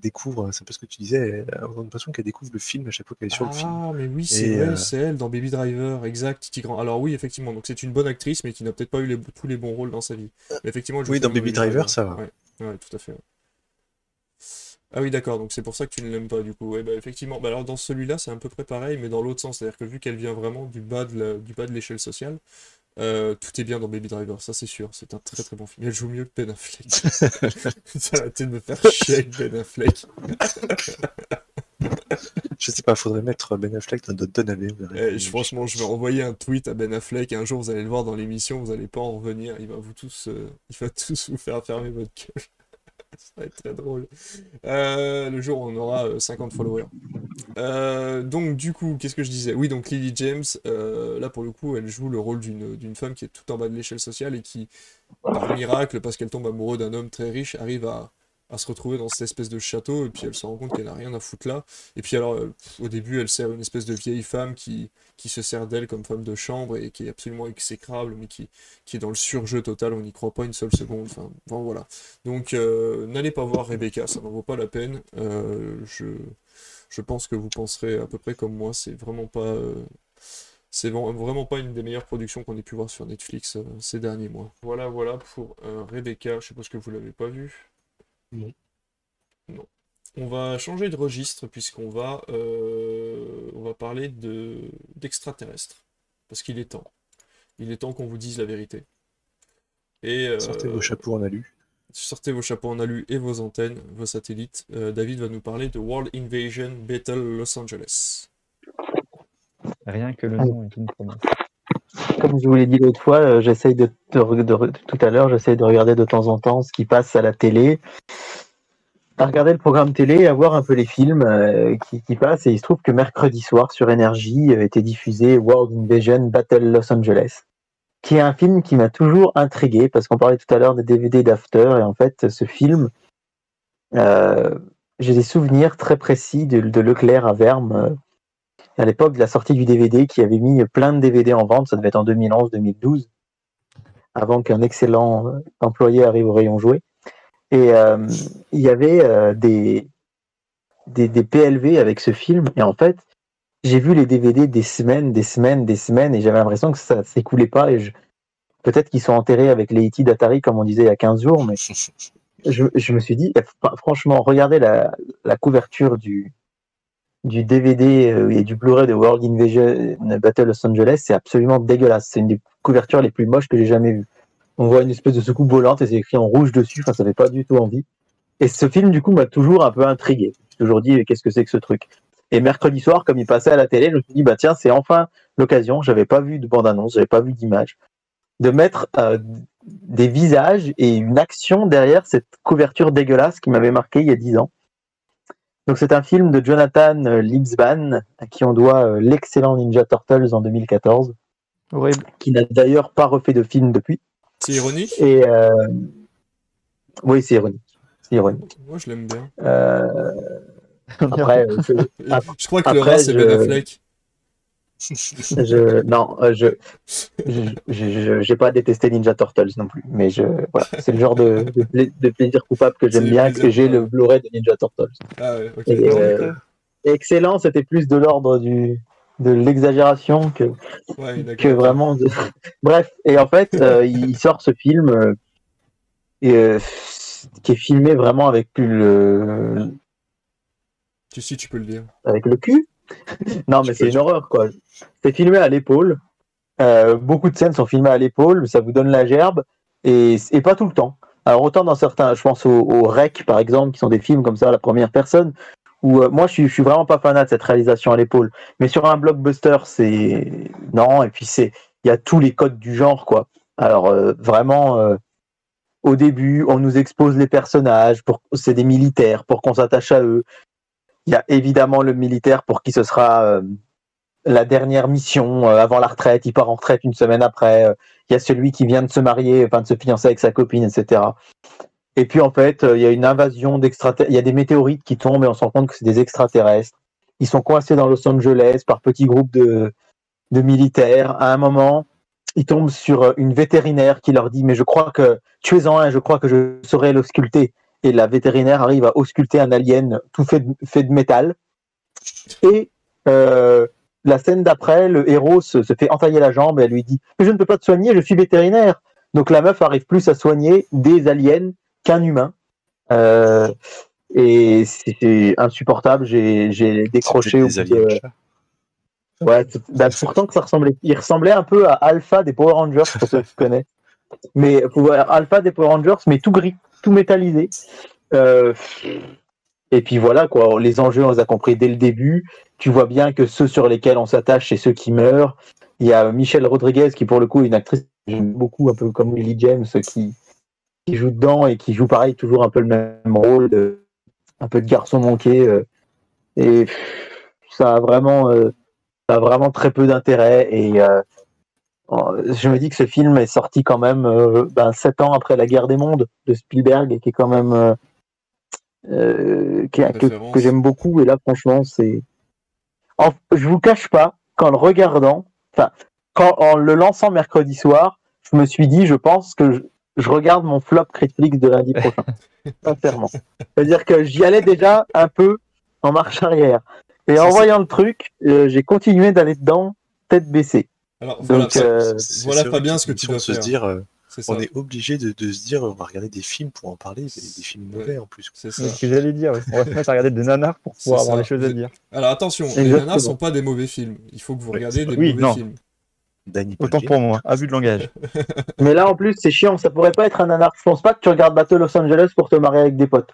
Speaker 2: découvre, c'est un peu ce que tu disais, a l'impression qu'elle découvre le film à chaque fois qu'elle est sur le film.
Speaker 1: Ah, mais oui, c'est vrai,
Speaker 2: euh,
Speaker 1: c'est elle dans Baby Driver, exact, Titi Grand. Alors oui, effectivement, donc c'est une bonne actrice, mais qui n'a peut-être pas eu les- tous les bons rôles dans sa vie. Mais effectivement,
Speaker 2: Oui, dans Baby Driver, ça va.
Speaker 1: Ouais, ouais, tout à fait. ouais. Ah oui, d'accord, donc c'est pour ça que tu ne l'aimes pas, du coup. Ouais, bah, effectivement, bah, alors dans celui-là, c'est à peu près pareil, mais dans l'autre sens, c'est-à-dire que vu qu'elle vient vraiment du bas de l'échelle sociale, euh, tout est bien dans Baby Driver, ça c'est sûr, c'est un très très bon film. Elle joue mieux que Ben Affleck. (laughs) Ça a été de me faire chier avec Ben Affleck.
Speaker 2: Je sais pas, faudrait mettre Ben Affleck dans verrait.
Speaker 1: Eh, franchement, je vais envoyer un tweet à Ben Affleck. Un jour, vous allez le voir dans l'émission, vous allez pas en revenir. Il va vous tous, euh, il va tous vous faire fermer votre gueule. (laughs) Ça va être très drôle. Euh, le jour où on aura euh, 50 followers. Euh, donc, du coup, qu'est-ce que je disais? Oui, donc Lily James, euh, là pour le coup, elle joue le rôle d'une femme qui est tout en bas de l'échelle sociale et qui, par miracle, parce qu'elle tombe amoureuse d'un homme très riche, arrive à, à se retrouver dans cette espèce de château et puis elle se rend compte qu'elle n'a rien à foutre là. Et puis alors, euh, au début, elle sert une espèce de vieille femme qui, qui se sert d'elle comme femme de chambre et qui est absolument exécrable, mais qui, qui est dans le surjeu total, on n'y croit pas une seule seconde. Enfin, voilà. Donc, euh, n'allez pas voir Rebecca, ça n'en vaut pas la peine. Euh, je, je pense que vous penserez à peu près comme moi, c'est vraiment pas... c'est vra- vraiment pas une des meilleures productions qu'on ait pu voir sur Netflix ces derniers mois. Voilà, voilà pour Rebecca. Je suppose que vous l'avez pas vu.
Speaker 2: Non.
Speaker 1: Non. On va changer de registre puisqu'on va, euh, on va parler de d'extraterrestres. Parce qu'il est temps. Il est temps qu'on vous dise la vérité. Et euh,
Speaker 2: Sortez vos chapeaux en alu.
Speaker 1: sortez vos chapeaux en alu et vos antennes, vos satellites. Euh, David va nous parler de World Invasion Battle Los Angeles.
Speaker 4: Rien que le nom est une promesse.
Speaker 3: Comme je vous l'ai dit l'autre fois, euh, j'essaye de, tout à l'heure, j'essaye de regarder de temps en temps ce qui passe à la télé, à regarder le programme télé, à voir un peu les films euh, qui, passent. Et il se trouve que mercredi soir sur Énergie euh, était diffusé World Invasion Battle Los Angeles, qui est un film qui m'a toujours intrigué parce qu'on parlait tout à l'heure des DVD d'After et en fait ce film, j'ai des souvenirs très précis de Leclerc à Verme. À l'époque de la sortie du DVD qui avait mis plein de DVD en vente, ça devait être en 2011-2012, avant qu'un excellent euh, employé arrive au rayon jouet. Et euh, il y avait euh, des, des, des PLV avec ce film, et en fait, j'ai vu les DVD des semaines, des semaines, des semaines, et j'avais l'impression que ça ne s'écoulait pas, et je... peut-être qu'ils sont enterrés avec les E.T. d'Atari, comme on disait il y a 15 jours, mais (laughs) je, je me suis dit, eh, fr- franchement, regardez la, la couverture du, du DVD euh, et du Blu-ray de World Invasion Battle Los Angeles, c'est absolument dégueulasse. C'est une des couvertures les plus moches que j'ai jamais vues. On voit une espèce de soucoupe volante et c'est écrit en rouge dessus, enfin ça fait pas du tout envie. Et ce film du coup m'a toujours un peu intrigué. J'ai toujours dit qu'est-ce que c'est que ce truc? Et mercredi soir, comme il passait à la télé, je me suis dit, bah tiens, c'est enfin l'occasion, j'avais pas vu de bande-annonce, j'avais pas vu d'image, de mettre euh, des visages et une action derrière cette couverture dégueulasse qui m'avait marqué il y a dix ans. Donc c'est un film de Jonathan euh, Liebsman, à qui on doit euh, l'excellent Ninja Turtles en 2014,
Speaker 4: Horrible.
Speaker 3: qui n'a d'ailleurs pas refait de film depuis.
Speaker 1: C'est ironique
Speaker 3: Et euh, oui, c'est ironique. C'est ironique.
Speaker 1: Moi, je l'aime bien.
Speaker 3: Euh, (laughs) Après, je,
Speaker 1: je crois que le rat, c'est
Speaker 3: je-
Speaker 1: Ben Affleck.
Speaker 3: Je- non, euh, je, je, je- je- j'ai pas détesté Ninja Turtles non plus, mais je, voilà, c'est le genre de, de, pla- de plaisir coupable que j'aime bien, que j'ai le. Blu-ray de Ninja Turtles.
Speaker 1: Ah ouais, ok.
Speaker 3: Et, euh, excellent, c'était plus de l'ordre du de l'exagération que,
Speaker 1: Ouais,
Speaker 3: que vraiment. de- (laughs) Bref, et en fait, euh, il sort ce film euh, et, qui est filmé vraiment avec le,
Speaker 1: Tu si tu peux le dire.
Speaker 3: avec le cul. Non, mais c'est une horreur, quoi. C'est filmé à l'épaule. Euh, beaucoup de scènes sont filmées à l'épaule, ça vous donne la gerbe, et, et pas tout le temps. Alors, autant dans certains, je pense au, au Rec, par exemple, qui sont des films comme ça à la première personne, où euh, moi, je suis, je suis vraiment pas fanat de cette réalisation à l'épaule. Mais sur un blockbuster, c'est. Non, et puis c'est. Il y a tous les codes du genre, quoi. Alors, euh, vraiment. au début, on nous expose les personnages, pour c'est des militaires, pour qu'on s'attache à eux. Il y a évidemment le militaire pour qui ce sera euh, la dernière mission euh, avant la retraite. Il part en retraite une semaine après. Euh, Il y a celui qui vient de se marier, enfin de se fiancer avec sa copine, etc. Et puis en fait, il y a une invasion d'extraterrestres. Il y a des météorites qui tombent et on se rend compte que c'est des extraterrestres. Ils sont coincés dans Los Angeles par petits groupes de, de militaires. À un moment, ils tombent sur une vétérinaire qui leur dit Mais je crois que tuez-en un, je crois que je saurais l'ausculter. Et la vétérinaire arrive à ausculter un alien tout fait de, fait de métal. Et euh, la scène d'après, le héros se, se fait entailler la jambe et elle lui dit je ne peux pas te soigner, je suis vétérinaire. Donc la meuf arrive plus à soigner des aliens qu'un humain. Euh, et c'était insupportable. J'ai décroché au bout de-. Ouais, c'est- bah, pourtant que ça ressemblait, il ressemblait un peu à Alpha des Power Rangers, pour ceux qui connaissent. Mais Alpha des Power Rangers, mais tout gris, tout métallisé. Euh, et puis voilà, quoi. Les enjeux, on les a compris dès le début. Tu vois bien que ceux sur lesquels on s'attache, c'est ceux qui meurent. Il y a Michelle Rodriguez, qui pour le coup est une actrice j'aime beaucoup, un peu comme Lily James, qui, joue dedans et qui joue pareil, toujours un peu le même rôle, de, un peu de garçon manqué. euh, et ça a vraiment. euh, ça a vraiment très peu d'intérêt et euh, euh, je me dis que ce film est sorti quand même euh, ben, sept ans après la guerre des mondes de Spielberg et qui est quand même euh, euh, qui que, j'aime beaucoup. Et là franchement c'est je vous cache pas qu'en le regardant enfin quand en le lançant mercredi soir je me suis dit je pense que je, je regarde mon flop Netflix de lundi prochain. (laughs) Sincèrement. C'est à dire que j'y allais déjà un peu en marche arrière. Et en voyant le truc, euh, j'ai continué d'aller dedans, tête baissée.
Speaker 1: Alors, voilà,
Speaker 3: Donc, euh,
Speaker 1: voilà, Fabien, ce que tu dois faire.
Speaker 2: se dire, euh, on est obligé de, de se dire, on va regarder des films pour en parler, des, des films mauvais en plus.
Speaker 1: C'est ça.
Speaker 4: C'est ce que j'allais dire. On va se mettre à regarder des nanars pour pouvoir avoir des choses à dire.
Speaker 1: Alors attention, les nanas sont pas des mauvais films. Il faut que vous regardiez des.
Speaker 4: Oui,
Speaker 1: mauvais
Speaker 4: non.
Speaker 1: films.
Speaker 2: Danny
Speaker 4: Autant pour moi. Abus de langage. (laughs)
Speaker 3: Mais là, en plus, c'est chiant, ça pourrait pas être un nanar. Je pense pas que tu regardes Battle Los Angeles pour te marier avec des potes.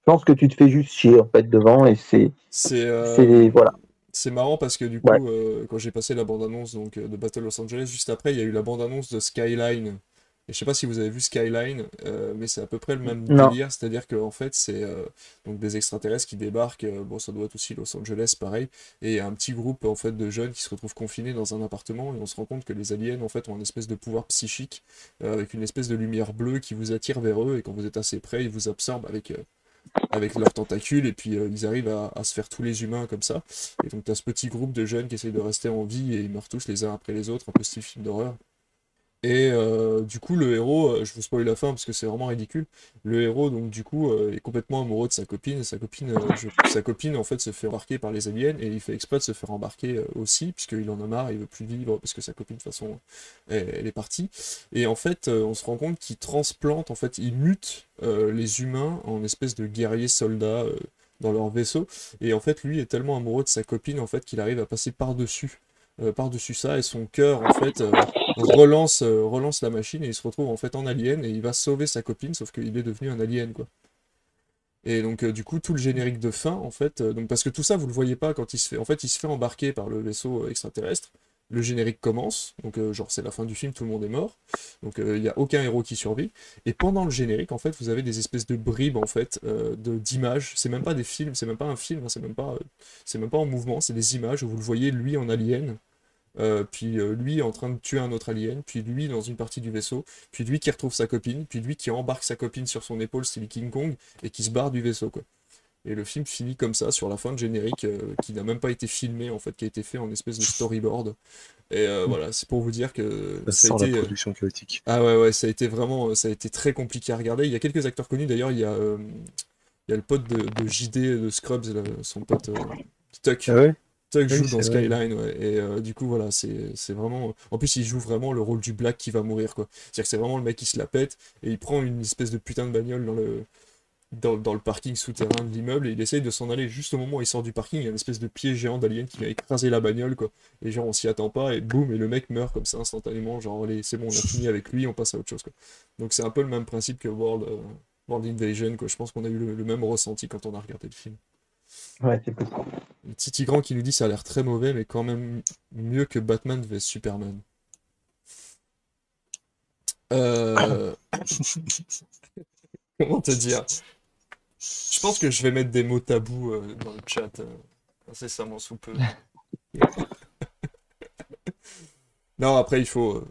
Speaker 3: Je pense que tu te fais juste chier, en fait, devant, et c'est.
Speaker 1: C'est euh,
Speaker 3: c'est voilà.
Speaker 1: C'est marrant parce que du coup,
Speaker 3: Ouais.
Speaker 1: euh, quand j'ai passé la bande-annonce donc, euh, de Battle Los Angeles, juste après, il y a eu la bande-annonce de Skyline. Et je sais pas si vous avez vu Skyline, euh, mais c'est à peu près le même
Speaker 3: Non.
Speaker 1: délire, c'est-à-dire que en fait, c'est euh, donc des extraterrestres qui débarquent. euh, bon, ça doit être aussi Los Angeles, pareil. Et il y a un petit groupe en fait de jeunes qui se retrouvent confinés dans un appartement et on se rend compte que les aliens en fait ont une espèce de pouvoir psychique avec une espèce de lumière bleue qui vous attire vers eux et quand vous êtes assez près, ils vous absorbent avec avec leurs tentacules et puis euh, ils arrivent à, se faire tous les humains comme ça. Et donc tu as ce petit groupe de jeunes qui essayent de rester en vie et ils meurent tous les uns après les autres, un peu style film d'horreur. Et euh, du coup, le héros, euh, je vous spoil la fin parce que c'est vraiment ridicule. Le héros, donc du coup, euh, est complètement amoureux de sa copine. Sa copine, euh, sa copine, en fait, se fait embarquer par les aliens et il fait exprès se faire embarquer aussi, puisqu'il en a marre, il veut plus vivre parce que sa copine, de toute façon, elle, est partie. Et en fait, on se rend compte qu'il transplante, en fait, il mute les humains en espèce de guerriers soldats dans leur vaisseau. Et en fait, lui est tellement amoureux de sa copine, en fait, qu'il arrive à passer par-dessus. euh, par-dessus ça et son cœur en fait (laughs) relance euh, relance la machine et il se retrouve en fait en alien et il va sauver sa copine sauf qu'il est devenu un alien quoi Et donc, euh, du coup, tout le générique de fin, en fait, euh, donc, parce que tout ça, vous le voyez pas quand il se fait. En fait, il se fait embarquer par le vaisseau extraterrestre. Le générique commence, donc genre c'est la fin du film, tout le monde est mort, donc il n'y a aucun héros qui survit. Et pendant le générique, en fait, vous avez des espèces de bribes en fait de d'images. C'est même pas des films, c'est même pas un film, hein, c'est même pas, c'est même pas en mouvement, c'est des images où vous le voyez lui en alien, euh, puis euh, lui en train de tuer un autre alien, puis lui dans une partie du vaisseau, puis lui qui retrouve sa copine, puis lui qui embarque sa copine sur son épaule, style King Kong, et qui se barre du vaisseau quoi. Et le film finit comme ça sur la fin de générique euh, qui n'a même pas été filmé en fait, qui a été fait en espèce de storyboard. Et voilà, c'est pour vous dire que
Speaker 2: Ça
Speaker 1: ça a été,
Speaker 2: la production chaotique.
Speaker 1: ah ouais, ouais, ça a été vraiment, ça a été très compliqué à regarder. Il y a quelques acteurs connus, d'ailleurs, il y a, il y a le pote de, de JD de Scrubs, là, son pote Tuck.
Speaker 2: Ah ouais?
Speaker 1: Tuck
Speaker 2: Oui,
Speaker 1: joue dans
Speaker 2: vrai.
Speaker 1: Skyline, ouais. Et euh, du coup, voilà, c'est c'est vraiment. En plus, il joue vraiment le rôle du Black qui va mourir, quoi. C'est-à-dire que c'est vraiment le mec qui se la pète et il prend une espèce de putain de bagnole dans le. Dans, dans le parking souterrain de l'immeuble et il essaye de s'en aller juste au moment où il sort du parking, il y a une espèce de pied géant d'alien qui va écraser la bagnole quoi. Et genre on s'y attend pas et boum et le mec meurt comme ça instantanément, genre allez c'est bon on a fini avec lui, on passe à autre chose quoi. Donc c'est un peu le même principe que World, euh, World Invasion quoi. Je pense qu'on a eu le, le même ressenti quand on a regardé le film.
Speaker 3: Ouais, c'est possible.
Speaker 1: Le petit Tigran qui nous dit ça a l'air très mauvais, mais quand même mieux que Batman vs Superman. Euh... (laughs) Comment te dire? Je pense que je vais mettre des mots tabous euh, dans le chat euh, incessamment sous peu. (laughs) Non, après il faut, euh,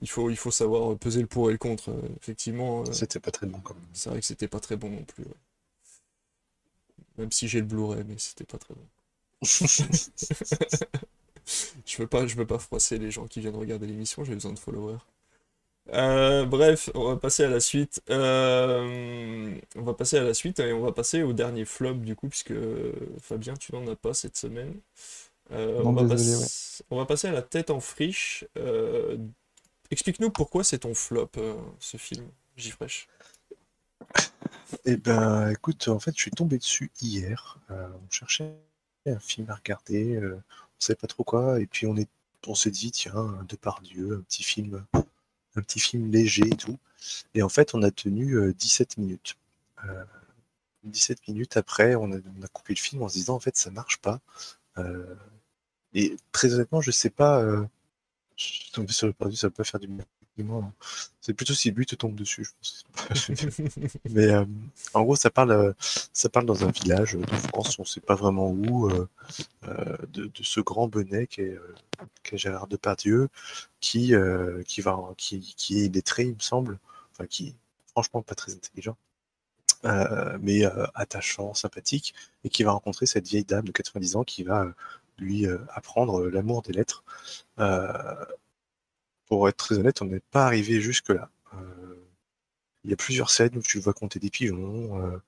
Speaker 1: il faut, il faut savoir peser le pour et le contre. euh, effectivement, euh,
Speaker 2: C'était pas très bon quand même.
Speaker 1: c'est vrai que c'était pas très bon non plus. ouais. Même si j'ai le Blu-ray, mais c'était pas très bon. (laughs) (laughs) Je veux pas, je veux pas froisser les gens qui viennent regarder l'émission, j'ai besoin de followers. Euh, bref, on va passer à la suite. Euh, on va passer à la suite et on va passer au dernier flop du coup, puisque Fabien, tu n'en as pas cette semaine. Euh,
Speaker 3: Non,
Speaker 1: on va
Speaker 3: désolé,
Speaker 1: pass- on va passer à la tête en friche. Explique-nous pourquoi c'est ton flop, ce film, J-Fresh.
Speaker 2: Eh ben, écoute, en fait, je suis tombé dessus hier. Euh, on cherchait un film à regarder, euh, on savait pas trop quoi, et puis on est, on s'est dit, tiens, un Depardieu, un petit film, un petit film léger et tout. Et en fait, on a tenu euh, 17 minutes. Euh, 17 minutes après, on a, coupé le film en se disant, en fait, ça marche pas. Euh, et très honnêtement, je sais pas. Euh, je suis tombé sur Depardieu, ça va pas faire du bien. C'est plutôt si lui te tombe dessus, je pense. (laughs) (laughs) Mais euh, en gros, ça parle, euh, ça parle dans un village de France, on ne sait pas vraiment où, euh, de, de ce grand bonnet qui est, Gérard Depardieu, qui, euh, qui, va, qui, qui est illettré, il me semble, enfin qui est franchement pas très intelligent, mais attachant, sympathique, et qui va rencontrer cette vieille dame de 90 ans qui va lui apprendre l'amour des lettres. Pour être très honnête, on n'est pas arrivé jusque-là. Euh, il y a plusieurs scènes où tu vois compter des pigeons. euh,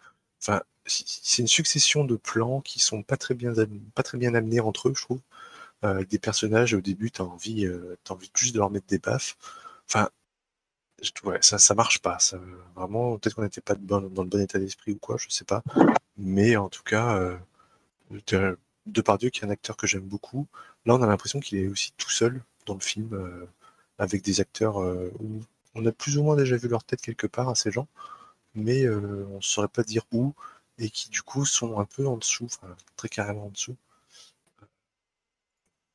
Speaker 2: Enfin, c'est une succession de plans qui sont pas très bien, pas très bien amenés entre eux, je trouve. Euh, avec des personnages, au début, tu as envie, envie juste de leur mettre des baffes. Enfin, ça, ça marche pas. Vraiment, peut-être qu'on n'était pas dans le bon état d'esprit ou quoi, je sais pas. Mais en tout cas, euh, de- Depardieu, qui est un acteur que j'aime beaucoup, là, on a l'impression qu'il est aussi tout seul dans le film, avec des acteurs euh, où on a plus ou moins déjà vu leur tête quelque part à ces gens, mais euh, on ne saurait pas dire où, et qui du coup sont un peu en dessous, très carrément en dessous.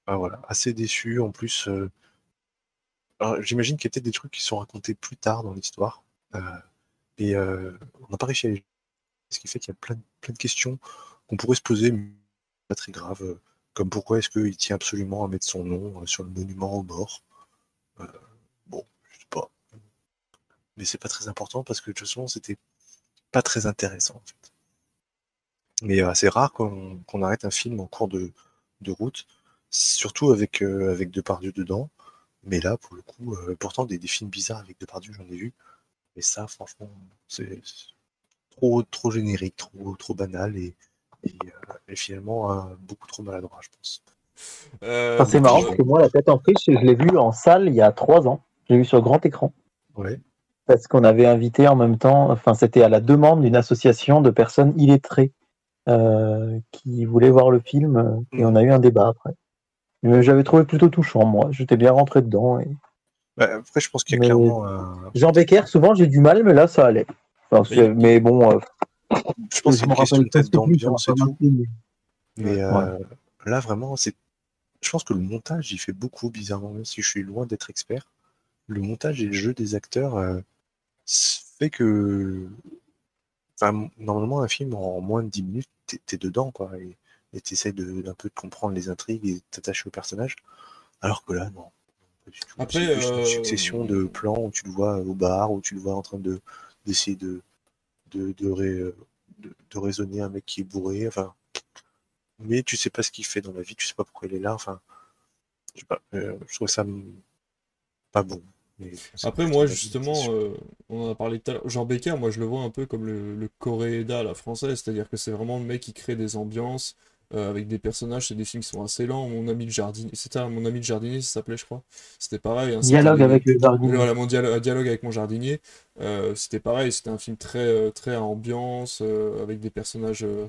Speaker 2: Ah, voilà, assez déçu. En plus, j'imagine qu'il y a peut-être des trucs qui sont racontés plus tard dans l'histoire, et on n'a pas réussi à les ce qui fait qu'il y a plein, de- questions qu'on pourrait se poser, mais pas très graves, comme pourquoi est-ce qu'il tient absolument à mettre son nom sur le monument aux morts? Euh, bon, je sais pas. Mais c'est pas très important parce que de toute façon, c'était pas très intéressant en fait. Mais euh, c'est rare qu'on qu'on arrête un film en cours de, de route, surtout avec, euh, avec Depardieu dedans. Mais là, pour le coup, euh, pourtant, des, des films bizarres avec Depardieu, j'en ai vu. Mais ça, franchement, c'est trop, trop générique, trop, trop banal et, et, finalement beaucoup trop maladroit, je pense.
Speaker 1: Euh,
Speaker 3: Enfin, c'est marrant
Speaker 1: euh,
Speaker 3: parce que moi, la tête en friche, je l'ai vu en salle il y a trois ans. J'ai vu sur grand écran.
Speaker 2: Ouais.
Speaker 3: Parce qu'on avait invité en même temps, enfin, c'était à la demande d'une association de personnes illettrées euh, qui voulaient voir le film euh, et on a eu un débat après. Mais J'avais trouvé plutôt touchant, moi. J'étais bien rentré dedans. Et...
Speaker 2: Bah, après, je pense qu'il y a
Speaker 3: Mais-
Speaker 2: clairement un.
Speaker 3: Jean Becker, souvent j'ai du mal, mais là ça allait. Enfin, mais bon, euh,
Speaker 2: Je pense que c'est
Speaker 3: me
Speaker 2: une question
Speaker 3: rappelle
Speaker 2: peut-être d'ambiance et tout.
Speaker 3: mais- Ouais.
Speaker 2: euh, là, vraiment, c'est. Je pense que le montage, il fait beaucoup bizarrement, même si je suis loin d'être expert. Le montage et le jeu des acteurs euh, fait que. Enfin, normalement, un film en moins de 10 minutes, t'es t'es dedans, quoi. Et t'essaies de- d'un peu de comprendre les intrigues et de t'attacher au personnage. Alors que là, non.
Speaker 1: Après,
Speaker 2: une
Speaker 1: euh,
Speaker 2: succession de plans où tu le vois au bar, où tu le vois en train de d'essayer de de, de, ré- de, de raisonner un mec qui est bourré. Enfin, mais tu sais pas ce qu'il fait dans la vie, tu sais pas pourquoi il est là. Enfin, je sais pas. euh, je trouve ça pas bon. Mais
Speaker 1: Après, moi, justement, euh, on en a parlé tout à l'heure. Jean Becker, moi, je le vois un peu comme le, le la française, c'est-à-dire que c'est vraiment le mec qui crée des ambiances euh, avec des personnages. C'est des films qui sont assez lents. Mon ami le jardinier, c'était un- mon ami le jardinier, ça s'appelait, je crois. C'était pareil. hein,
Speaker 3: Dialogue avec le jardinier.
Speaker 1: Voilà, mon dialo- dialogue avec mon jardinier, euh, c'était pareil, c'était un film très, très à ambiance, euh, avec des personnages euh,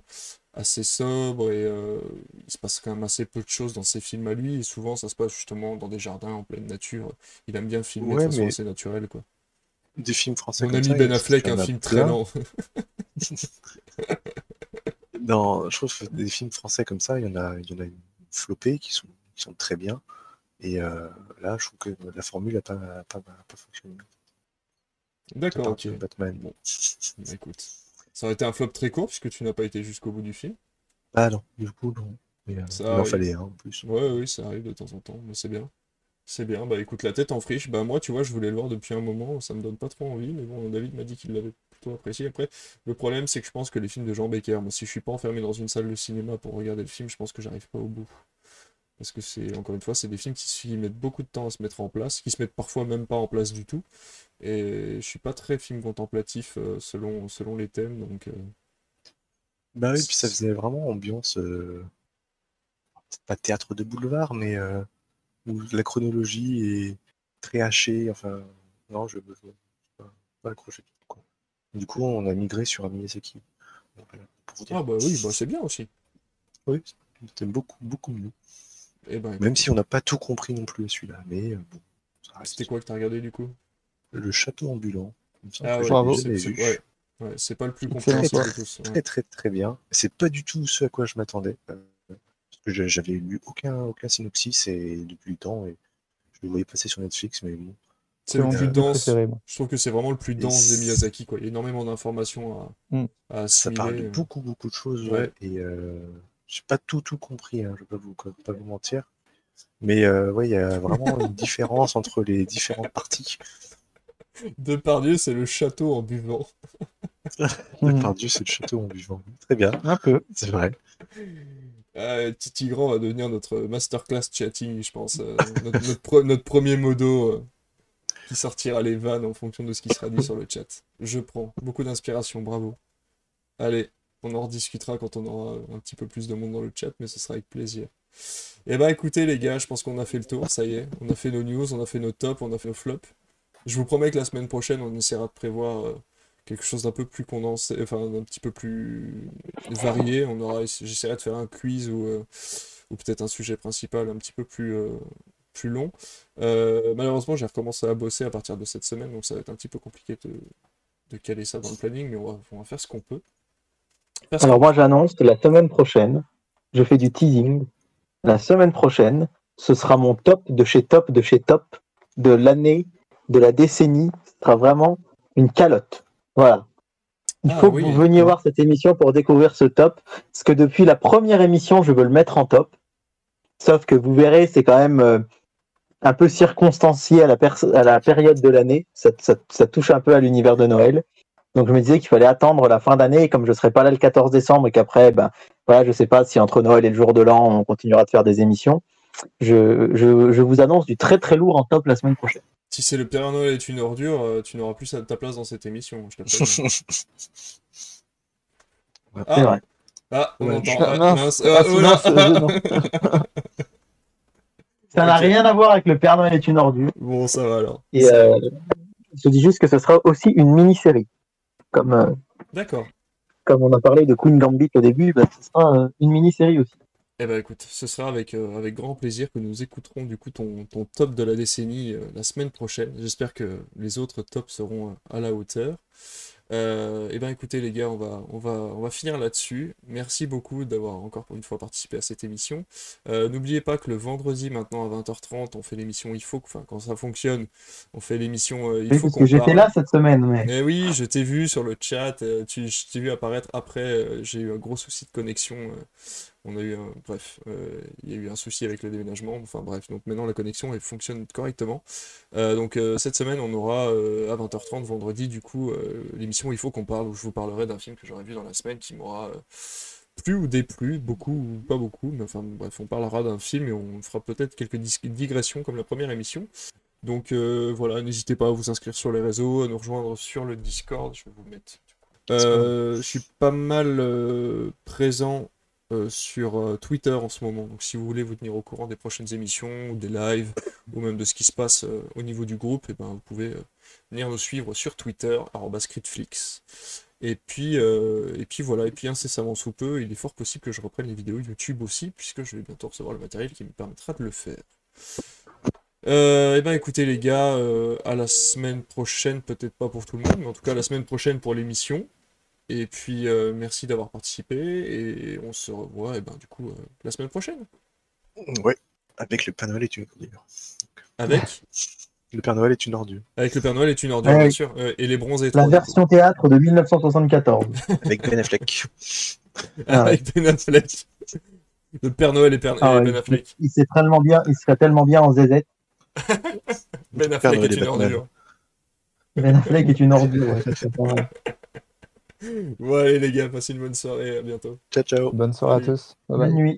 Speaker 1: assez sobres, et euh, il se passe quand même assez peu de choses dans ses films à lui, et souvent ça se passe justement dans des jardins en pleine nature. Il aime bien filmer
Speaker 2: Ouais,
Speaker 1: de façon
Speaker 2: mais-
Speaker 1: assez naturelle, quoi.
Speaker 2: Des films français
Speaker 1: Mon
Speaker 2: comme
Speaker 1: ami
Speaker 2: ça,
Speaker 1: Ben Affleck, un
Speaker 2: a
Speaker 1: film très lent. (laughs)
Speaker 2: Non, je trouve que des films français comme ça, il y en a, il y en a une flopée qui sont, qui sont très bien. Et euh, là, je trouve que la formule n'a pas, pas, pas fonctionné.
Speaker 1: D'accord,
Speaker 2: Pas
Speaker 1: ok.
Speaker 2: comme Batman.
Speaker 1: Bon. Bah, écoute, ça aurait été un flop très court, puisque tu n'as pas été jusqu'au bout du film.
Speaker 2: Ah non, du coup, non. Mais, euh,
Speaker 1: Ça
Speaker 2: il en fallait un en plus.
Speaker 1: Ouais, oui, ça arrive de temps en temps, mais c'est bien. C'est bien, bah écoute, la tête en friche, bah moi, tu vois, je voulais le voir depuis un moment, ça me donne pas trop envie, mais bon, David m'a dit qu'il l'avait plutôt apprécié. Après, le problème, c'est que je pense que les films de Jean Becker, moi, si je suis pas enfermé dans une salle de cinéma pour regarder le film, je pense que j'arrive pas au bout. Parce que c'est, encore une fois, c'est des films qui, mettent beaucoup de temps à se mettre en place, qui se mettent parfois même pas en place du tout. Et je suis pas très film contemplatif euh, selon, selon les thèmes, donc... euh,
Speaker 2: Bah oui, puis ça faisait vraiment ambiance. euh, c'est pas théâtre de boulevard, mais euh, où la chronologie est très hachée. Enfin, non, je ne pas, pas accroché. du tout, quoi. Du coup, on a migré sur un Miyazaki. Voilà.
Speaker 1: Ah bah oui, bah c'est bien aussi.
Speaker 2: Oui, c'était beaucoup, beaucoup mieux.
Speaker 1: Et ben,
Speaker 2: Même si on n'a pas tout compris non plus à celui-là. Mais euh, bon,
Speaker 1: c'était quoi que t'as regardé du coup?
Speaker 2: le château ambulant.
Speaker 1: Ah ouais,
Speaker 3: Bravo.
Speaker 1: c'est ouais. Ouais, pas le plus compréhensible de tous. ouais.
Speaker 2: Très très très bien. C'est pas du tout ce à quoi je m'attendais. euh, parce que je- j'avais lu aucun, aucun synopsis et depuis le temps et je le voyais passer sur Netflix, mais bon.
Speaker 1: C'est le plus
Speaker 3: film
Speaker 1: dense. Je trouve que c'est vraiment le plus dense des Miyazaki. Quoi. Il y a énormément d'informations à,
Speaker 3: Mm.
Speaker 1: à
Speaker 2: Ça parle de
Speaker 1: assimiler.
Speaker 2: beaucoup beaucoup de choses,
Speaker 1: Ouais.
Speaker 2: ouais. Et euh, j'ai pas tout tout compris, hein, je vais pas vous, pas vous mentir. Mais euh, ouais, il y a vraiment une (laughs) différence entre les différentes parties.
Speaker 1: Depardieu, c'est le château en buvant. (laughs)
Speaker 3: Mhm.
Speaker 2: Par Dieu, c'est le château en vivant. Très bien,
Speaker 3: Un peu.
Speaker 2: c'est vrai.
Speaker 1: Ah, Titi Grand va devenir notre masterclass chatting, je pense. euh, notre, notre pre- notre premier modo euh, qui sortira les vannes en fonction de ce qui sera dit sur le chat. Je prends. Beaucoup d'inspiration, bravo. Allez, on en rediscutera quand on aura un petit peu plus de monde dans le chat, mais ce sera avec plaisir. Et bah écoutez les gars, je pense qu'on a fait le tour, ça y est. On a fait nos news, on a fait nos tops, on a fait nos flops. Je vous promets que la semaine prochaine, on essaiera de prévoir euh, quelque chose d'un peu plus condensé, enfin d'un petit peu plus varié. On aura, j'essaierai de faire un quiz ou, euh, ou peut-être un sujet principal un petit peu plus, euh, long. Malheureusement, j'ai recommencé à bosser à partir de cette semaine, donc ça va être un petit peu compliqué de, de caler ça dans le planning, mais on va, on va faire ce qu'on peut.
Speaker 3: Alors moi j'annonce que la semaine prochaine, je fais du teasing. La semaine prochaine, ce sera mon top de chez top de chez top de l'année, de la décennie. Ce sera vraiment une calotte. Voilà. Il
Speaker 1: Ah
Speaker 3: faut
Speaker 1: oui.
Speaker 3: que vous veniez voir cette émission pour découvrir ce top. Parce que depuis la première émission, je veux le mettre en top. Sauf que vous verrez, c'est quand même euh, un peu circonstancié à la, pers- à la période de l'année. Ça, ça- ça touche un peu à l'univers de Noël. Donc je me disais qu'il fallait attendre la fin d'année, et comme je serai pas là le 14 décembre et qu'après, ben, voilà, je sais pas si entre Noël et le jour de l'an, on continuera de faire des émissions. Je, je, je vous annonce du très très lourd en top la semaine prochaine.
Speaker 1: Si c'est le Père Noël est une ordure, euh, tu n'auras plus ta place dans cette émission. Je préviens. (laughs)
Speaker 3: C'est
Speaker 1: Ah,
Speaker 3: vrai.
Speaker 1: ah, on
Speaker 2: Ouais,
Speaker 1: entend. (laughs) ah,
Speaker 3: mince. Ah,
Speaker 1: Ah,
Speaker 3: mince, euh. (laughs) Ça n'a rien à voir avec le Père Noël est une ordure.
Speaker 1: Bon, ça va alors.
Speaker 3: Et euh, je dis juste que ce sera aussi une mini-série. Comme, euh,
Speaker 1: D'accord.
Speaker 3: comme on a parlé de Queen Gambit au début, bah, ce sera euh, une mini-série aussi.
Speaker 1: Eh ben écoute, ce sera avec, euh, avec grand plaisir que nous écouterons du coup ton, ton top de la décennie euh, la semaine prochaine. J'espère que les autres tops seront à la hauteur. Euh, et ben écoutez les gars, on va, on va, on va finir là-dessus. Merci beaucoup d'avoir encore une fois participé à cette émission. Euh, N'oubliez pas que le vendredi maintenant à 20h30, on fait l'émission Il faut, que- enfin quand ça fonctionne, on fait l'émission euh, Il faut qu'on
Speaker 3: que j'étais là cette semaine, mais
Speaker 1: Eh oui, je t'ai vu sur le chat, euh, tu, je t'ai vu apparaître après, euh, j'ai eu un gros souci de connexion. On a eu un, bref, euh, il y a eu un souci avec le déménagement, enfin bref, donc maintenant la connexion elle fonctionne correctement. Euh, donc euh, cette semaine on aura à 20h30 vendredi du coup l'émission Il faut qu'on parle où je vous parlerai d'un film que j'aurais vu dans la semaine qui m'aura plu ou déplu, beaucoup ou pas beaucoup, mais enfin bref, on parlera d'un film et on fera peut-être quelques digressions comme la première émission. Donc voilà, n'hésitez pas à vous inscrire sur les réseaux, à nous rejoindre sur le Discord. Je vais vous mettre. Je suis pas mal présent euh, sur euh, Twitter en ce moment. Donc si vous voulez vous tenir au courant des prochaines émissions, ou des lives, (laughs) ou même de ce qui se passe euh, au niveau du groupe, et ben, vous pouvez venir nous suivre sur Twitter, @critflix. Et puis, et puis voilà, et puis incessamment sous peu, il est fort possible que je reprenne les vidéos YouTube aussi, puisque je vais bientôt recevoir le matériel qui me permettra de le faire. Euh, et ben écoutez les gars, euh, à la semaine prochaine, peut-être pas pour tout le monde, mais en tout cas la semaine prochaine pour l'émission. Et puis euh, merci d'avoir participé et on se revoit et ben du coup euh, la semaine prochaine.
Speaker 2: Ouais, avec le Père Noël est une ordure.
Speaker 1: Avec (laughs)
Speaker 2: Le Père Noël est une ordure.
Speaker 1: avec le Père Noël est une ordure
Speaker 3: Ouais,
Speaker 1: bien sûr euh, et les bronzés
Speaker 3: la version théâtre de 1974. (laughs)
Speaker 2: Avec Ben Affleck. (laughs)
Speaker 3: Ah
Speaker 1: avec Ben Affleck. Le Père Noël et, Père-
Speaker 3: Ah
Speaker 1: et
Speaker 3: ouais,
Speaker 1: Ben Affleck.
Speaker 3: Il serait tellement bien, il serait tellement bien en ZZ.
Speaker 1: Ben Affleck est une
Speaker 2: Batman.
Speaker 1: ordure.
Speaker 3: Ben Affleck est une ordure. ouais, ça serait pas mal.
Speaker 1: Bon allez les gars, passez une bonne soirée, à bientôt.
Speaker 2: Ciao, ciao.
Speaker 4: Bonne soirée à tous. Bye bye.
Speaker 3: Bonne nuit.